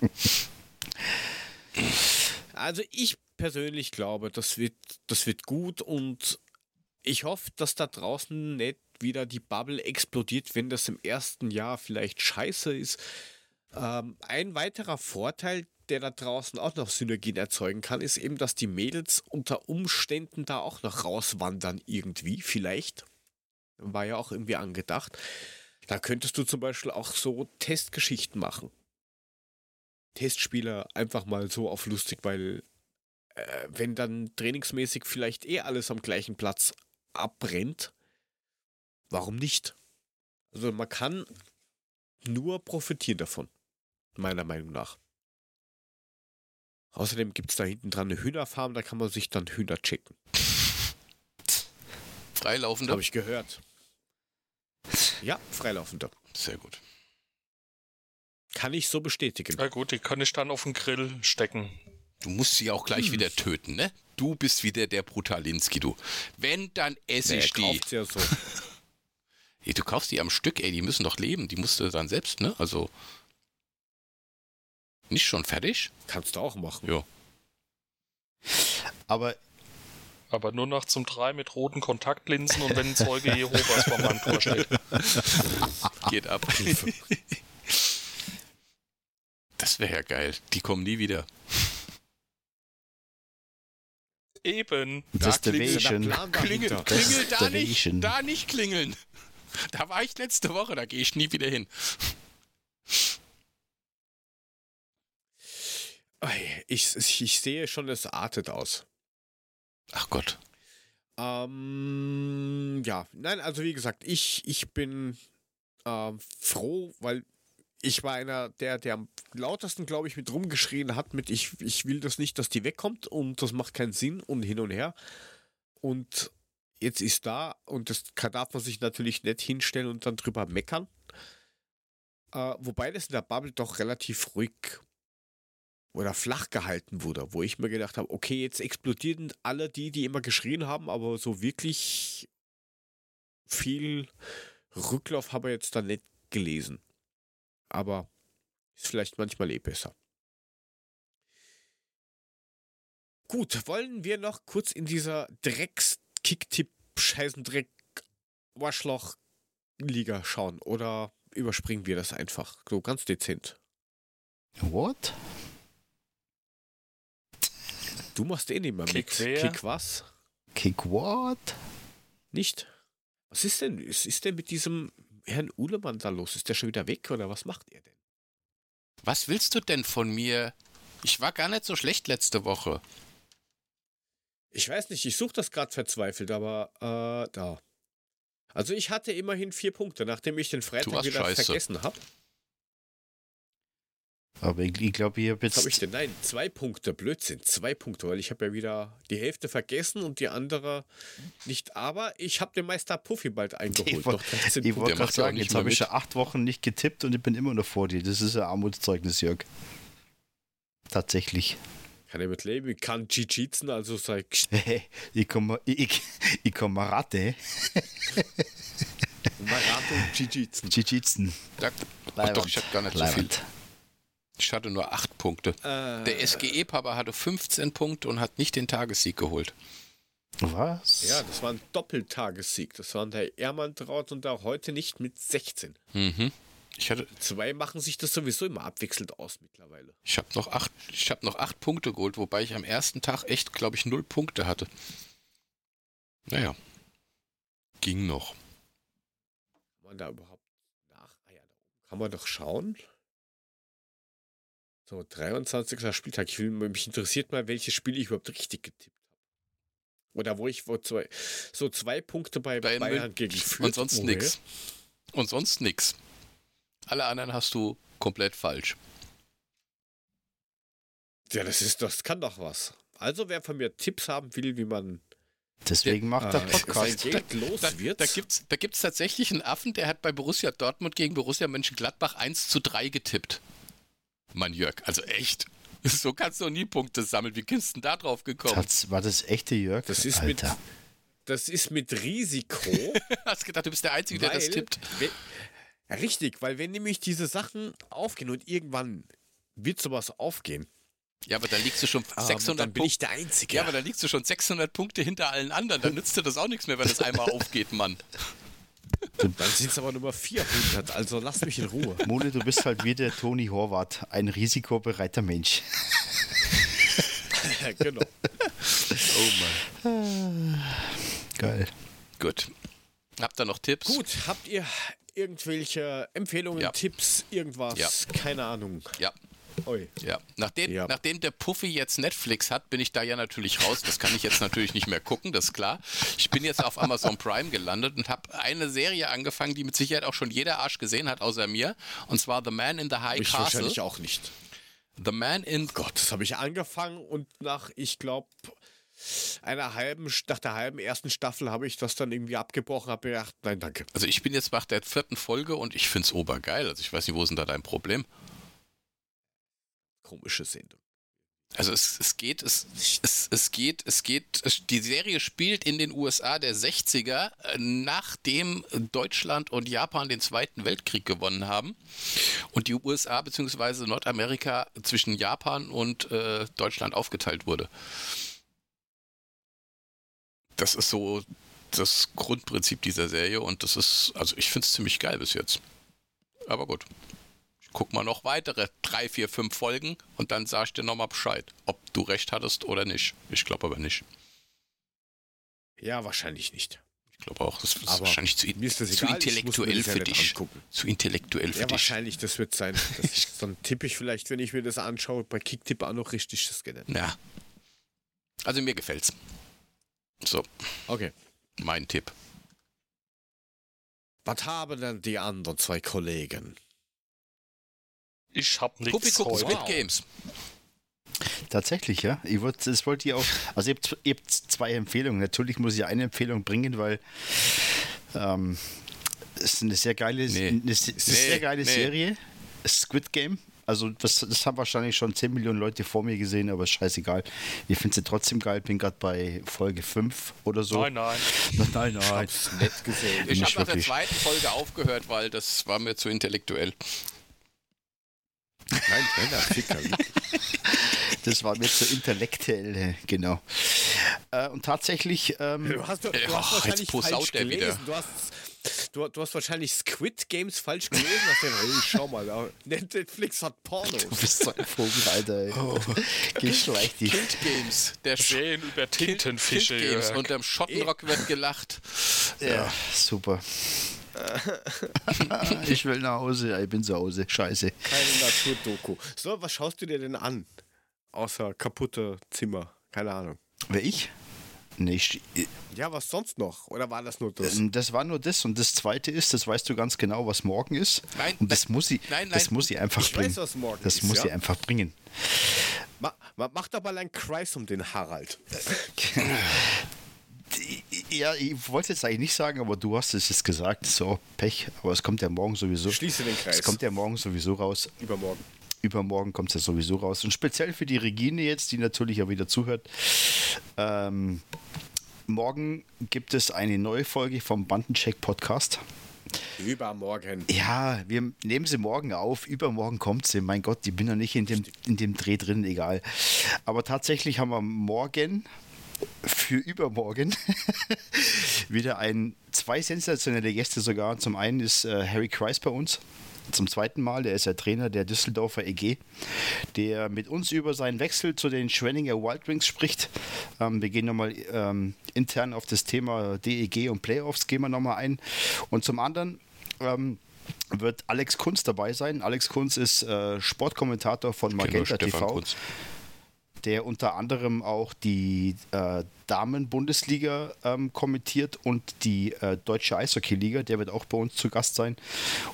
Speaker 1: [LAUGHS] Also, ich persönlich glaube, das wird, das wird gut und ich hoffe, dass da draußen nicht wieder die Bubble explodiert, wenn das im ersten Jahr vielleicht scheiße ist. Ähm, ein weiterer Vorteil, der da draußen auch noch Synergien erzeugen kann, ist eben, dass die Mädels unter Umständen da auch noch rauswandern irgendwie, vielleicht. War ja auch irgendwie angedacht. Da könntest du zum Beispiel auch so Testgeschichten machen. Testspieler einfach mal so auf lustig, weil äh, wenn dann trainingsmäßig vielleicht eh alles am gleichen Platz abbrennt, warum nicht? Also man kann nur profitieren davon, meiner Meinung nach. Außerdem gibt es da hinten dran eine Hühnerfarm, da kann man sich dann Hühner checken.
Speaker 2: Freilaufende?
Speaker 1: Habe ich gehört. Ja, Freilaufende.
Speaker 2: Sehr gut.
Speaker 1: Kann ich so bestätigen.
Speaker 3: Na gut, die kann ich dann auf den Grill stecken.
Speaker 2: Du musst sie auch gleich hm. wieder töten, ne? Du bist wieder der Brutalinski, du. Wenn, dann esse ich die. Ja so. [LAUGHS] ey, du kaufst die am Stück, ey, die müssen doch leben. Die musst du dann selbst, ne? Also. Nicht schon fertig?
Speaker 1: Kannst du auch machen.
Speaker 2: Ja.
Speaker 4: Aber.
Speaker 3: Aber nur noch zum drei mit roten Kontaktlinsen und wenn ein Zeuge Jehovas vor meinem Tor steht. [LAUGHS]
Speaker 2: Geht ab. [LAUGHS] Das wäre ja geil. Die kommen nie wieder.
Speaker 3: Eben.
Speaker 2: Da klingelt, klingelt, klingelt da nicht, da nicht klingeln. Da war ich letzte Woche, da gehe ich nie wieder hin.
Speaker 1: Ich, ich sehe schon, es artet aus.
Speaker 2: Ach Gott.
Speaker 1: Ähm, ja, nein, also wie gesagt, ich, ich bin äh, froh, weil ich war einer, der, der am lautesten, glaube ich, mit rumgeschrien hat, mit ich, ich will das nicht, dass die wegkommt und das macht keinen Sinn und hin und her. Und jetzt ist da und das darf man sich natürlich nicht hinstellen und dann drüber meckern. Äh, wobei das in der Bubble doch relativ ruhig oder flach gehalten wurde, wo ich mir gedacht habe, okay, jetzt explodieren alle die, die immer geschrien haben, aber so wirklich viel Rücklauf habe ich jetzt da nicht gelesen aber ist vielleicht manchmal eh besser. Gut, wollen wir noch kurz in dieser Drecks-Kicktipp-Scheißendreck-Waschloch-Liga schauen oder überspringen wir das einfach so ganz dezent?
Speaker 4: What?
Speaker 1: Du machst eh nicht mehr
Speaker 3: Kick
Speaker 1: mit.
Speaker 3: wer?
Speaker 1: Kick was?
Speaker 4: Kick what?
Speaker 1: Nicht? Was ist denn? Was ist denn mit diesem Herrn Uhlemann da los? Ist der schon wieder weg oder was macht er denn?
Speaker 2: Was willst du denn von mir? Ich war gar nicht so schlecht letzte Woche.
Speaker 1: Ich weiß nicht, ich suche das gerade verzweifelt, aber äh, da. Also ich hatte immerhin vier Punkte, nachdem ich den Freitag wieder
Speaker 2: scheiße.
Speaker 1: vergessen habe.
Speaker 4: Aber ich, ich glaube, ich habe
Speaker 1: Was habe ich
Speaker 4: jetzt.
Speaker 1: denn? Nein, zwei Punkte. Blödsinn, zwei Punkte, weil ich habe ja wieder die Hälfte vergessen und die andere nicht. Aber ich habe den Meister Puffy bald [LAUGHS] eingeholt.
Speaker 4: Ich woll-
Speaker 1: Noch 13
Speaker 4: Ich wollte gerade
Speaker 2: ja
Speaker 4: sagen, jetzt habe ich schon acht Wochen nicht getippt und ich bin immer noch vor dir. Das ist ein Armutszeugnis, Jörg. Tatsächlich.
Speaker 1: Kann er mit leben? Ich kann Jiu-Jitsu, also sag [LAUGHS]
Speaker 4: ich komme ich, ich komm Rate.
Speaker 1: Marato und. Jiu-Jitsu.
Speaker 2: Da, ach doch, ich habe gar nicht so viel. Ich hatte nur acht Punkte.
Speaker 1: Äh,
Speaker 2: Der SGE-Papa hatte 15 Punkte und hat nicht den Tagessieg geholt.
Speaker 4: Was?
Speaker 1: ja, das war ein Doppeltagessieg. Das waren der Ermantraut und auch heute nicht mit 16.
Speaker 2: Mhm. Ich hatte,
Speaker 1: Zwei machen sich das sowieso immer abwechselnd aus mittlerweile.
Speaker 2: ich habe noch acht, ich habe noch acht Punkte geholt, wobei ich am ersten Tag echt, glaube ich, null Punkte hatte. Naja, ging noch.
Speaker 1: Kann man da überhaupt nach? Ah ja, da oben kann man doch schauen. So, 23. Spieltag. Ich will, mich interessiert mal, welches Spiel ich überhaupt richtig getippt habe. Oder wo ich wo zwei, so zwei Punkte bei,
Speaker 2: Bei
Speaker 1: Bayern
Speaker 2: Mün-
Speaker 1: gegen Fürth.
Speaker 2: Und sonst nix. Und sonst nix. Alle anderen hast du komplett falsch.
Speaker 1: Ja, das ist, das kann doch was. Also, wer von mir Tipps haben will, wie man
Speaker 4: Deswegen macht der
Speaker 1: äh,
Speaker 4: Podcast.
Speaker 1: los
Speaker 2: Da,
Speaker 1: wird.
Speaker 2: da gibt's, da gibt's tatsächlich einen Affen, der hat bei Borussia Dortmund gegen Borussia Mönchengladbach 1 zu 3 getippt. Mann, Jörg, also echt. [LAUGHS] So kannst du nie Punkte sammeln. Wie bist du denn da drauf gekommen?
Speaker 4: Das, war das echte Jörg?
Speaker 1: Das ist mit-
Speaker 4: Alter.
Speaker 1: das ist mit Risiko. [LAUGHS]
Speaker 2: Hast gedacht, du bist der Einzige, der das
Speaker 1: Weil-
Speaker 2: tippt.
Speaker 1: we- Ja, Richtig, weil wenn nämlich diese Sachen aufgehen und irgendwann wird sowas aufgehen,
Speaker 2: Ja, aber da liegst du schon
Speaker 1: ähm,
Speaker 2: 600
Speaker 1: dann bin ich
Speaker 2: Punkte.
Speaker 1: der Einzige.
Speaker 2: Ja, aber da liegst du schon 600 Punkte hinter allen anderen. Dann nützt dir das auch nichts mehr, wenn das einmal [LAUGHS] aufgeht, Mann. [LAUGHS]
Speaker 1: dann sind es aber Nummer 400, also lass mich in Ruhe.
Speaker 4: Mone, du bist halt wie der Toni Horvath, ein risikobereiter Mensch. [LAUGHS]
Speaker 1: ja, genau.
Speaker 2: Oh Mann.
Speaker 4: Geil.
Speaker 2: Gut. Habt ihr noch Tipps?
Speaker 1: Gut, habt ihr irgendwelche Empfehlungen,
Speaker 2: Ja.
Speaker 1: Tipps, irgendwas?
Speaker 2: Ja.
Speaker 1: Keine Ahnung.
Speaker 2: Ja,
Speaker 1: Oi.
Speaker 2: ja. Nachdem,
Speaker 1: Ja.
Speaker 2: nachdem der Puffy jetzt Netflix hat, bin ich da ja natürlich raus. Das kann ich jetzt natürlich nicht mehr gucken, das ist klar. Ich bin jetzt auf Amazon Prime gelandet und habe eine Serie angefangen, die mit Sicherheit auch schon jeder Arsch gesehen hat, außer mir. Und zwar The Man in the High
Speaker 1: Ich
Speaker 2: Castle.
Speaker 1: wahrscheinlich auch nicht.
Speaker 2: The Man in
Speaker 1: Gott, das habe ich angefangen und nach, ich glaube, einer halben, nach der halben ersten Staffel habe ich das dann irgendwie abgebrochen, habe gedacht, nein, danke.
Speaker 2: Also ich bin jetzt nach der vierten Folge und ich find's obergeil. Also ich weiß nicht, wo ist denn da dein Problem?
Speaker 1: Komische Sendung.
Speaker 2: Also es, es geht, es, es, es geht, es geht, es, die Serie spielt in den USA der 60er, äh, nachdem Deutschland und Japan den Zweiten Weltkrieg gewonnen haben und die USA bzw. Nordamerika zwischen Japan und äh, Deutschland aufgeteilt wurde. Das ist so das Grundprinzip dieser Serie und das ist, also ich finde es ziemlich geil bis jetzt. Aber gut. Guck mal noch weitere drei, vier, fünf Folgen und dann sag ich dir nochmal Bescheid, ob du recht hattest oder nicht. Ich glaube aber nicht.
Speaker 1: Ja, wahrscheinlich nicht.
Speaker 2: Ich glaube auch, das ist
Speaker 1: Aber
Speaker 2: wahrscheinlich zu,
Speaker 1: ist das
Speaker 2: zu
Speaker 1: egal,
Speaker 2: intellektuell für dich. Zu intellektuell für
Speaker 1: Ja,
Speaker 2: dich.
Speaker 1: wahrscheinlich, das wird sein. [LAUGHS] Das dann tippe ich vielleicht, wenn ich mir das anschaue, bei Kicktipp auch noch richtig das Scanner.
Speaker 2: Ja. Also mir gefällt's. So,
Speaker 1: Okay.
Speaker 2: mein Tipp.
Speaker 1: Was haben denn die anderen zwei Kollegen?
Speaker 3: Ich hab
Speaker 2: Puffy
Speaker 3: nichts
Speaker 2: guckt
Speaker 3: heute.
Speaker 2: Squid Games.
Speaker 4: Tatsächlich, ja. Ich wollte, das wollte ich auch. Also ihr habt, ihr habt zwei Empfehlungen. Natürlich muss ich eine Empfehlung bringen, weil ähm, es ist eine sehr geile,
Speaker 2: Nee.
Speaker 4: eine,
Speaker 2: Nee,
Speaker 4: sehr geile
Speaker 2: nee.
Speaker 4: Serie. Squid Game. Also das, das haben wahrscheinlich schon 10 Millionen Leute vor mir gesehen, aber ist scheißegal. Ich finde sie trotzdem geil. Bin gerade bei Folge 5 oder so.
Speaker 3: Nein, nein.
Speaker 4: nein, nein.
Speaker 1: Hab's nett gesehen.
Speaker 2: Ich habe nach der zweiten Folge aufgehört, weil das war mir zu intellektuell.
Speaker 1: Nein, kleiner Ficker. [LAUGHS]
Speaker 4: Das war mir zu intellektuell, genau. Äh, und tatsächlich, ähm,
Speaker 1: Du hast, doch- du
Speaker 2: Ach,
Speaker 1: hast
Speaker 2: jetzt
Speaker 1: wahrscheinlich falsch
Speaker 2: wieder.
Speaker 1: gelesen. Du hast, Du, du, hast wahrscheinlich Squid Games falsch gelesen. Hast den, hey, schau mal, Netflix hat Pornos.
Speaker 4: Du bist so ein Vogel, Alter. Ey. Oh. Geh schlecht die.
Speaker 2: Kilt Games. Der
Speaker 3: Schön über Tintenfische. Kilt Games.
Speaker 2: Unterm Schottenrock wird gelacht.
Speaker 4: Ja, ja. super. [LAUGHS] ich will nach Hause, ich bin zu Hause. Scheiße.
Speaker 1: Keine Naturdoku. So, was schaust du dir denn an? Außer kaputte Zimmer. Keine Ahnung.
Speaker 4: Wer ich? Nicht.
Speaker 1: Ja, was sonst noch? Oder war das nur das?
Speaker 4: Ähm, das war nur das. Und das zweite ist, das weißt du ganz genau, was morgen ist. Nein. Und das muss sie, nein, nein. das muss sie einfach ich bringen. Weiß, was morgen das ist, muss ja? sie einfach bringen.
Speaker 1: Ma, ma, mach doch mal einen Kreis um den Harald. [LAUGHS]
Speaker 4: Ja, ich wollte jetzt eigentlich nicht sagen, aber du hast es jetzt gesagt. So, Pech. Aber es kommt ja morgen sowieso.
Speaker 1: Schließe den Kreis.
Speaker 4: Es kommt ja morgen sowieso raus.
Speaker 1: Übermorgen.
Speaker 4: Übermorgen kommt es ja sowieso raus. Und speziell für die Regine jetzt, die natürlich auch wieder zuhört. Ähm, morgen gibt es eine neue Folge vom Bandencheck Podcast.
Speaker 1: Übermorgen.
Speaker 4: Ja, wir nehmen sie morgen auf. Übermorgen kommt sie. Mein Gott, ich bin noch nicht in dem, in dem Dreh drin, egal. Aber tatsächlich haben wir morgen für übermorgen [LAUGHS] wieder ein, zwei sensationelle Gäste sogar. Zum einen ist äh, Harry Kreis bei uns zum zweiten Mal. Der ist ja Trainer der Düsseldorfer EG, der mit uns über seinen Wechsel zu den Schwenninger Wild Wings spricht. Ähm, wir gehen nochmal ähm, intern auf das Thema DEG und Playoffs gehen wir nochmal ein. Und zum anderen ähm, wird Alex Kunz dabei sein. Alex Kunz ist äh, Sportkommentator von Magenta TV. Kunz der unter anderem auch die äh, Damen-Bundesliga ähm, kommentiert und die äh, Deutsche Eishockey-Liga. Der wird auch bei uns zu Gast sein.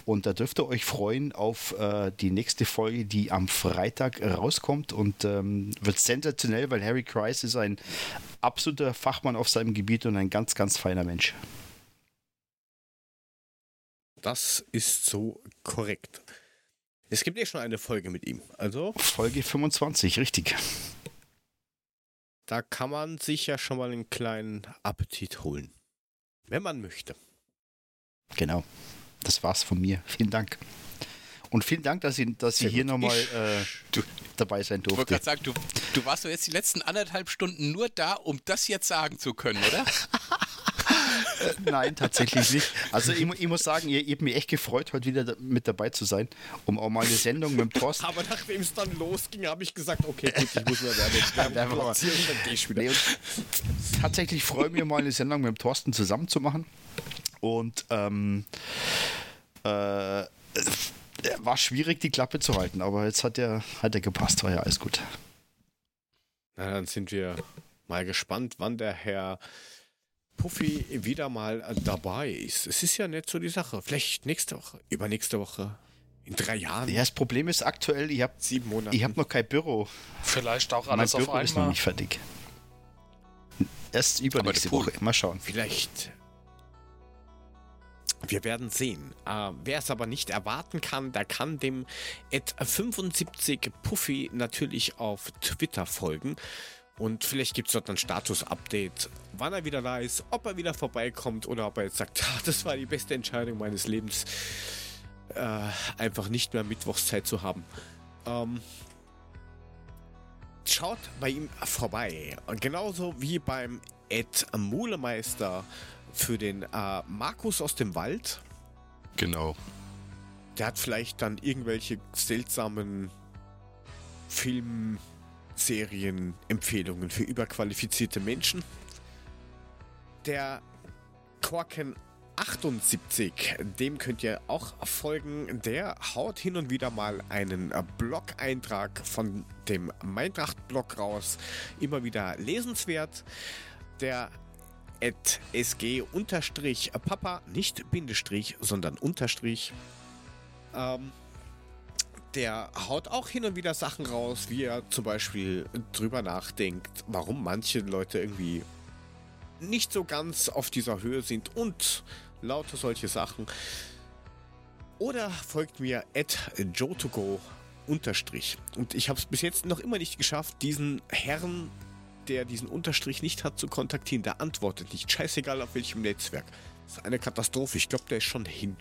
Speaker 4: Und da dürft ihr euch freuen auf äh, die nächste Folge, die am Freitag rauskommt und ähm, wird sensationell, weil Harry Kreis ist ein absoluter Fachmann auf seinem Gebiet und ein ganz, ganz feiner Mensch.
Speaker 1: Das ist so korrekt. Es gibt ja schon eine Folge mit ihm. Also
Speaker 4: Folge 25, richtig.
Speaker 1: Da kann man sich ja schon mal einen kleinen Appetit holen. Wenn man möchte.
Speaker 4: Genau. Das war's von mir. Vielen Dank. Und vielen Dank, dass Sie, dass Sie hier nochmal äh, dabei sein durften. Ich wollte
Speaker 2: gerade sagen, du, du warst doch jetzt die letzten anderthalb Stunden nur da, um das jetzt sagen zu können, oder? [LAUGHS] [LAUGHS]
Speaker 4: Nein, tatsächlich nicht. Also ich, ich muss sagen, ihr, ihr habt mich echt gefreut, heute wieder mit dabei zu sein, um auch mal eine Sendung mit dem Thorsten.
Speaker 1: Aber nachdem es dann losging, habe ich gesagt, okay, gut, ich muss mal [LAUGHS] Werbung produzieren, dann gehe ich wieder. Nee,
Speaker 4: tatsächlich freue ich mich mal eine Sendung mit dem Thorsten zusammen zu machen. Und ähm, äh, war schwierig, die Klappe zu halten, aber jetzt hat er, hat er gepasst, war ja alles gut.
Speaker 1: Na, dann sind wir mal gespannt, wann der Herr Puffy wieder mal dabei ist. Es ist ja nicht so die Sache. Vielleicht nächste Woche, übernächste Woche, in drei Jahren.
Speaker 4: Ja, das Problem ist aktuell, ich habe sieben Monate. Ich habe noch kein Büro.
Speaker 3: Vielleicht auch alles mein
Speaker 4: Büro auf einmal. ist noch nicht fertig. Erst übernächste Woche. Mal schauen.
Speaker 1: Vielleicht. Wir werden sehen. Äh, wer es aber nicht erwarten kann, der kann dem Ad 75 Puffy natürlich auf Twitter folgen. Und vielleicht gibt es dort ein Status-Update, wann er wieder da ist, ob er wieder vorbeikommt oder ob er jetzt sagt, [LAUGHS] das war die beste Entscheidung meines Lebens, äh, einfach nicht mehr Mittwochszeit zu haben. Ähm, schaut bei ihm vorbei. Genauso wie beim Ed Mulemeister für den äh, Markus aus dem Wald.
Speaker 2: Genau.
Speaker 1: Der hat vielleicht dann irgendwelche seltsamen Film Serienempfehlungen für überqualifizierte Menschen. Der Korken 78, dem könnt ihr auch folgen. Der haut hin und wieder mal einen Blog-Eintrag von dem Meintracht-Blog raus. Immer wieder lesenswert. Der at sg-papa, nicht Bindestrich, sondern Unterstrich. Ähm, der haut auch hin und wieder Sachen raus, wie er zum Beispiel drüber nachdenkt, warum manche Leute irgendwie nicht so ganz auf dieser Höhe sind und lauter solche Sachen. Oder folgt mir at joe2go unterstrich. Und ich habe es bis jetzt noch immer nicht geschafft, diesen Herrn, der diesen Unterstrich nicht hat, zu kontaktieren. Der antwortet nicht. Scheißegal auf welchem Netzwerk. Das ist eine Katastrophe. Ich glaube, der ist schon hin.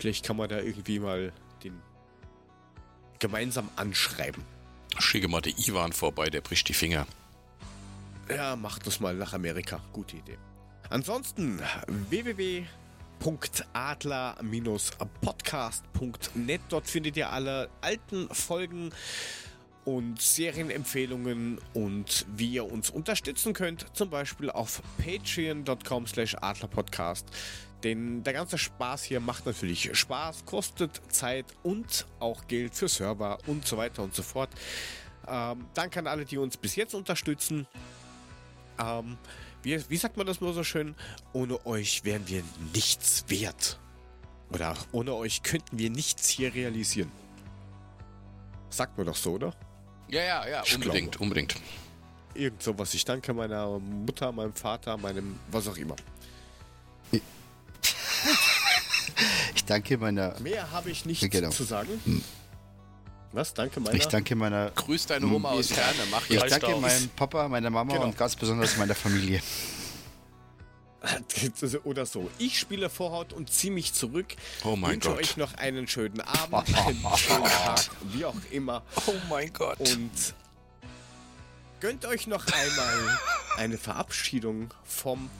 Speaker 1: Vielleicht kann man da irgendwie mal den gemeinsam anschreiben.
Speaker 2: Schicke mal den Ivan vorbei, der bricht die Finger.
Speaker 1: Ja, mach das mal nach Amerika. Gute Idee. Ansonsten www.adler-podcast.net. Dort findet ihr alle alten Folgen und Serienempfehlungen und wie ihr uns unterstützen könnt, zum Beispiel auf patreon.com slash adlerpodcast. Denn der ganze Spaß hier macht natürlich Spaß, kostet Zeit und auch Geld für Server und so weiter und so fort. Ähm, danke an alle, die uns bis jetzt unterstützen. Ähm, wie, wie sagt man das nur so schön? Ohne euch wären wir nichts wert. Oder ohne euch könnten wir nichts hier realisieren. Sagt man doch so, oder?
Speaker 2: Ja, ja, ja, ich unbedingt, glaube. unbedingt.
Speaker 1: Irgend sowas. Ich danke meiner Mutter, meinem Vater, meinem was auch immer.
Speaker 4: Ich [LAUGHS] danke meiner.
Speaker 1: Mehr habe ich nicht genau. zu sagen. Hm. Was? Danke
Speaker 4: meiner. Ich danke meiner.
Speaker 2: Grüß deine Oma aus Ferne. Mach
Speaker 4: ich danke meinem Papa, meiner Mama genau. und ganz besonders meiner Familie. [LAUGHS]
Speaker 1: Oder so. Ich spiele Vorhaut und ziehe mich zurück.
Speaker 2: Oh mein
Speaker 1: wünsche
Speaker 2: Gott.
Speaker 1: euch noch einen schönen Abend, [LAUGHS] einen schönen Tag, wie auch immer.
Speaker 2: Oh mein Gott.
Speaker 1: Und gönnt euch noch einmal eine Verabschiedung vom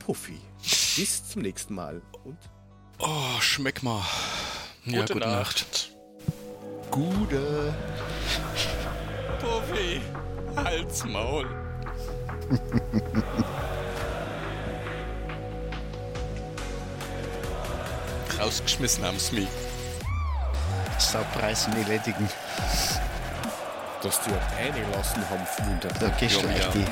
Speaker 1: Puffy. Bis zum nächsten Mal und
Speaker 2: Oh, schmeck mal. Ja, gute, gute Nacht. Nacht.
Speaker 4: Gute.
Speaker 2: Puffy, Hals, Maul. [LAUGHS] Rausgeschmissen haben sie mich.
Speaker 4: Saupreisen erledigen.
Speaker 1: Dass die auch reingelassen haben,
Speaker 4: Wunder. Da gehst du echt die.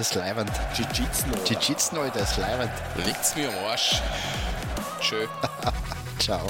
Speaker 4: Das leibend.
Speaker 1: Jiu-Jitsu,
Speaker 4: Jiu-Jitsu, Alter, das ist leibend.
Speaker 2: Liegt's mir am Arsch. Tschö. [LAUGHS]
Speaker 4: Ciao.